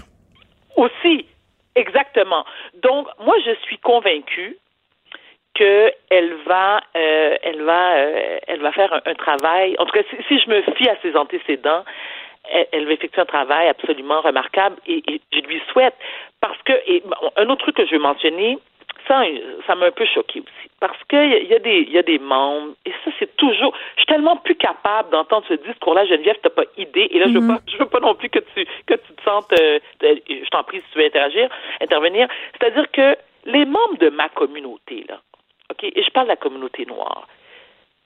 aussi, exactement. Donc, moi, je suis convaincue qu'elle va, euh, elle va, elle va faire un, travail. En tout cas, si, si, je me fie à ses antécédents, elle, va effectuer un travail absolument remarquable et, je lui souhaite parce que et, un autre truc que je veux mentionner, ça, ça m'a un peu choqué aussi. Parce qu'il y, a des, y a des membres, et ça, c'est toujours. Je suis tellement plus capable d'entendre ce discours-là, Geneviève, t'as pas idée. Et là, je veux mm-hmm. pas, je veux pas non plus que tu, que tu te sentes. Euh, je t'en prie si tu veux interagir, intervenir. C'est-à-dire que les membres de ma communauté, là, OK, et je parle de la communauté noire,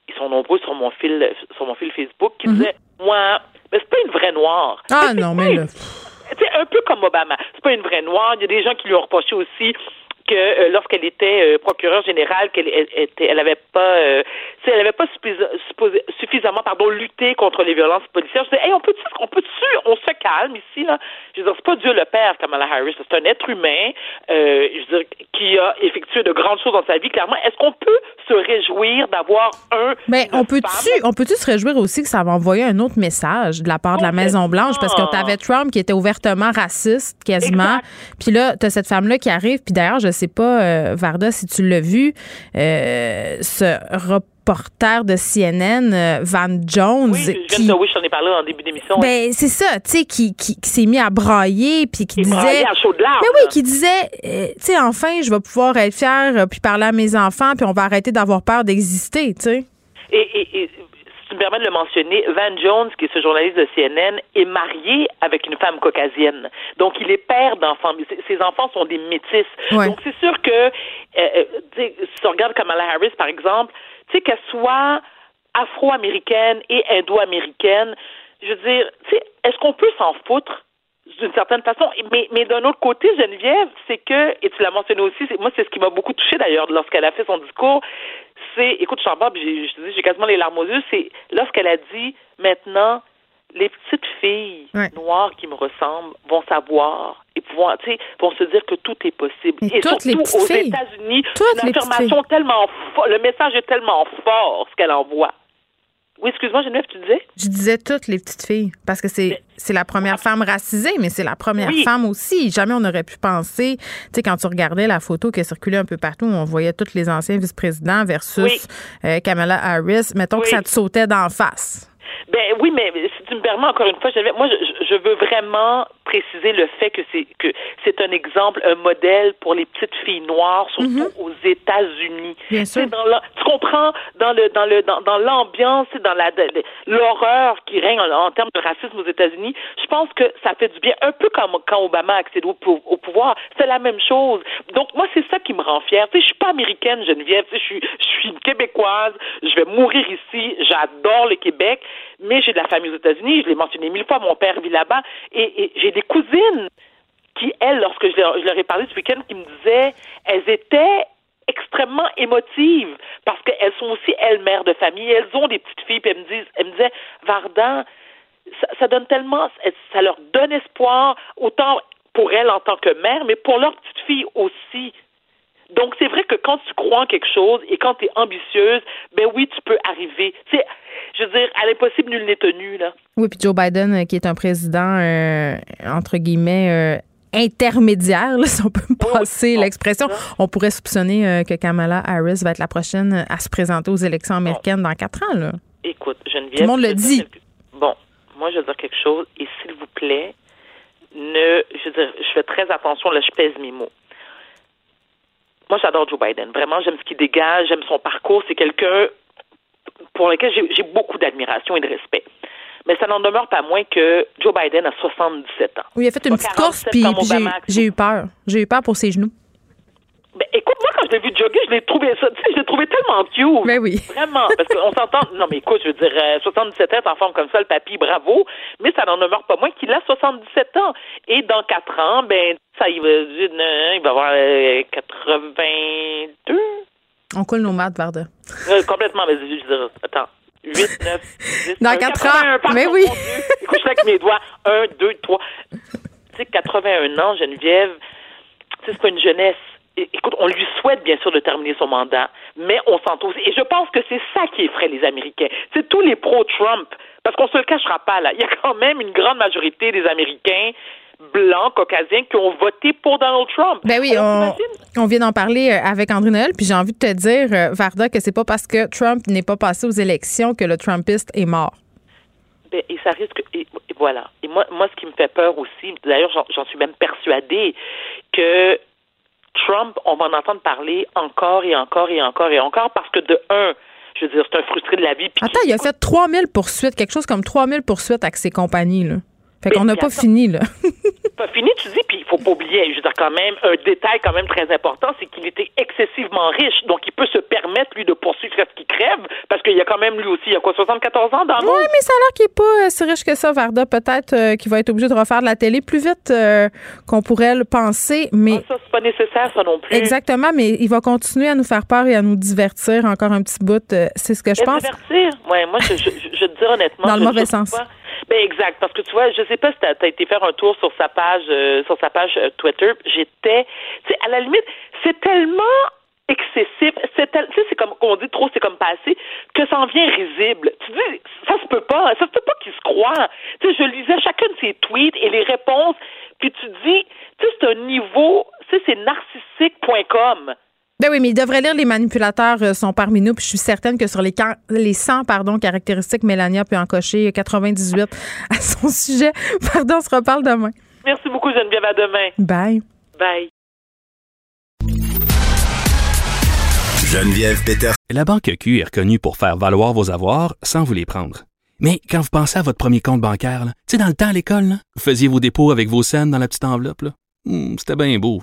ils sont nombreux sur mon fil, sur mon fil Facebook, qui mm-hmm. disaient, moi, mais c'est pas une vraie noire. Ah non, mais là. C'est un peu comme Obama. C'est pas une vraie noire. Il y a des gens qui lui ont reproché aussi que euh, lorsqu'elle était euh, procureure générale, qu'elle était, elle avait pas, euh, elle avait pas suffisamment, pardon, lutté contre les violences policières. Je disais, hey, on peut, on peut, on se calme ici là? Je veux dire, c'est pas Dieu le Père, Kamala Harris, c'est un être humain, je veux dire, qui a effectué de grandes choses dans sa vie. Clairement, est-ce qu'on peut se réjouir d'avoir un Mais on peut-tu, on peut-tu se réjouir aussi que ça va envoyer un autre message de la part de la Maison Blanche parce que tu avais Trump qui était ouvertement raciste quasiment, puis là tu as cette femme là qui arrive, puis d'ailleurs je sais pas, euh, Varda, si tu l'as vu, euh, ce reporter de CNN, euh, Van Jones. Oui, qui, oui, j'en ai parlé en début d'émission. Ben, c'est ça, tu sais, qui, qui, s'est mis à brailler, puis qui disait. À chaud de Mais oui, qui disait, tu sais, enfin, je vais pouvoir être fier, puis parler à mes enfants, puis on va arrêter d'avoir peur d'exister, tu sais. et, tu me permets de le mentionner, Van Jones, qui est ce journaliste de CNN, est marié avec une femme caucasienne. Donc, il est père d'enfants. Ses enfants sont des métis. Donc, c'est sûr que, euh, euh, si on regarde Kamala Harris, par exemple, tu sais, qu'elle soit afro-américaine et indo-américaine. Je veux dire, tu sais, est-ce qu'on peut s'en foutre d'une certaine façon? Mais, mais d'un autre côté, Geneviève, c'est que, et tu l'as mentionné aussi, moi, c'est ce qui m'a beaucoup touché d'ailleurs lorsqu'elle a fait son discours, c'est, écoute, je te dis, j'ai quasiment les larmes aux yeux, c'est lorsqu'elle a dit, maintenant, les petites filles noires qui me ressemblent vont savoir et pouvoir, vont se dire que tout est possible. Et, surtout aux États-Unis, une affirmation tellement forte, le message est tellement fort ce qu'elle envoie. Oui, excuse-moi, Geneviève, tu disais? Je disais toutes les petites filles, parce que c'est c'est la première femme racisée, mais c'est la première femme aussi. Jamais on n'aurait pu penser, tu sais, quand tu regardais la photo qui a circulé un peu partout, on voyait tous les anciens vice-présidents versus euh, Kamala Harris, mettons que ça te sautait d'en face. Ben oui, mais si tu me permets encore une fois, moi je, je veux vraiment préciser le fait que c'est que c'est un exemple, un modèle pour les petites filles noires, surtout mhm. aux États-Unis. Bien sûr. Dans tu comprends dans le dans le dans, dans l'ambiance et dans la l'horreur qui règne en, termes de racisme aux États-Unis. Je pense que ça fait du bien, un peu comme quand Obama a accédé au, au pouvoir, c'est la même chose. Donc moi c'est ça qui me rend fière. Tu sais, je suis pas américaine, Geneviève. Tu sais, je suis je suis une québécoise. Je vais mourir ici. J'adore le Québec, mais j'ai de la famille aux États-Unis. Je l'ai mentionné mille fois. Mon père vit là-bas et, j'ai des cousines qui, elles, lorsque je leur, leur ai parlé ce week-end, qui me disaient, elles étaient extrêmement émotives parce qu'elles sont aussi elles mères de famille, elles ont des petites filles, puis elles me disent, elles me disaient, Vardan, ça, donne tellement, ça leur donne espoir autant pour elles en tant que mère, mais pour leurs petites filles aussi. Donc, c'est vrai que quand tu crois en quelque chose et quand tu es ambitieuse, ben oui, tu peux arriver. C'est, veux dire, à l'impossible, nul n'est tenu, là. Oui, puis Joe Biden, euh, qui est un président, euh, entre guillemets, euh, intermédiaire, *laughs* si on peut me passer l'expression. On pourrait soupçonner que Kamala Harris va être la prochaine à se présenter aux élections américaines dans quatre ans. Là. Écoute, Geneviève. Tout le monde le dit. Bon, moi, je veux dire quelque chose, et s'il vous plaît, ne. Je veux dire, je fais très attention, là, je pèse mes mots. Moi, j'adore Joe Biden. Vraiment, j'aime ce qu'il dégage, j'aime son parcours. C'est quelqu'un pour lequel j'ai beaucoup d'admiration et de respect. Mais ça n'en demeure pas moins que Joe Biden a 77 ans. Oui, il a fait une petite course, puis j'ai eu peur. J'ai eu peur pour ses genoux. Ben, écoute, moi, quand je l'ai vu jogger, je l'ai trouvé ça, tu sais, je l'ai trouvé tellement cute. Mais ben oui. Vraiment. Parce qu'on s'entend, non, mais écoute, je veux dire, 77 ans, en forme comme ça, le papy, bravo. Mais ça n'en demeure pas moins qu'il a 77 ans. Et dans 4 ans, ben, ça, il va, il va avoir 82. On coule nos maths, Varda. Euh, complètement, mais je veux attends. 8, 9, 10, Dans 4 ans. Mais oui. Écoute, je avec mes doigts. 1, 2, 3. Tu sais, 81 ans, Geneviève, c'est pas une jeunesse écoute, on lui souhaite bien sûr de terminer son mandat, mais on s'entend aussi. Et je pense que c'est ça qui effraie les Américains. C'est tous les pro-Trump, parce qu'on se le cachera pas là. Il y a quand même une grande majorité des Américains blancs, caucasiens, qui ont voté pour Donald Trump. Ben oui, on, vient d'en parler euh, avec André Noël, puis j'ai envie de te dire, euh, Varda, que c'est pas parce que Trump n'est pas passé aux élections que le Trumpiste est mort. Ben, et ça risque. Et, voilà. Et moi, moi, ce qui me fait peur aussi, d'ailleurs, j'en suis même persuadée que Trump, on va en entendre parler encore et encore et encore et encore parce que de un, je veux dire, c'est un frustré de la vie. Attends, il a fait 3000 poursuites, quelque chose comme 3000 poursuites avec ses compagnies, là. Fait qu'on n'a pas fini, là. pas fini, tu dis, puis il faut pas oublier, je veux dire, quand même, un détail quand même très important, c'est qu'il était excessivement riche. Donc, il peut se permettre, lui, de poursuivre ce qu'il crève, parce qu'il y a quand même, lui aussi, il y a quoi, 74 ans dans le Oui, mais ça a l'air qu'il n'est pas euh, si riche que ça, Varda. Peut-être euh, qu'il va être obligé de refaire de la télé plus vite euh, qu'on pourrait le penser, mais... Ah, ça, c'est pas nécessaire, ça non plus. Exactement, mais il va continuer à nous faire peur et à nous divertir encore un petit bout. c'est ce que je pense. Divertir? Oui, moi, je, je, je, te dis honnêtement... Dans le mauvais sens. Ben exact, parce que tu vois, je sais pas si tu as, été faire un tour sur sa page, euh, sur sa page euh, Twitter. J'étais, tu sais, à la limite, c'est tellement excessif, c'est c'est comme on dit trop, c'est comme passé, que ça en vient risible. Tu dis, ça se peut pas, ça se peut pas qu'il se croit. Tu sais, je lisais chacun de ses tweets et les réponses, puis tu dis, tu sais, c'est un niveau, tu sais, c'est narcissique.com. Ben oui, mais il devrait lire Les manipulateurs euh, sont parmi nous. Puis je suis certaine que sur les, les 100 pardon, caractéristiques, Mélania peut en cocher 98 à son sujet. *laughs* Pardon, on se reparle demain. Merci beaucoup, Geneviève. À demain. Bye. Bye. Geneviève Peter. La Banque Q est reconnue pour faire valoir vos avoirs sans vous les prendre. Mais quand vous pensez à votre premier compte bancaire, tu sais, dans le temps à l'école, vous faisiez vos dépôts avec vos scènes dans la petite enveloppe. Hmm, c'était bien beau.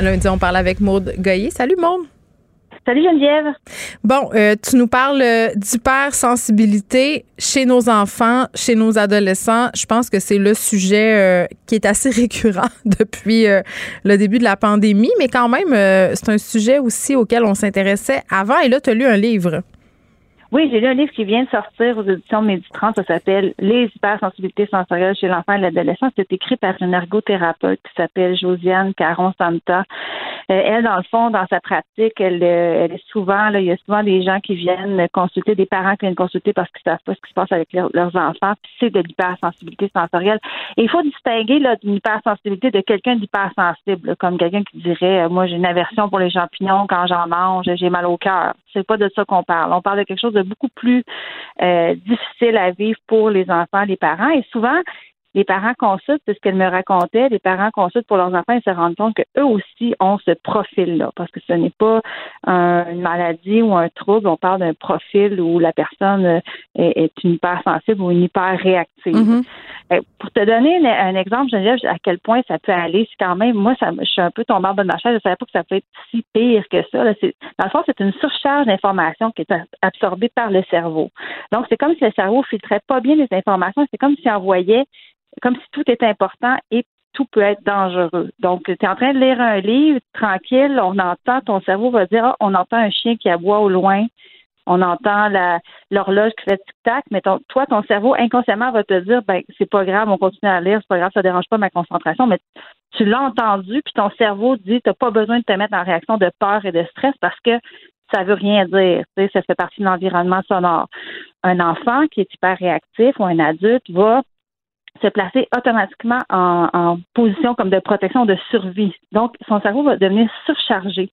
Lundi, on parle avec Maude Goyer. Salut Maude. Salut Geneviève. Bon, euh, tu nous parles euh, d'hypersensibilité chez nos enfants, chez nos adolescents. Je pense que c'est le sujet euh, qui est assez *laughs* récurrent depuis le début de la pandémie, mais quand même, c'est un sujet aussi auquel on s'intéressait avant. Et là, tu as lu un livre. Oui, j'ai lu un livre qui vient de sortir aux éditions de Méditrans. Ça s'appelle Les hypersensibilités sensorielles chez l'enfant et l'adolescent. C'est écrit par une ergothérapeute qui s'appelle Josiane Caron-Santa. Euh, elle, dans le fond, dans sa pratique, elle, euh, elle est souvent, là, il y a souvent des gens qui viennent consulter, des parents qui viennent consulter parce qu'ils savent pas ce qui se passe avec leurs enfants. C'est de l'hypersensibilité sensorielle. Et il faut distinguer là, hypersensibilité de quelqu'un d'hypersensible, comme quelqu'un qui dirait, euh, moi, j'ai une aversion pour les champignons quand j'en mange, j'ai mal au cœur. C'est pas de ça qu'on parle. On parle de quelque chose de beaucoup plus euh, difficile à vivre pour les enfants, les parents. Et souvent, les parents consultent, c'est ce qu'elle me racontait, les parents consultent pour leurs enfants et se rendent compte qu'eux aussi ont ce profil-là, parce que ce n'est pas une maladie ou un trouble, on parle d'un profil où la personne euh, est, une hypersensible ou une hyper réactive. Mm-hmm. Euh, pour te donner un, exemple, Geneviève, à quel point ça peut aller, c'est quand même, moi, ça, je suis un peu tombée en bas de ma chaise, je ne savais pas que ça peut être si pire que ça. dans le fond, c'est une surcharge d'informations qui est absorbée par le cerveau. Donc, c'est comme si le cerveau filtrait pas bien les informations, c'est comme s'il envoyait comme si tout était important et tout peut être dangereux. Donc, tu es en train de lire un livre, tranquille, on entend, ton cerveau va dire, ah, on entend un chien qui aboie au loin, on entend l'horloge qui fait tic-tac, mais toi, ton cerveau inconsciemment va te dire, ben, c'est pas grave, on continue à lire, c'est pas grave, ça dérange pas ma concentration, mais tu l'as entendu, puis ton cerveau dit, t'as pas besoin de te mettre en réaction de peur et de stress parce que ça veut rien dire. Tu sais, ça fait partie de l'environnement sonore. Un enfant qui est hyper réactif ou un adulte va se placer automatiquement en, position comme de protection, de survie. Donc, son cerveau va devenir surchargé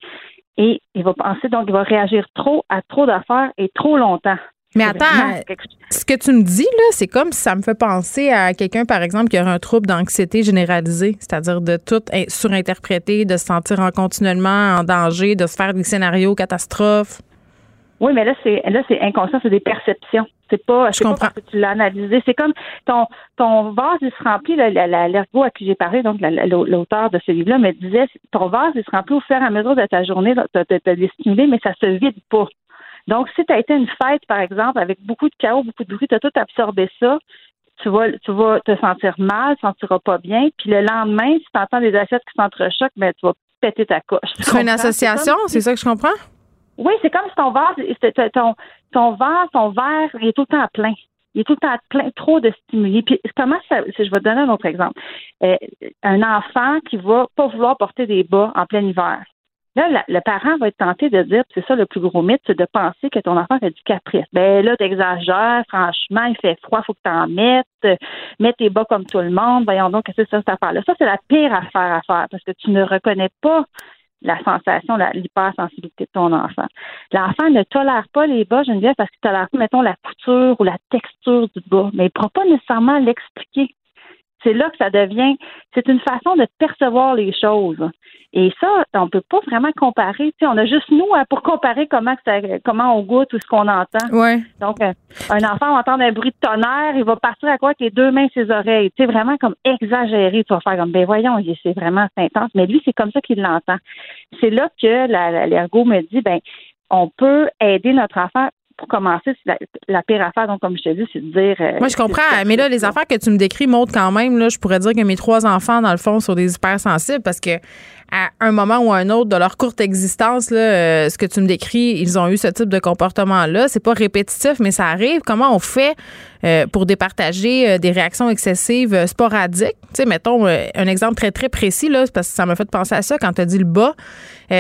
et il va penser, donc, il va réagir trop à trop d'affaires et trop longtemps. Mais attends, ce que tu me dis, là, c'est comme si ça me fait penser à quelqu'un, par exemple, qui aurait un trouble d'anxiété généralisée, c'est-à-dire de tout surinterpréter, de se sentir en continuellement en danger, de se faire des scénarios catastrophes. Oui, mais là, c'est là, c'est inconscient, c'est des perceptions. C'est pas, je comprends. Pas que tu l'as analysé. C'est comme ton ton vase, il se remplit. L'ergo à qui j'ai parlé, donc l'auteur de ce livre-là, me disait, ton vase, il se remplit au fur et à mesure de ta journée, de te stimuler, mais ça se vide pas. Donc, si tu as été une fête, par exemple, avec beaucoup de chaos, beaucoup de bruit, tu as tout absorbé ça, tu vas, tu vas te sentir mal, tu ne sentiras pas bien. Puis le lendemain, si tu entends des assiettes qui s'entrechoquent, ben, tu vas péter ta coche. C'est une association, c'est ça que je comprends? Oui, c'est comme si ton vase, ton, ton vase, ton verre, il est tout le temps plein. Il est tout le temps plein, trop de stimuli. Puis comment ça, je vais te donner un autre exemple. Euh, un enfant qui va pas vouloir porter des bas en plein hiver. Là, le parent va être tenté de dire, c'est ça le plus gros mythe, c'est de penser que ton enfant fait du caprice. Ben là, t'exagères, franchement, il fait froid, faut que t'en mettes, mets tes bas comme tout le monde, voyons donc, qu'est-ce que c'est ça, cette affaire-là? Ça, c'est la pire affaire à faire parce que tu ne reconnais pas la sensation, l'hypersensibilité de ton enfant. L'enfant ne tolère pas les bas, Geneviève, parce qu'il tolère mettons, la couture ou la texture du bas, mais il ne pourra pas nécessairement l'expliquer. C'est là que ça devient, c'est une façon de percevoir les choses. Et ça, on peut pas vraiment comparer. Tu on a juste nous hein, pour comparer comment ça, comment on goûte ou ce qu'on entend. Ouais. Donc, euh, un enfant va entendre un bruit de tonnerre, il va partir à quoi avec les deux mains ses oreilles. Tu sais, vraiment comme exagéré. Tu vas faire comme, ben voyons, c'est vraiment intense. Mais lui, c'est comme ça qu'il l'entend. C'est là que l'ergo me dit, ben, on peut aider notre enfant pour commencer, la, la, pire affaire, donc, comme je te dis, c'est de dire. Euh, Moi, je comprends. Mais là, les affaires que tu me décris montrent quand même, là, je pourrais dire que mes trois enfants, dans le fond, sont des hypersensibles parce que à un moment ou à un autre de leur courte existence, là, euh, ce que tu me décris, ils ont eu ce type de comportement-là. C'est pas répétitif, mais ça arrive. Comment on fait euh, pour départager euh, des réactions excessives sporadiques? Tu sais, mettons un exemple très, très précis, là, parce que ça m'a fait penser à ça quand tu as dit le bas.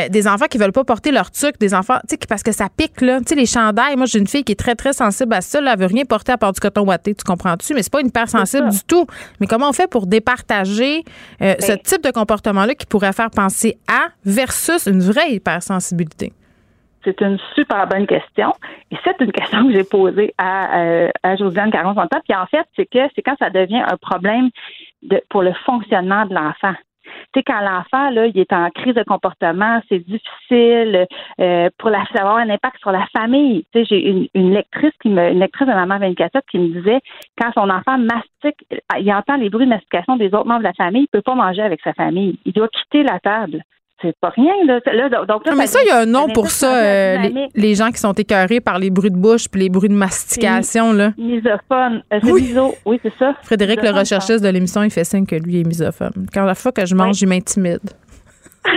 des enfants qui veulent pas porter leur tuc, des enfants, tu sais, parce que ça pique, là. Tu sais, les chandails. Moi, j'ai une fille qui est très, très sensible à ça. Là, elle veut rien porter à part du coton ouaté. Tu comprends-tu? Mais c'est pas une hypersensible du tout. Mais comment on fait pour départager ce ben type de comportement-là qui pourrait faire penser à versus une vraie hypersensibilité? C'est une super bonne question. Et c'est une question que j'ai posée à, euh, à Josiane Caron-Santan. Puis en fait, c'est que c'est quand ça devient un problème de, pour le fonctionnement de l'enfant. Tu sais, quand l'enfant, là, il est en crise de comportement, c'est difficile euh, pour la, ça un impact sur la famille. Tu sais, j'ai une, une lectrice qui me, une lectrice de maman 24 qui me disait, quand son enfant mastique, il entend les bruits de mastication des autres membres de la famille, il peut pas manger avec sa famille. Il doit quitter la table c'est pas rien. Là. donc, mais ça, il y a un nom pour ça, euh, les, gens qui sont écœurés par les bruits de bouche puis les bruits de mastication. Là. Misophone. Euh, oui, oui c'est ça. Frédéric, le recherchiste de l'émission, il fait signe que lui est misophone. Quand la fois que je mange, il m'intimide. *laughs*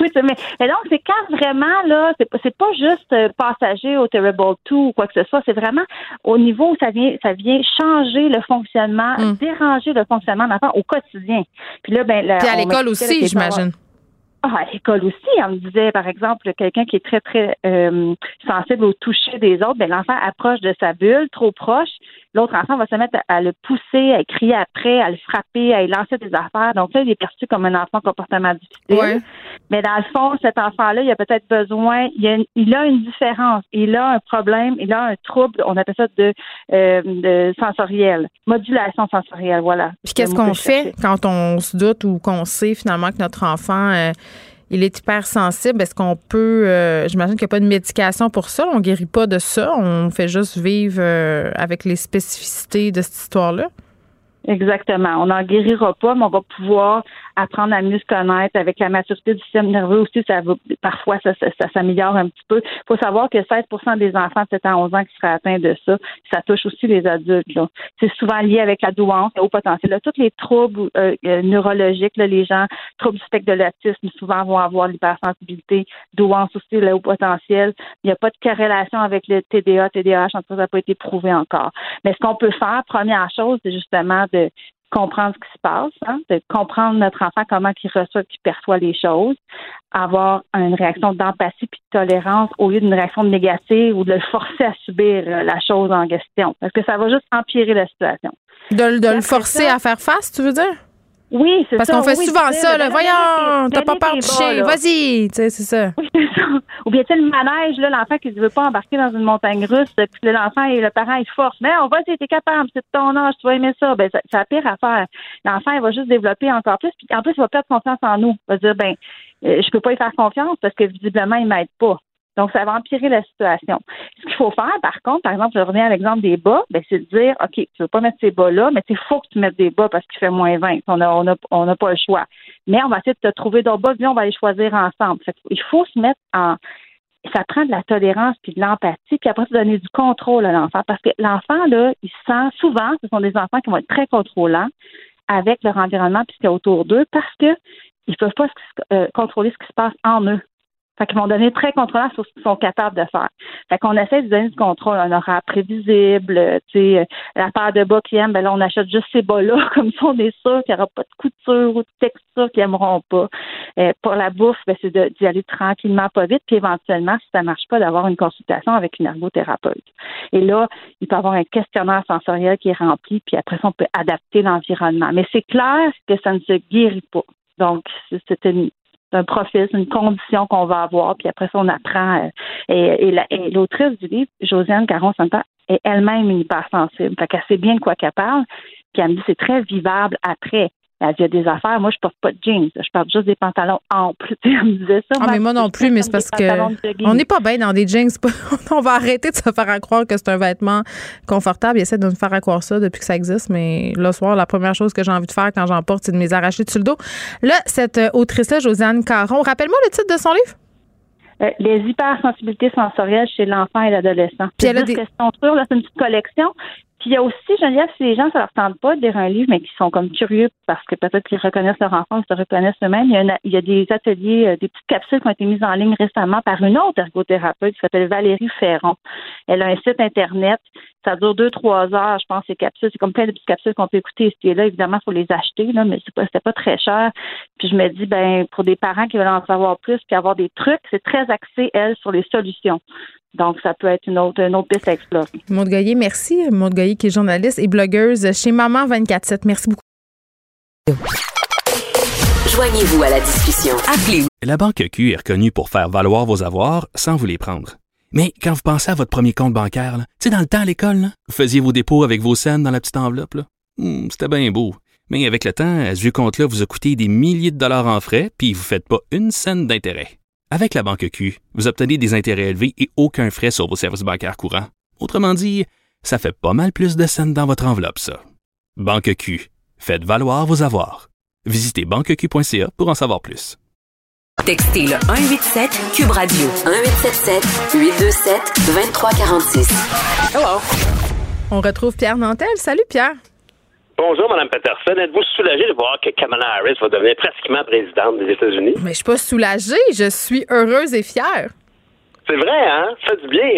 oui, mais, mais, donc, c'est quand vraiment, là, c'est, c'est pas juste euh, passager au Terrible 2 ou quoi que ce soit, c'est vraiment au niveau où ça vient, ça vient changer le fonctionnement, mm. déranger le fonctionnement de l'enfant au quotidien. Puis là, ben, Puis à l'école aussi, j'imagine. Ah, à l'école aussi, on me disait, par exemple, quelqu'un qui est très, très euh, sensible au toucher des autres, ben, l'enfant approche de sa bulle, trop proche, l'autre enfant va se mettre à, le pousser, à crier après, à le frapper, à lui lancer des affaires. Donc là, il est perçu comme un enfant comportement difficile. Mais dans le fond, cet enfant-là, il a peut-être besoin, il a, une, il a une différence, il a un problème, il a un trouble, on appelle ça de, euh, de sensoriel, modulation sensorielle, voilà. Puis qu'est-ce qu'on fait quand on se doute ou qu'on sait finalement que notre enfant euh, il est hypersensible. Est-ce qu'on peut, euh, j'imagine qu'il n'y a pas de médication pour ça. On guérit pas de ça. On fait juste vivre euh, avec les spécificités de cette histoire-là. Exactement. On n'en guérira pas, mais on va pouvoir apprendre à mieux se connaître. Avec la maturité du système nerveux aussi, ça va, parfois, ça, ça, s'améliore un petit peu. Il faut savoir que 16% des enfants de 7 ans à 11 ans qui seraient atteints de ça, ça touche aussi les adultes. C'est souvent lié avec la douance, au potentiel. Là, tous les troubles euh, euh, neurologiques, là, les gens, troubles du spectre de l'autisme, souvent vont avoir l'hypersensibilité, douance aussi, le haut potentiel. Il n'y a pas de corrélation avec le TDA, TDAH, en tout cas, ça n'a pas été prouvé encore. Mais ce qu'on peut faire, première chose, c'est justement de comprendre ce qui se passe, hein, de comprendre notre enfant, comment il reçoit, qu'il perçoit les choses, avoir une réaction d'empathie puis de tolérance au lieu d'une réaction négative ou de le forcer à subir euh, la chose en question. Parce que ça va juste empirer la situation. De, de le forcer à faire face, tu veux dire? Oui, c'est ça. Parce qu'on fait souvent ça, là. Voyons, t'as pas peur du chien, vas-y. Tu sais, c'est ça. Oui, c'est ça. Ou bien, tu sais, le manège, là, l'enfant qui ne veut pas embarquer dans une montagne russe, puis l'enfant et le parent, ils forcent. Mais on va, si t'es capable, c'est de ton âge, tu vas aimer ça. Ben, c'est la pire affaire. L'enfant, il va juste développer encore plus. Puis en plus, il va perdre confiance en nous. Il va dire, ben, euh, je peux pas y faire confiance parce que visiblement, il m'aide pas. Donc, ça va empirer la situation. Ce qu'il faut faire, par contre, par exemple, je reviens à l'exemple des bas, ben, c'est de dire, OK, tu veux pas mettre ces bas-là, mais il faut que tu mettes des bas parce qu'il fait moins 20. On n'a on a, on a pas le choix. Mais on va essayer de te trouver d'autres bas, puis on va les choisir ensemble. il faut se mettre en, ça prend de la tolérance puis de l'empathie, puis après, se donner du contrôle à l'enfant. Parce que l'enfant, là, il sent souvent, ce sont des enfants qui vont être très contrôlants avec leur environnement puis ce qu'il y a autour d'eux parce que ils peuvent pas euh, contrôler ce qui se passe en eux. Fait qu'ils vont donner très contrôlant sur ce qu'ils sont capables de faire. Fait qu'on essaie de donner du contrôle, un horaire prévisible, tu sais, la paire de bas qu'ils aiment, ben là, on achète juste ces bas-là, *laughs* comme ça, on est sûr qu'il n'y aura pas de couture ou de texture qu'ils n'aimeront pas. Euh, pour la bouffe, ben, c'est d'y aller tranquillement, pas vite, puis éventuellement, si ça marche pas, d'avoir une consultation avec une ergothérapeute. Et là, il peut y avoir un questionnaire sensoriel qui est rempli, puis après ça, on peut adapter l'environnement. Mais c'est clair que ça ne se guérit pas. Donc, c'est une un profil, c'est une condition qu'on va avoir, puis après ça, on apprend. Euh, et, et l'autrice du livre, Josiane Caron-Santa, est elle-même une hypersensible. Fait qu'elle sait bien de quoi qu'elle parle, puis elle me dit c'est très vivable après. Elle dit, il y a des affaires, moi, je porte pas de jeans. Je porte juste des pantalons amples. *laughs* Elle me disait ça. Ah, mais moi non plus, mais c'est parce que on n'est pas bien dans des jeans. *laughs* on va arrêter de se faire croire que c'est un vêtement confortable. Il essaie de nous faire croire ça depuis que ça existe. Mais le soir, la première chose que j'ai envie de faire quand j'en porte, c'est de me les arracher dessus le dos. Là, cette euh, autrice-là, Josiane Caron, rappelle-moi le titre de son livre? Euh, les hypersensibilités sensorielles chez l'enfant et l'adolescent. Puis elle a des... questions c'est une petite collection. Puis il y a aussi, Geneviève, si les gens, ça leur tente pas de lire un livre, mais qui sont comme curieux parce que peut-être qu'ils reconnaissent leur enfant, ils se reconnaissent eux-mêmes. Il y, a des ateliers, euh, des petites capsules qui ont été mises en ligne récemment par une autre ergothérapeute qui s'appelle Valérie Ferron. Elle a un site Internet. Ça dure deux, trois heures, je pense, ces capsules. C'est comme plein de petites capsules qu'on peut écouter ici et là. Évidemment, il faut les acheter, là, mais c'est pas, c'était pas très cher. Puis je me dis, ben, pour des parents qui veulent en savoir plus puis avoir des trucs, c'est très axé, elle, sur les solutions. Donc, ça peut être une autre, une autre piste à explorer. Maud Goyer, merci. Maud Goyer, qui est journaliste et blogueuse chez Maman 24-7. Merci beaucoup. Joignez-vous à la discussion. Appelez La Banque Q est reconnue pour faire valoir vos avoirs sans vous les prendre. Mais quand vous pensez à votre premier compte bancaire, tu sais, dans le temps à l'école, vous faisiez vos dépôts avec vos scènes dans la petite enveloppe. là. Hmm, C'était bien beau. Mais avec le temps, à ce vieux compte-là vous a coûté des milliers de dollars en frais, puis vous ne faites pas une scène d'intérêt. Avec la Banque Q, vous obtenez des intérêts élevés et aucun frais sur vos services bancaires courants. Autrement dit, ça fait pas mal plus de scènes dans votre enveloppe, ça. Banque Q. Faites valoir vos avoirs. Visitez banqueq.ca pour en savoir plus. Textez le 187 Cube Radio 1877 827 2346. Hello. On retrouve Pierre Nantel. Salut Pierre. Bonjour, Mme Peterson. Êtes-vous soulagée de voir que Kamala Harris va devenir pratiquement présidente des États-Unis? Mais je suis pas soulagée, je suis heureuse et fière. C'est vrai, hein? Ça fait du bien.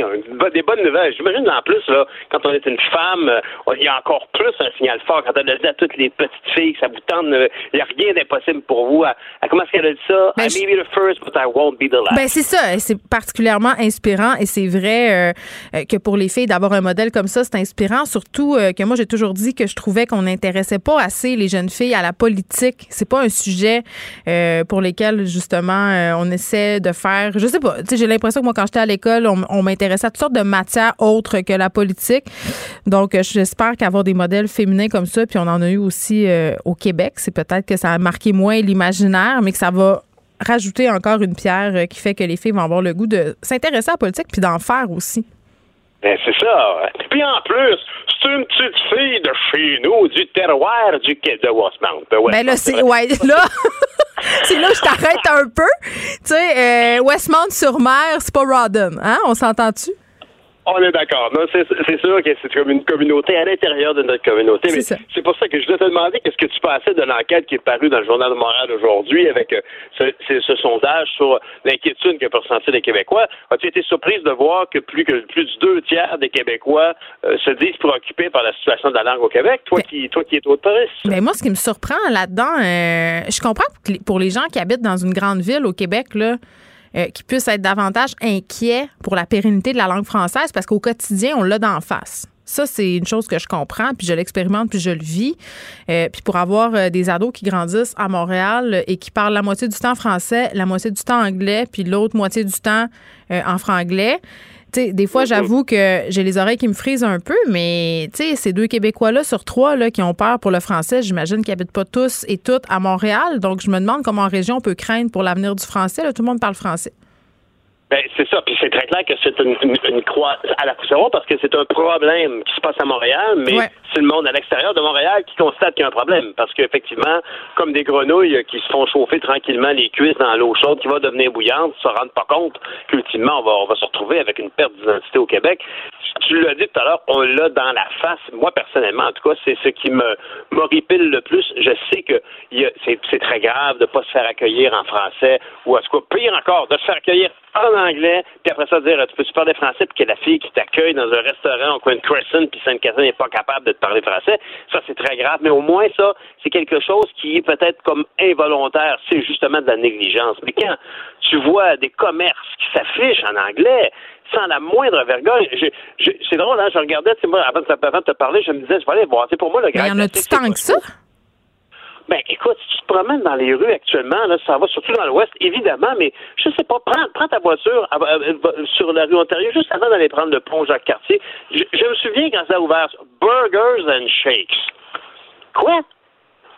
Des bonnes nouvelles. J'imagine en plus, là, quand on est une femme, euh, il y a encore plus un signal fort. Quand elle a dit à toutes les petites filles que ça vous tente, euh, il n'y a rien d'impossible pour vous. À, à- comment est-ce qu'elle a dit ça? I may be the first, but I won't be the last. Ben c'est ça, c'est particulièrement inspirant et c'est vrai euh, euh, que pour les filles d'avoir un modèle comme ça, c'est inspirant. Surtout euh, que moi j'ai toujours dit que je trouvais qu'on n'intéressait pas assez les jeunes filles à la politique. C'est pas un sujet euh, pour lesquels justement on essaie de faire. Je sais pas. J'ai l'impression que moi quand j'étais à l'école, on, m'intéressait à toutes sortes de matières autres que la politique. Donc euh, j'espère qu'avoir des modèles féminins comme ça, puis on en a eu aussi euh, au Québec, c'est peut-être que ça a marqué moins l'imaginaire, mais que ça va rajouter encore une pierre euh, qui fait que les filles vont avoir le goût de s'intéresser à la politique puis d'en faire aussi. Ben, c'est ça. Puis en plus, c'est une petite fille de chez nous, du terroir du quai de Westmount. De Ben là, c'est ouais, *laughs* là, c'est là que je t'arrête un peu. Tu sais, euh, Westmount-sur-Mer, c'est pas Rawdon, hein? On s'entend-tu? On est d'accord. C'est sûr que c'est comme une communauté à l'intérieur de notre communauté. Mais C'est pour ça que je voulais te demander qu'est-ce que tu pensais de l'enquête qui est parue dans le Journal de Montréal aujourd'hui avec euh, ce, sondage sur l'inquiétude que peuvent ressentir les Québécois? As-tu été surprise de voir que plus que plus de deux tiers des Québécois euh, se disent préoccupés par la situation de la langue au Québec? Toi qui toi qui es autoriste. Ben moi, ce qui me surprend là-dedans, euh, je comprends pour les gens qui habitent dans une grande ville au Québec, là, euh, qui puissent être davantage inquiets pour la pérennité de la langue française parce qu'au quotidien, on l'a d'en face. Ça, c'est une chose que je comprends, puis je l'expérimente, puis je le vis. Euh, puis pour avoir euh, des ados qui grandissent à Montréal euh, et qui parlent la moitié du temps français, la moitié du temps anglais, puis l'autre moitié du temps euh, en franglais, des fois, j'avoue que j'ai les oreilles qui me frisent un peu, mais tu ces deux Québécois-là sur trois qui ont peur pour le français, j'imagine qu'ils habitent pas tous et toutes à Montréal. Donc, je me demande comment en région on peut craindre pour l'avenir du français. Là, tout le monde parle français. Ben, c'est ça. Puis c'est très clair que c'est une, une, une croix à la poussière parce que c'est un problème qui se passe à Montréal, mais Ouais. c'est le monde à l'extérieur de Montréal qui constate qu'il y a un problème. Parce qu'effectivement, comme des grenouilles qui se font chauffer tranquillement les cuisses dans l'eau chaude qui va devenir bouillante, se rendent pas compte qu'ultimement, on va, on va se retrouver avec une perte d'identité au Québec. Tu l'as dit tout à l'heure, on l'a dans la face. Moi, personnellement, en tout cas, c'est ce qui me m'horripile le plus. Je sais que c'est très grave de pas se faire accueillir en français ou à ce cas, pire encore, de se faire accueillir en anglais, puis après ça dire tu peux-tu parler français, puis que la fille qui t'accueille dans un restaurant au coin de Crescent, puis Sainte-Catherine n'est pas capable de te parler français, ça c'est très grave. Mais au moins ça, c'est quelque chose qui est peut-être comme involontaire, c'est justement de la négligence. Mais quand tu vois des commerces qui s'affichent en anglais, sans la moindre vergogne. C'est drôle, hein, je regardais, tu sais, moi, avant de, avant de te parler, je me disais, je vais aller voir. Sais, pour moi, le Mais il y en a-tu tant que ça? ben, écoute, si tu te promènes dans les rues actuellement, là, ça va surtout dans l'Ouest, évidemment, mais je sais pas, prends, prends ta voiture euh, euh, sur la rue Ontario juste avant d'aller prendre le pont Jacques-Cartier. Je, je me souviens quand ça a ouvert, Burgers and Shakes. Quoi?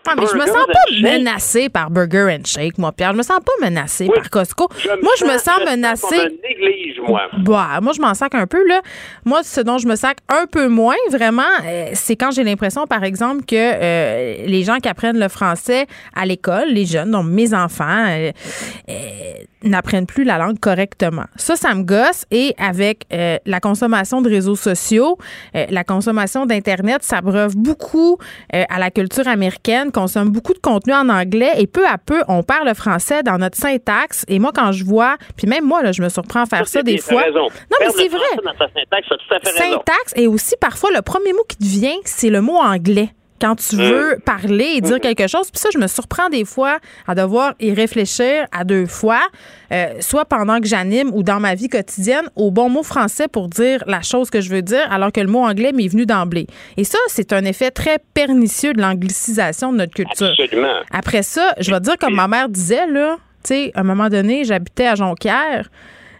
Ah, mais je me sens pas menacée par Burger and Shake, moi, Pierre. Je me sens pas menacée par Costco. moi, je me sens menacée. un néglige, moi. Bah, moi, je m'en sac un peu, là. Moi, ce dont je me sac un peu moins, vraiment, euh, c'est quand j'ai l'impression, par exemple, que euh, les gens qui apprennent le français à l'école, les jeunes, donc mes enfants, euh, euh, n'apprennent plus la langue correctement. Ça, ça me gosse. Et avec euh, la consommation de réseaux sociaux, euh, la consommation d'Internet, ça breuve beaucoup euh, à la culture américaine, consomme beaucoup de contenu en anglais et peu à peu, on perd le français dans notre syntaxe. Et moi, quand je vois, puis même moi, là, je me surprends à faire ça, des fois. raison. Non, mais c'est vrai. syntaxe, t'as tout à fait raison. Syntaxe et aussi parfois le premier mot qui te vient, c'est le mot anglais quand tu veux parler et dire quelque chose. Puis ça, je me surprends des fois à devoir y réfléchir à deux fois, euh, soit pendant que j'anime ou dans ma vie quotidienne, au bon mot français pour dire la chose que je veux dire, alors que le mot anglais m'est venu d'emblée. Et ça, c'est un effet très pernicieux de l'anglicisation de notre culture. Absolument. Après ça, je vais dire comme ma mère disait, là, tu sais, à un moment donné, j'habitais à Jonquière.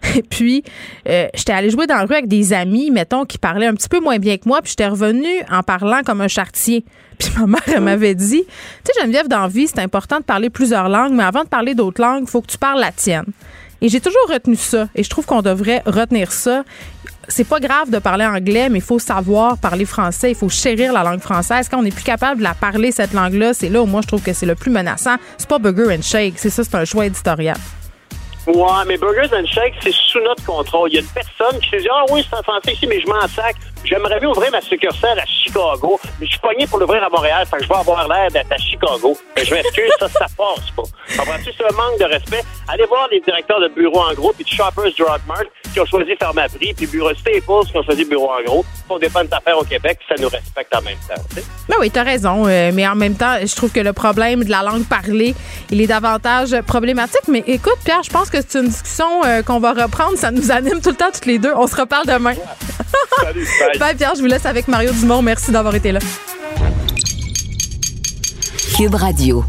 *laughs* Et puis, euh, j'étais allée jouer dans la rue avec des amis, mettons, qui parlaient un petit peu moins bien que moi, puis j'étais revenue en parlant comme un chartier. *laughs* Puis ma mère, elle m'avait dit, tu sais, Geneviève, dans vie, c'est important de parler plusieurs langues, mais avant de parler d'autres langues, il faut que tu parles la tienne. Et j'ai toujours retenu ça. Et je trouve qu'on devrait retenir ça. C'est pas grave de parler anglais, mais il faut savoir parler français. Il faut chérir la langue française. Quand on n'est plus capable de la parler, cette langue-là, c'est là où moi je trouve que c'est le plus menaçant. C'est pas Burger and Shake. C'est ça, c'est un choix éditorial. Ouais, mais Burgers and Shakes, c'est sous notre contrôle. Il y a une personne qui s'est dit Ah oui, c'est en français ici, mais je m'en sac. J'aimerais bien ouvrir ma succursale à Chicago, mais je suis pogné pour l'ouvrir à Montréal, fait que je vais avoir l'air d'être à Chicago. Mais je m'excuse, ça, ça passe pas. Comprends-tu, un manque de respect? Allez voir les directeurs de bureaux en gros, puis de Shoppers Drug Mart qui ont choisi Ferme Prix, puis Bureau Staples qui ont choisi Bureau en gros. On dépend de affaire au Québec, ça nous respecte en même temps. t'sais. Ben oui, t'as raison. euh, mais en même temps, je trouve que le problème de la langue parlée, il est davantage problématique. Mais écoute, Pierre, je pense que c'est une discussion euh, qu'on va reprendre. Ça nous anime tout le temps, toutes les deux. On se reparle demain. Salut, bye. *laughs* Bye, Pierre. Je vous laisse avec Mario Dumont. Merci d'avoir été là. Cube Radio.